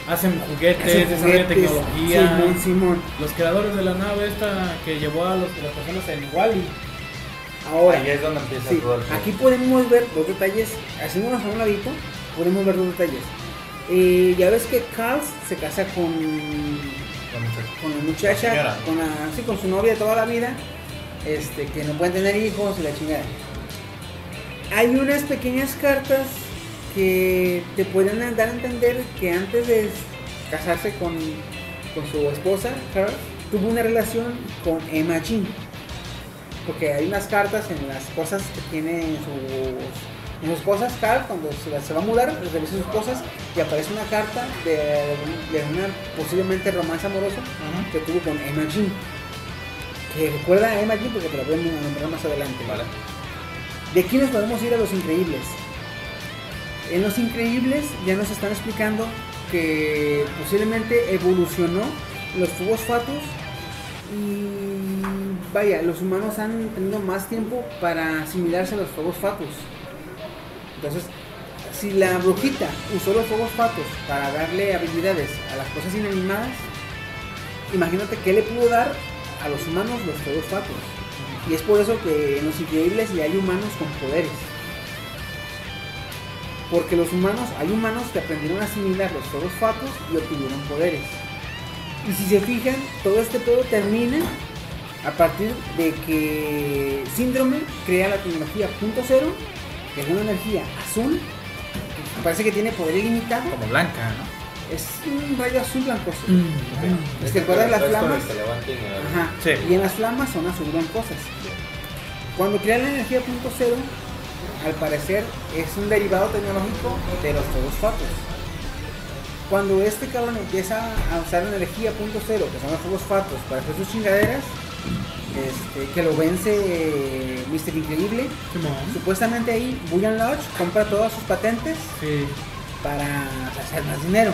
Hacen juguetes, hacen desarrollan juguetes. tecnología. Simón, Simón. Los creadores de la nave esta que llevó a los, las personas en Wally. Ahora, Ahí es donde empieza Sí, todo el aquí podemos ver dos detalles, haciéndonos a un ladito, podemos ver dos detalles. Eh, ya ves que Carl se casa con, con la muchacha, con, la, sí, con su novia de toda la vida, este, que no pueden tener hijos y la chingada. Hay unas pequeñas cartas que te pueden dar a entender que antes de casarse con, con su esposa, Carl, tuvo una relación con Emma Jean porque hay unas cartas en las cosas que tiene en sus, en sus cosas, Carl, cuando se va a mudar, revisa sus cosas y aparece una carta de, de una posiblemente romance amoroso que tuvo con Emma Jean. Que recuerda a Emma Jean porque te la voy a nombrar más adelante. Vale. De aquí nos podemos ir a Los Increíbles. En Los Increíbles ya nos están explicando que posiblemente evolucionó los fugos fatus y vaya, los humanos han tenido más tiempo para asimilarse a los fuegos fatos. Entonces, si la brujita usó los fuegos fatos para darle habilidades a las cosas inanimadas, imagínate qué le pudo dar a los humanos los fuegos fatos. Y es por eso que en los increíbles ya hay humanos con poderes. Porque los humanos, hay humanos que aprendieron a asimilar los fuegos fatos y obtuvieron poderes. Y si se fijan, todo este pedo termina a partir de que Síndrome crea la tecnología punto cero, que es una energía azul, que parece que tiene poder ilimitado. Como blanca, ¿no? Es un rayo azul blancoso. Mm. Es que recuerdas las Es flamas. que el- Ajá. Sí. Y en las flamas son azul blancosas. Cuando crea la energía punto cero, al parecer es un derivado tecnológico de los fuegos fatos. Cuando este cabrón empieza a usar la energía punto cero, que son los fuegos fatos, para hacer sus chingaderas, este, que lo vence eh, Mr. Increíble, supuestamente ahí Bullion Lodge compra todas sus patentes Sí. para hacer más dinero.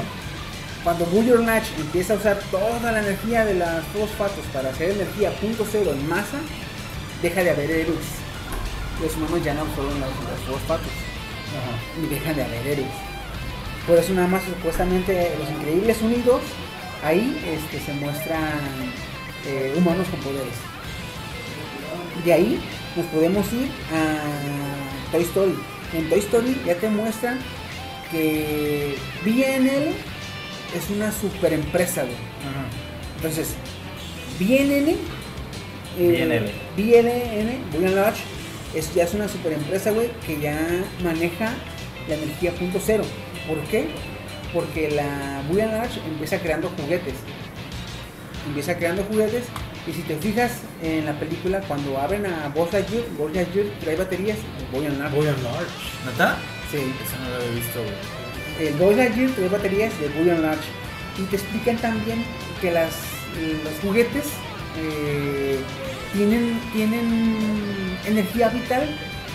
Cuando Bullion Lodge empieza a usar toda la energía de los fuegos fatos para hacer energía punto cero en masa, deja de haber héroes. Los humanos ya no absorben los, los fuegos fatos y dejan de haber héroes. Por eso nada más supuestamente los increíbles unidos, ahí este, se muestran eh, humanos con poderes. De ahí nos podemos ir a Toy Story. En Toy Story ya te muestran que BNL es una super empresa, güey. Entonces, BNN, eh, BNN, Bullion Lodge, es, ya es una super empresa, güey, que ya maneja la energía punto cero. ¿Por qué? Porque la Bullion Lodge empieza creando juguetes. Empieza creando juguetes y si te fijas en la película, cuando abren a Buzz Lightyear, Buzz Lightyear trae baterías, Lodge. Voy a large. ¿Neta? Sí. Eso no lo he visto, güey. El Buzz Lightyear baterías de Bullion Lodge. Y te explican también que las, los juguetes eh, tienen, tienen energía vital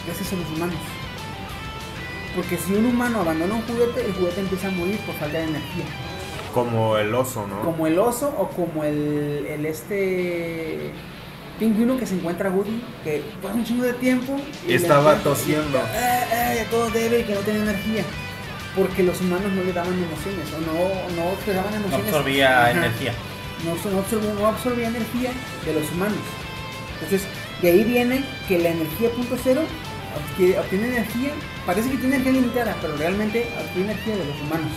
gracias a los humanos. Porque si un humano abandona un juguete, el juguete empieza a morir por falta de energía. Como el oso, ¿no? Como el oso o como el, el este pingüino que se encuentra Woody, que pasa un chingo de tiempo Y estaba tosiendo. Eh, eh, todo débil, que no tiene energía. Porque los humanos no le daban emociones o no, no expresaban No emociones. absorbía Ajá. energía. No, no absorbía, no absorbía energía de los humanos. Entonces, de ahí viene que la energía punto cero obtiene, obtiene energía, parece que tiene energía limitada, pero realmente obtiene energía de los humanos.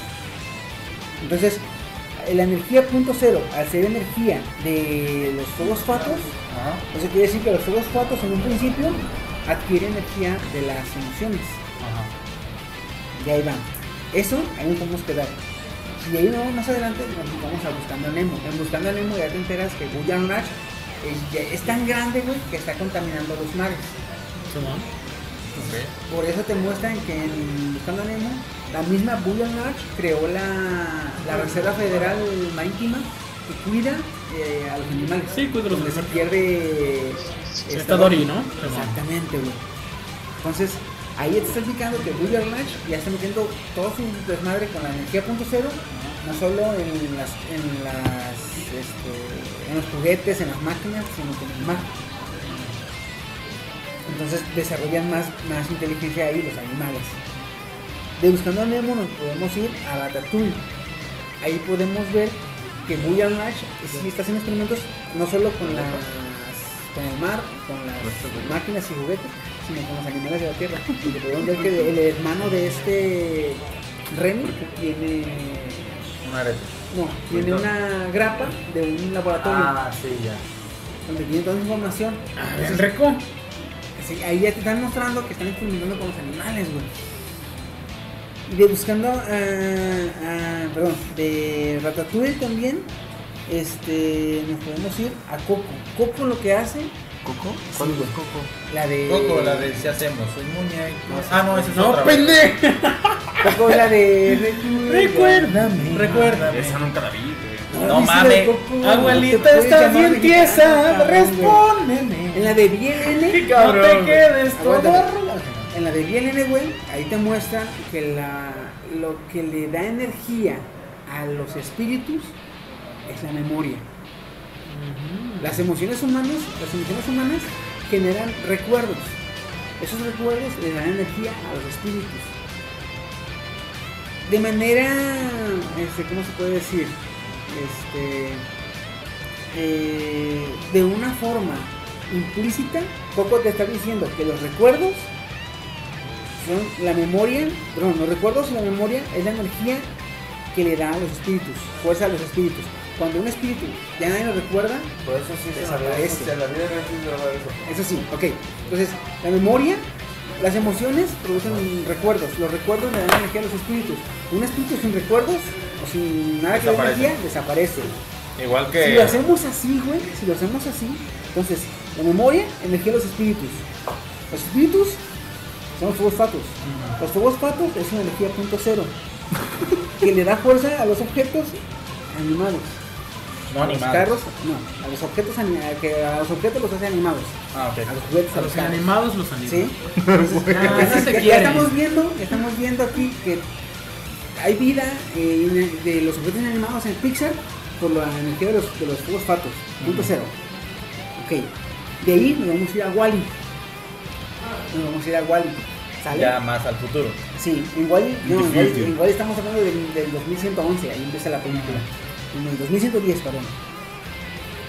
Entonces, la energía punto cero, al ser energía de los fuegos fatos, eso quiere decir que los fuegos fatos en un principio adquieren energía de las emociones. Y ahí van. Eso, ahí nos podemos quedar. Si ahí no, más adelante nos vamos a Buscando a Nemo. En Buscando a Nemo ya te enteras que Lodge es, ya- es tan grande, güey, que está contaminando los mares. Simón. Por eso te muestran que en Buscando a Nemo, la misma Bullion Lodge creó la, la Reserva Federal Marítima que cuida eh, a los animales. Sí, cuida a los Donde se animales. pierde... Está Dory, ¿no? Exactamente, güey. Entonces, ahí te está explicando que Bullion Lodge ya está metiendo todo su desmadre con la energía punto cero, no solo en las, en las, este, en los juguetes, en las máquinas, sino que en el mar. Entonces desarrollan más, más inteligencia ahí los animales. De Buscando a Nemo nos podemos ir a Ratatouille. Ahí podemos ver que Lodge sí está haciendo experimentos no solo con las con el mar, con las máquinas y juguetes, sino con los animales de la tierra. Y podemos ver que el hermano de este Remy tiene Un arete. no, tiene una grapa de un laboratorio Ah, sí, ya. donde tiene toda la información. Ah, bien rico. Sí, ahí ya te están mostrando que están experimentando con los animales, güey. Y de buscando, ah, ah, perdón, de Ratatouille también, este, nos podemos ir a Coco. Coco lo que hace, ¿Coco? Sí, ¿Cuál güey. es Coco? la de... Coco, la de si hacemos un muñeco. Ah, no, esa es No, otra. pendejo. Coco la de... Recuérdame. Recuérdame. Esa nunca la vi, güey. No ¿viste la mames. de Coco? Abuelita, No estás bien tiesa. güey. Respóndeme. En la de BLN, No te quedes todo. En la de BLN, güey, ahí te muestran que la, lo que le da energía a los espíritus es la memoria. Las emociones humanas, las emociones humanas generan recuerdos. Esos recuerdos le dan energía a los espíritus. De manera, este, ¿cómo se puede decir? Este, eh, de una forma implícita, Coco te está diciendo que los recuerdos son la memoria, perdón, los recuerdos y la memoria es la energía que le da a los espíritus, fuerza a los espíritus. Cuando un espíritu ya nadie lo recuerda, Por eso sí se Desaparece. La vida se de eso. eso sí, ok. Entonces, la memoria, las emociones producen recuerdos, los recuerdos le dan energía a los espíritus. Un espíritu sin recuerdos o sin nada que energía, desaparece. Igual Si que. lo hacemos así, güey, si lo hacemos así, entonces la memoria, energía a los espíritus. Los espíritus son los fuegos fatos. Los fuegos fatos es una energía punto cero que le da fuerza a los objetos animados. No a los animados. carros, no, a los objetos que a los objetos los hace animados. Ah, ok. A los juguetes, A los animados los animados. ¿Sí? Ah, se ya, estamos viendo, estamos viendo aquí que hay vida eh, de los objetos animados en Pixar por la energía de los, de los fatos. Punto cero. Ok. De ahí nos vamos a ir a Wally. Nos vamos a ir a Wally. ¿Sale? Ya más al futuro. Sí, en Wally, no, en Wally, en estamos hablando del, del 2111, ahí empieza la película. En el 2110, perdón.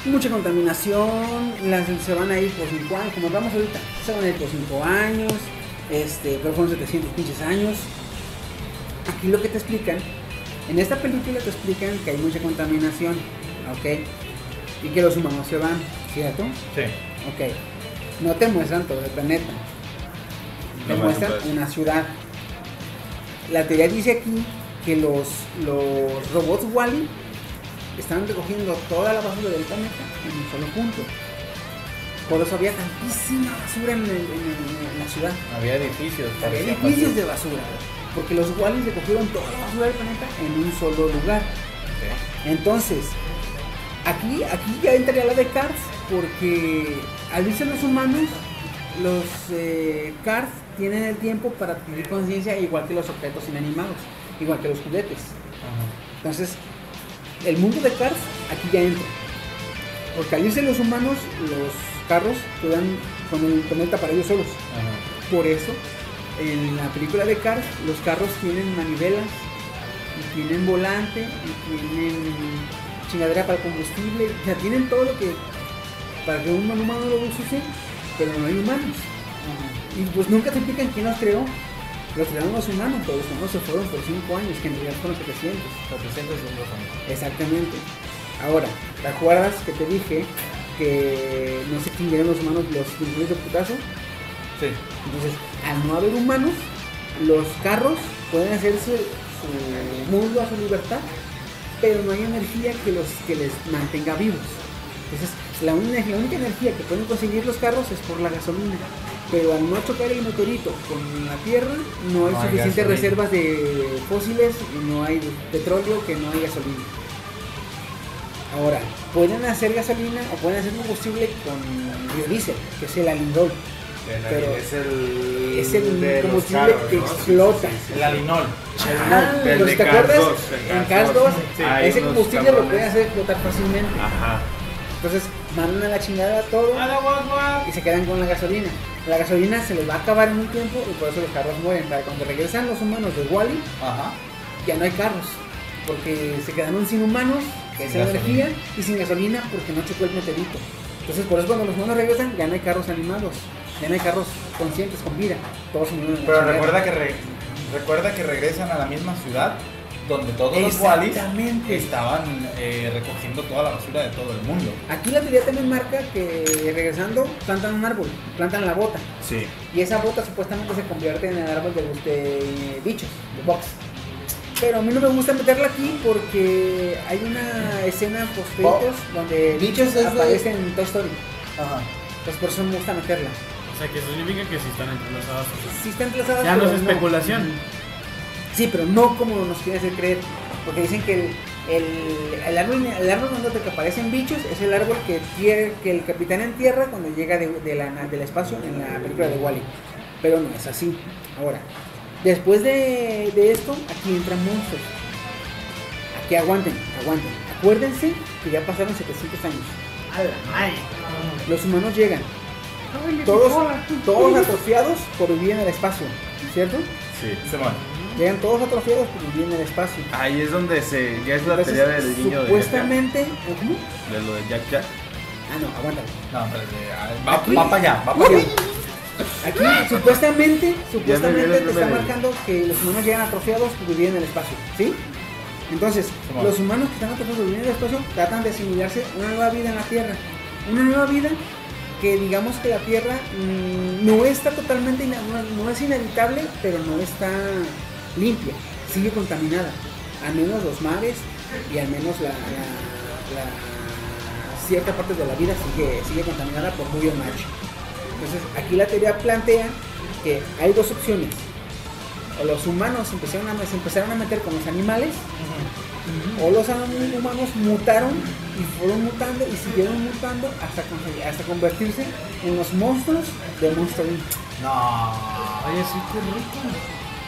Mucha contaminación, las, se van a ir por 5 años, como hablamos ahorita, se van a ir por 5 años, este, pero fueron 700 pinches años. Aquí lo que te explican, en esta película te explican que hay mucha contaminación, ¿ok? Y que los humanos se van, ¿cierto? Sí. Ok. No te muestran todo el planeta. Te No, muestran una ciudad. La teoría dice aquí que los, los robots Wally están recogiendo toda la basura del planeta en un solo punto. Por eso había tantísima basura en, el- en el- en la ciudad. Había edificios. Había edificios de basura. Porque los Wally recogieron toda la basura del planeta en un solo lugar. Entonces, aquí, aquí ya entraría la de Cars, porque al irse los humanos, los eh, Cars tienen el tiempo para adquirir conciencia igual que los objetos inanimados, igual que los juguetes. Entonces, el mundo de Cars aquí ya entra. Porque al irse los humanos, los carros quedan con el planeta para ellos solos. Ajá. Por eso, en la película de Cars, los carros tienen manivelas, y tienen volante, y tienen chingadera para el combustible, o sea, tienen todo lo que para que un humano lo use, pero no hay humanos. Y pues nunca te explican quién los creó. Los los humanos, pero los humanos se fueron por 5 años, que en realidad fueron 700. 400 y un dos años. Exactamente. Ahora, ¿te acuerdas que te dije que no se extinguieron los humanos los dinosaurios de putazo? Sí. Entonces, al no haber humanos, los carros pueden hacerse su mundo a su libertad, pero no hay energía que los que les mantenga vivos. Entonces, la, única- la única energía que pueden conseguir los carros es por la gasolina. Pero al no chocar el meteorito con la Tierra, no hay No suficientes reservas de fósiles y no hay petróleo que no hay gasolina. Ahora, pueden hacer gasolina o pueden hacer combustible con biodiesel, que es el alindol. Pero es el. es el de los combustible carros, que ¿no? explota. El alinol. Ah, pues, de ¿te acuerdas? 2, en Cars 2, 2, sí, hay ese combustible lo cabrones. puede hacer explotar fácilmente. Ajá. Entonces mandan a la chingada todo y se quedan con la gasolina. La gasolina se les va a acabar en un tiempo y por eso los carros mueren. Para cuando regresan los humanos de Wally, Ajá. ya no hay carros. Porque se quedaron sin humanos, que es energía, y sin gasolina porque no chocó el meteorito. Entonces por eso cuando los humanos regresan ya no hay carros animados. Ya no hay carros conscientes con vida. Todos Pero recuerda que, re- recuerda que regresan a la misma ciudad donde todos los Wallis Exactamente. estaban eh, recogiendo toda la basura de todo el mundo. Aquí la teoría también marca que regresando plantan un árbol, plantan la bota. Sí. Y esa bota supuestamente se convierte en el árbol de, los- de bichos, de box. Pero a mí no me gusta meterla aquí porque hay una escena post donde Bichos de- aparecen en Toy Story. Ajá. Entonces por eso me gusta meterla. O sea, que eso significa que sí están entrelazadas. o sea, Sí están entrelazadas, Ya no es especulación. Sí, pero no como nos quieren hacer creer. Porque dicen que el, el, el árbol, el árbol donde que aparecen bichos es el árbol que, el capitán entierra cuando llega de, de la, del espacio en la película de Wally. Pero no es así. Ahora, después de, de esto, aquí entran monstruos. Aquí aguanten, aguanten. Acuérdense que ya pasaron 700 años. A la madre. Los humanos llegan, todos, todos atrofiados por vivir en el espacio, ¿cierto? Sí. Simón. Llegan todos atrofiados por vivir en el espacio. Ahí es donde se. Ya es la Entonces, teoría del niño de. supuestamente. Jack Jack. De lo de Jack Jack. Ah, no, aguántame. No, espérate, ah, va, Aquí- va para allá, va para allá. Aquí supuestamente, supuestamente te está marcando que los humanos llegan atrofiados por vivir en el espacio, ¿sí? Entonces, los humanos que están atrofiados vivir en el espacio tratan de asimilarse una nueva vida en la Tierra. Una nueva vida que digamos que la Tierra mm, no está totalmente, no, no es inhabitable, pero no está limpia, sigue contaminada. Al menos los mares y al menos la, la- la- cierta parte de la vida sigue, sigue contaminada por muy macho. Entonces, aquí la teoría plantea que hay dos opciones. O los humanos empezaron a, se empezaron a meter con los animales, o los hum- humanos mutaron y fueron mutando y siguieron mutando hasta, hasta convertirse en los monstruos de Monster. No. Oye, sí, qué rico.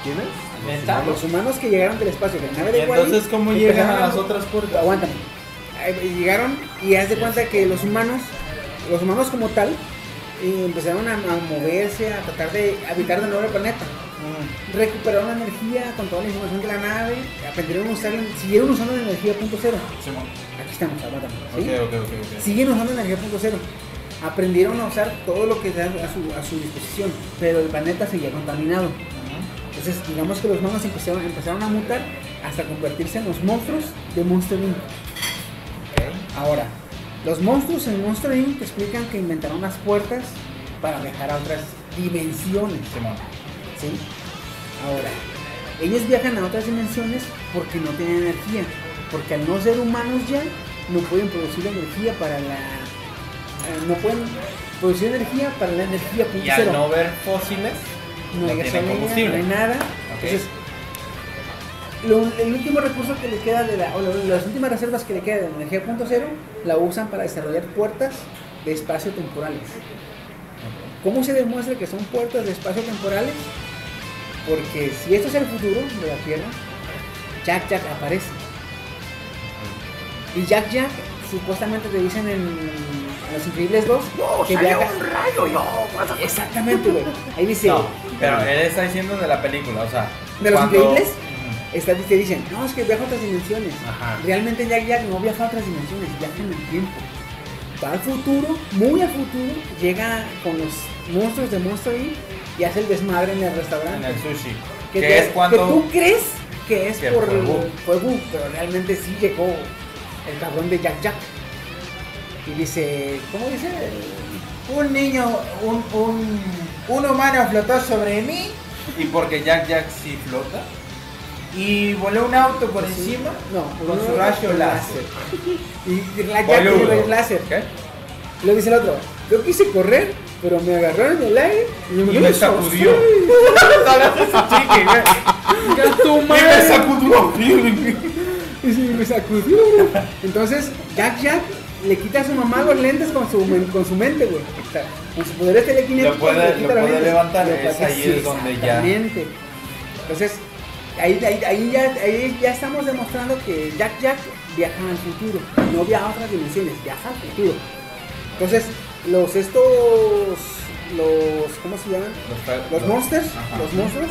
¿Quién es? ¿Neta? Los humanos que llegaron del espacio, la nave ¿Y de Wall-E, entonces cómo llegan a las otras puertas? Aguántame. Eh, Llegaron y haz de cuenta que los humanos, los humanos como tal, eh, empezaron a, a moverse, a tratar de habitar de nuevo el planeta. Recuperaron la energía con toda la información de la nave, aprendieron a usar, siguieron usando la energía punto cero. Simón. Aquí estamos, aguántame. ¿sí? Ok, ok, ok, ok. Siguen usando energía punto cero. Aprendieron a usar todo lo que da a su, a su disposición, pero el planeta seguía contaminado. Entonces, digamos que los humanos empezaron, empezaron a mutar hasta convertirse en los monstruos de Monster Inc. Ahora, los monstruos en Monster Inc. te explican que inventaron las puertas para viajar a otras dimensiones. ¿sí? Ahora, ellos viajan a otras dimensiones porque no tienen energía. Porque al no ser humanos ya, no pueden producir energía para la. eh, no pueden producir energía para la energía Y al cero. no ver fósiles, no hay no gasolina, combustible. no hay nada. Entonces, lo- el último recurso que le queda de la, o las últimas reservas que le queda de la energía punto cero, la usan para desarrollar puertas de espacio temporales. ¿Cómo se demuestra que son puertas de espacio temporales? Porque si esto es el futuro de la Tierra, Jack Jack aparece. Y Jack Jack supuestamente te dicen en, en Los Increíbles 2 que viaja. Exactamente, güey. Ahí dice. No, pero él está diciendo de la película, o sea. ¿De los cuando- increíbles? Está, te dicen, no, es que viaja a otras dimensiones. Ajá. Realmente Jack Jack no viaja a otras dimensiones, viaja en el tiempo. Va al futuro, muy al futuro, llega con los monstruos de Monster Inc. y hace el desmadre en el En restaurante. el sushi. que, te- es cuando. que tú crees que es que por Boo. Boo, pero realmente sí llegó el cabrón de Jack Jack. Y dice, ¿cómo dice? Un niño, un, un, un humano flotó sobre mí Y porque Jack Jack sí flota. y voló un auto por Sí. encima No, con su rayo láser. Y la Jack tiene rayos láser. ¿Qué? Y luego dice el otro, yo quise correr, pero me agarraron en el aire y me, Y me sacudió. ¡Ya tu Y me sacudió. Y me sacudió. Entonces, Jack Jack le quita a su mamá los lentes con su, con su mente, güey. O sea, con su poder. Lo puede- le quita lo los puede lentes. levantar, Lo es ahí sí, es donde ya-. Entonces, ahí, ahí, ahí ya, ahí ya estamos demostrando que Jack Jack viaja al futuro. No viaja a otras dimensiones, viaja al futuro. Entonces, los estos. Los. ¿Cómo se llaman? Los monsters, Ajá. los monstruos,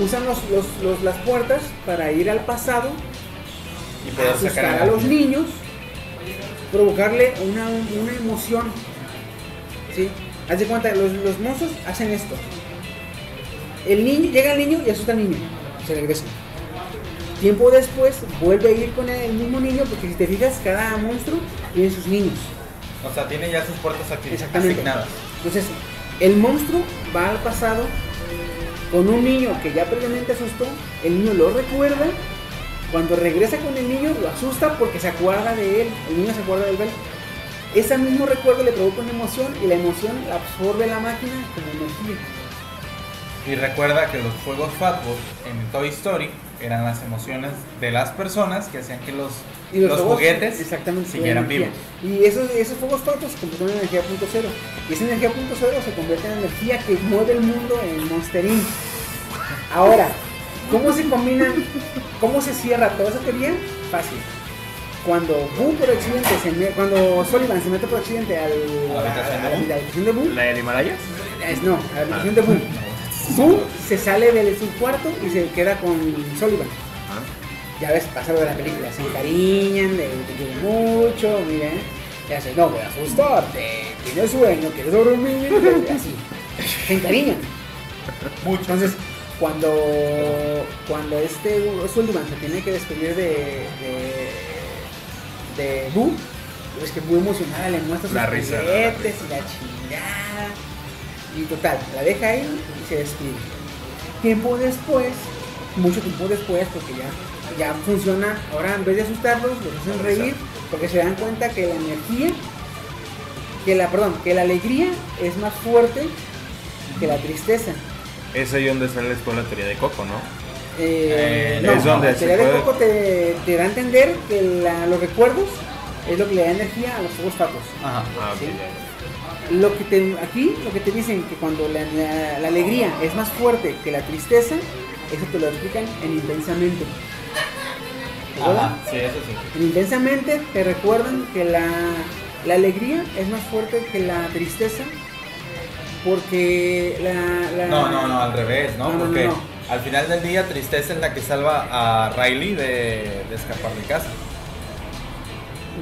usan los, los- los- las puertas para ir al pasado, Y asustar a los niños, provocarle una, una emoción. ¿Sí? Haz de cuenta, los, los monstruos hacen esto. El niño, llega el niño y asusta al niño. Se regresa. Tiempo después vuelve a ir con el mismo niño porque si te fijas, cada monstruo tiene sus niños. O sea, tiene ya sus puertas asignadas. Entonces, el monstruo va al pasado con un niño que ya previamente asustó, el niño lo recuerda, cuando regresa con el niño lo asusta porque se acuerda de él, el niño se acuerda de él. Ese mismo recuerdo le provoca una emoción y la emoción la absorbe la máquina como energía. Y recuerda que los fuegos fatuos en Toy Story eran las emociones de las personas que hacían que los, Y los, juguetes exactamente, siguieran vivos. Y esos, esos fuegos fatos se convierten en energía punto cero. Y esa energía punto cero se convierte en energía que mueve el mundo en Monster Inc. Ahora, ¿cómo se combinan? ¿Cómo se cierra toda esa teoría? Fácil. cuando Boo por accidente se me- cuando Sullivan se mete por accidente al, ¿A la habitación de la Boo? habitación de Boo, ¿La del Himalayas? es, no, a la habitación de Boo, Boo se sale de su cuarto y se queda con Sullivan. Ya ves, pasa lo de la película, se encariñan, le te quiero mucho, miren, y hace, no voy a asustarte, tienes sueño, quieres dormir, y así, se encariñan. Mucho. Entonces, cuando, cuando este Sullivan se tiene que despedir de, de, de Boo, es que muy emocionada le muestra sus La risa, la juguetes y la chingada. Y total, la deja ahí y se despide. Tiempo después, mucho tiempo después, porque ya, ya funciona, ahora en vez de asustarlos, los hacen reír, porque se dan cuenta que la energía, que la, perdón, que la alegría es más fuerte que la tristeza. Es ahí donde sale después la teoría de Coco, ¿no? Eh, Eh, no, es donde la teoría de Coco te, te da a entender que la- los recuerdos es lo que le da energía a los fuegos fatos. Ajá. Ah, ok, Sí. Lo que te, aquí lo que te dicen que cuando la, la- la alegría es más fuerte que la tristeza, eso te lo explican en intensamente. Ajá, sí, eso sí. En intensamente te recuerdan que la, la alegría es más fuerte que la tristeza porque la, la- No, no, no, al revés, ¿no? No, no, no, Porque no. al final del día Tristeza es la que salva a Riley de, de escapar de casa.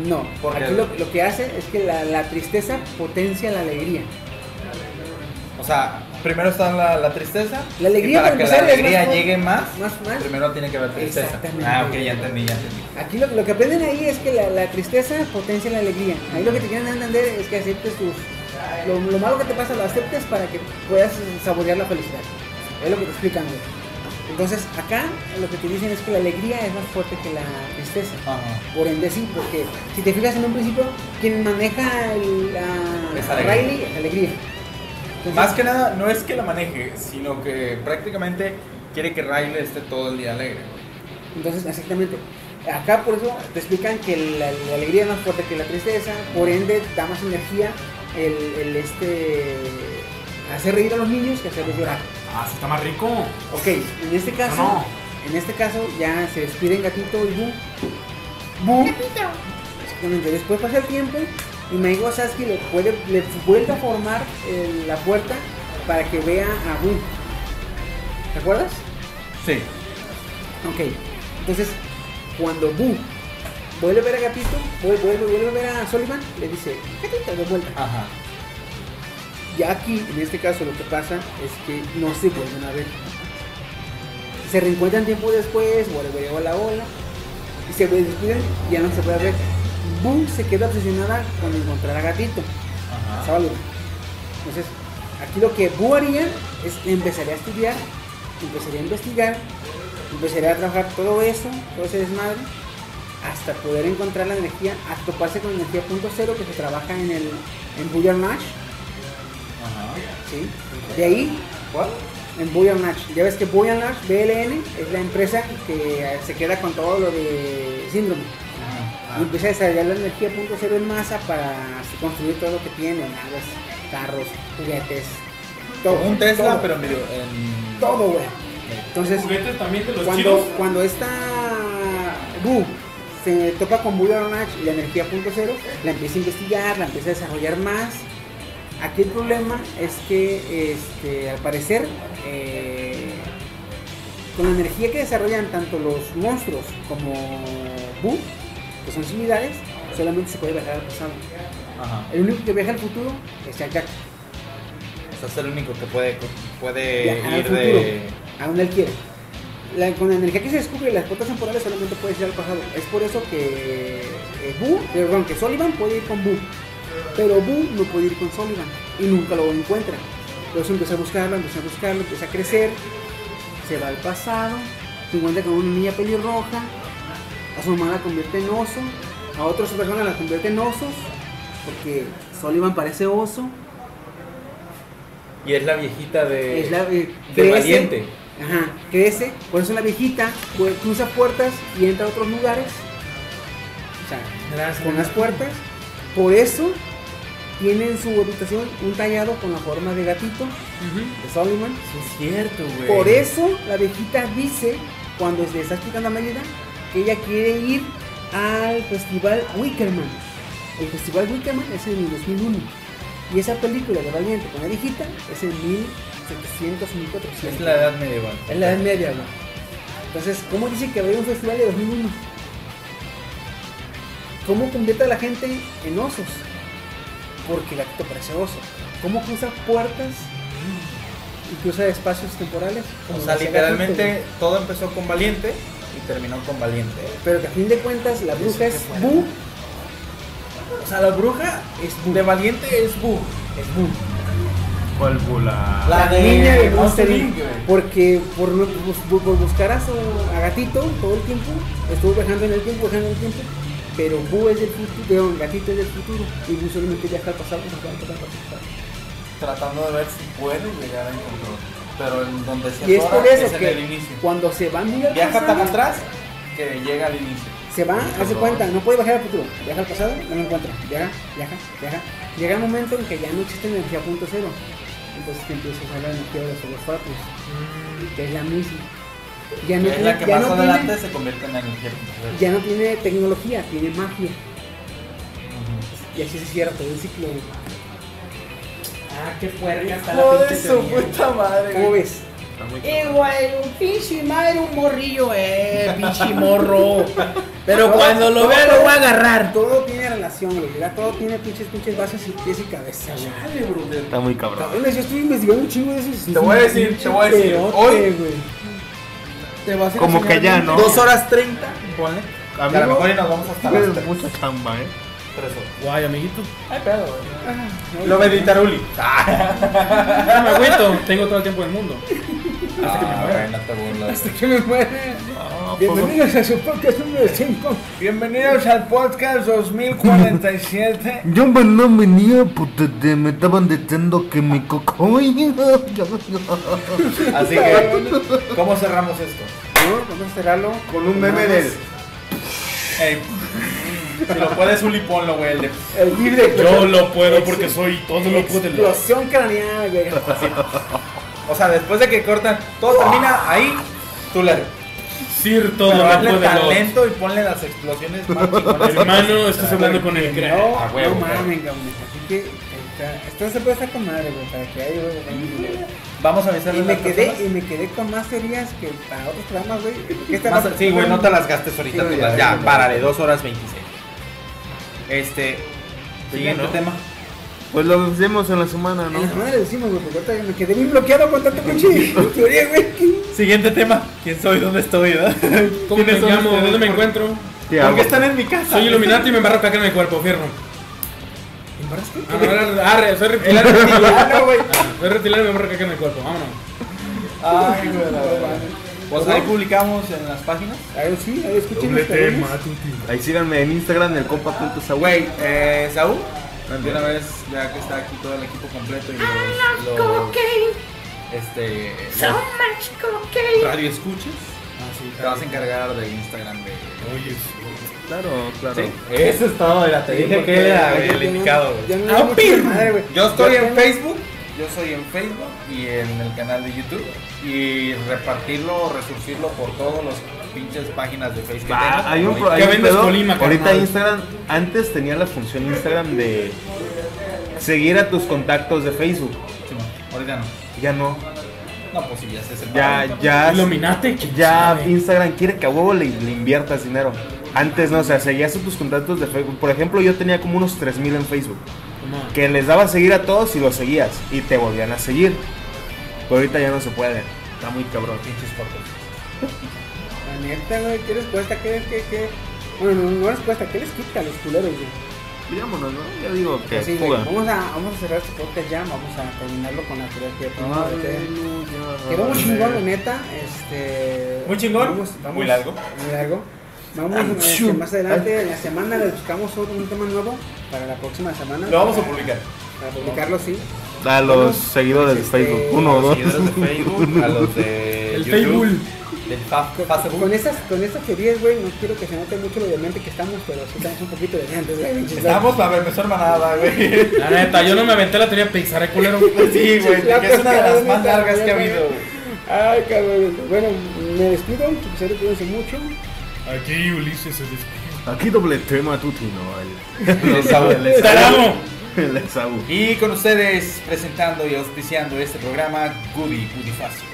No, Porque- aquí lo, lo que hace es que la, la tristeza potencia la alegría. O sea, primero está la, la tristeza. La alegría, y para para que la empezar, es alegría más llegue más, más- más. primero tiene que haber tristeza. Exactamente. Ah, ok, ya entendí, ya entendí. Aquí lo, lo que aprenden ahí es que la, la tristeza potencia la alegría. Ahí lo que te quieren entender es que aceptes tus... Lo, lo malo que te pasa lo aceptes para que puedas saborear la felicidad. Es lo que te explican. güey. Entonces, acá lo que te dicen es que la alegría es más fuerte que la tristeza. Ajá. Por ende, sí, porque si te fijas en un principio, quien maneja el, la Es. Riley es alegría. Entonces, Más que nada, no es que la maneje, sino que prácticamente quiere que Riley esté todo el día alegre. Entonces, exactamente. Acá por eso te explican que la, la alegría es más fuerte que la tristeza, por ende da más energía el, el este hacer reír a los niños que hacerlos llorar. Ah, sí está más rico. Ok, en este caso, No, no. en este caso ya se despiden gatito y Boo. Boo. Exactamente. Después pasa el tiempo y Maigo Sasuke le puede, le vuelve a formar eh, la puerta para que vea a Boo. ¿Te acuerdas? Sí. Ok, entonces cuando Boo vuelve a ver a Gatito, vuelve, vuelve, vuelve a ver a Sullivan, le dice, Gatito, de vuelta. Ajá. Ya aquí, en este caso, lo que pasa es que no se vuelven a ver. Se reencuentran tiempo después, vuelve hola hola, y se despiden y ya no se puede ver. Boo se queda obsesionada con encontrar a Gatito, a Ajá. Entonces, aquí lo que Boo haría es empezaría a estudiar, empezaría a investigar, empezaría a trabajar todo eso, todo ese desmadre, hasta poder encontrar la energía, hasta toparse con energía punto cero que se trabaja en el en Booyah Nash, Ajá. ¿sí? De ahí, ¿Cuál? en Booyah Nash, ya ves que Booyah Nash, BLN, es la empresa que se queda con todo lo de síndrome. Ajá. Y empieza a desarrollar la energía punto cero en masa para construir todo lo que tiene, naves, carros, juguetes, todo. Un Tesla, todo, pero medio en... Todo, güey. Entonces, Juguetes también de los cuando, chinos. cuando esta Boo se topa con y la energía punto cero, la empieza a investigar, la empieza a desarrollar más. Aquí el problema es que, este, al parecer, eh, con la energía que desarrollan tanto los monstruos como Boo, que son similares, solamente se puede viajar al pasado. Ajá. El único que viaja al futuro es Jack Jack. O sea, es el único que puede, puede Viajar al ir futuro, de... a donde él quiere. La- con la energía que se descubre las puertas temporales solamente puede ir al pasado. Es por eso que eh, Boo, perdón, que Sullivan puede ir con Boo. Pero Boo no puede ir con Sullivan y nunca lo encuentra. Entonces empieza a buscarlo, empieza a buscarlo, empieza a crecer, se va al pasado, se encuentra con una niña pelirroja, a su mamá la convierte en oso, a otras personas la convierte en osos, porque Sullivan parece oso, Y es la viejita de... es la, eh, de crece, valiente. Ajá, crece, por eso la viejita pues, cruza puertas y entra a otros lugares. O sea, con las puertas. Por eso tiene en su habitación un tallado con la forma de gatito de Solomon. Sí, es cierto, güey. Por eso la viejita dice, cuando le está explicando a Mérida, que ella quiere ir al festival Wickerman. El festival Wickerman es en el 2001. Y esa película de Valiente con la viejita es en 1700, 1400. Es la edad medieval. Es la Edad Media, güey. Entonces, ¿cómo dice que había un festival de 2001? ¿Cómo convierte a la gente en osos? Porque el gatito parece oso. ¿Cómo cruza puertas y cruza espacios temporales? O sea, literalmente todo empezó con Valiente y terminó con Valiente. Pero que a fin de cuentas la bruja es Bu. O sea, la bruja Es Bu. de Valiente es Bu. Es Bu. ¿Cuál bula? La de niña de Monster Monster Inc. Inc, güey. Porque por, por buscar a, su, a gatito todo el tiempo, estuvo viajando en el tiempo, viajando en el tiempo. Pero Bu es del futuro, perdón, gatito es del futuro. Y Bu solamente viaja al pasado, pasado, pasado, pasado. Tratando de ver si puede llegar a encontrar. Pero en donde se Y es atora por eso es en que el inicio. cuando se va muy al Viaja tan atrás que llega al inicio. Se va, hace cuenta, no puede viajar al futuro. Viaja al pasado, no lo encuentra. Viaja, viaja, viaja. Llega el momento en que ya no existe energía punto cero. Entonces que empieza a usar la energía de los fosfatos, que es la misma. Ya no es tiene, la que ya más no adelante tiene, se convierte en energía. principal. ya no tiene tecnología, tiene magia. Y así se cierra todo el ciclo. Ah, qué está Hijo la de su puta madre. ¿Cómo ves? Eh, güey, un pinche madre, un morrillo, eh, pinche morro. Pero cuando lo vea lo voy a agarrar. Todo tiene relación, güey. Ya todo tiene pinches, pinches bases y pies y cabeza, güey. Está muy cabrón. Cabrones, yo estoy investigando un chingo de esos. Te voy a decir, te voy a decir, hoy- güey. Te vas a Como que ya, ¿no? Dos horas treinta, ponle. A a lo mejor y nos vamos hasta las tres. mucha chamba, eh. Guay, amiguito. Ay, pedo, güey. Ah, Lo va a editar Uli. No me agüito, tengo todo el tiempo del mundo. Hasta que me Ah, muera. güey, no te burlas. Hasta que me muera. Bienvenidos a su podcast número 5. Bienvenidos al podcast 2047. Yo me no venía, puta, de- me estaban diciendo que mi coco. Así que, ¿cómo cerramos esto? A cerrarlo Con un meme del. más. Ey, si lo puedes, Uli, ponlo, güey. El de El de Yo lo puedo porque soy todo lo puedo. Explosión craneal, güey. O sea, después de que cortan, todo termina ahí, tú le Sir todo Pero lo hazle puede. talento y ponle las explosiones más. Hermano, estás hablando con el crack. No, A huevo, no mames, cabrón. Así que está- esto se puede estar con madre, güey, para que haya güey. Vamos a avisarle Y me quedé, personas. y me quedé con más teorías que para otros programas, güey. Más- era- sí, güey, no te las gastes ahorita. Sí, tú ya, las- ya, ya, ya. párale, 2 horas 26. Este. Siguiente ¿no? tema. Pues lo hacemos en la semana, ¿no? En la semana le decimos, güey, porque ahorita me quedé bien bloqueado con tanta pinche teoría, güey. Siguiente tema. ¿Quién soy? ¿Dónde estoy? ¿verdad? ¿Cómo me ¿Quiénes son llamo? ¿Dónde me encuentro? ¿Qué ¿Por hago? qué están en mi casa? Soy Illuminati y me embarro caca en el cuerpo, fierro. ¿Embarraste? Ah, Arre, soy reptiliano. güey. Ah, Soy reptiliano y me embarro caca en el cuerpo. Vámonos. Ay, güey, la verdad. Pues ahí publicamos en las páginas. Ahí sí, ahí escuchen los cabrones. Ahí síganme en Instagram, el compa.saúl. Güey, eh, Saúl, de una vez, ya que está aquí todo el equipo completo y los, los este, los radio escuches, te vas a encargar del Instagram de... Claro, claro. Sí, eso es todo, mira, te dije Porque que era el indicado. Yo estoy en tengo- Facebook, yo soy en Facebook y en el canal de YouTube y repartirlo resurcirlo por todas las pinches páginas de Facebook. Ah, hay un, pro- ¿Qué hay un vendes, pedo. Colima, Ahorita carnal? Instagram, antes tenía la función Instagram de seguir a tus contactos de Facebook. Sí, ahorita no. Ya no. No, pues sí, ya se Ya, ya. Illuminati, ¿quién Ya sabe? Instagram quiere que a huevo le, le inviertas dinero. Antes no, o sea, seguías a tus contactos de Facebook. Por ejemplo, yo tenía como unos 3000 en Facebook. Que les daba a seguir a todos y los seguías. Y te volvían a seguir. Pero ahorita ya no se puede. Está muy cabrón. pinches fotos. Neta, güey, ¿qué les cuesta? ¿Qué, qué, qué? Bueno, no, no les cuesta, ¿qué les quita a los culeros, güey? ¿no? Yo digo que Así, güey, vamos a, vamos a cerrar este podcast ya, vamos a terminarlo con la de ya, Quedó muy chingón, la neta. Este, Muy chingón, vamos- vamos- muy largo. Muy largo. Vamos este, más adelante en la semana le buscamos otro un tema nuevo para la próxima semana. Lo vamos a Para- publicar. Para publicarlo, sí. A los Bueno, seguidores de este, Facebook. Uno o A los dos. seguidores de Facebook, a los de El YouTube, Facebook. Del fa- Con, Facebook. con estas, con estas teorías, güey, no quiero que se note mucho lo demente que estamos, pero sí estamos un poquito demente, güey. Estamos para ver, mejor manada, güey. La neta, yo no me aventé la teoría Pixar, eh, culero. Sí, güey, La que es una de las más largas que ha habido. Ay, cabrón. Bueno, me despido. Quisiera cuídense mucho. Aquí Ulises se despide. Aquí doble tema tutino. El Esaú. el ¡Taramo! El Esaú. Y con ustedes presentando y auspiciando este programa, Goody, Goody Fácil.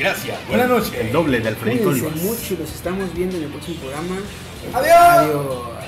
Gracias, buenas noches. El doble de Alfredito Cuídense Olivas. mucho, los estamos viendo en el próximo programa. Adiós. Adiós.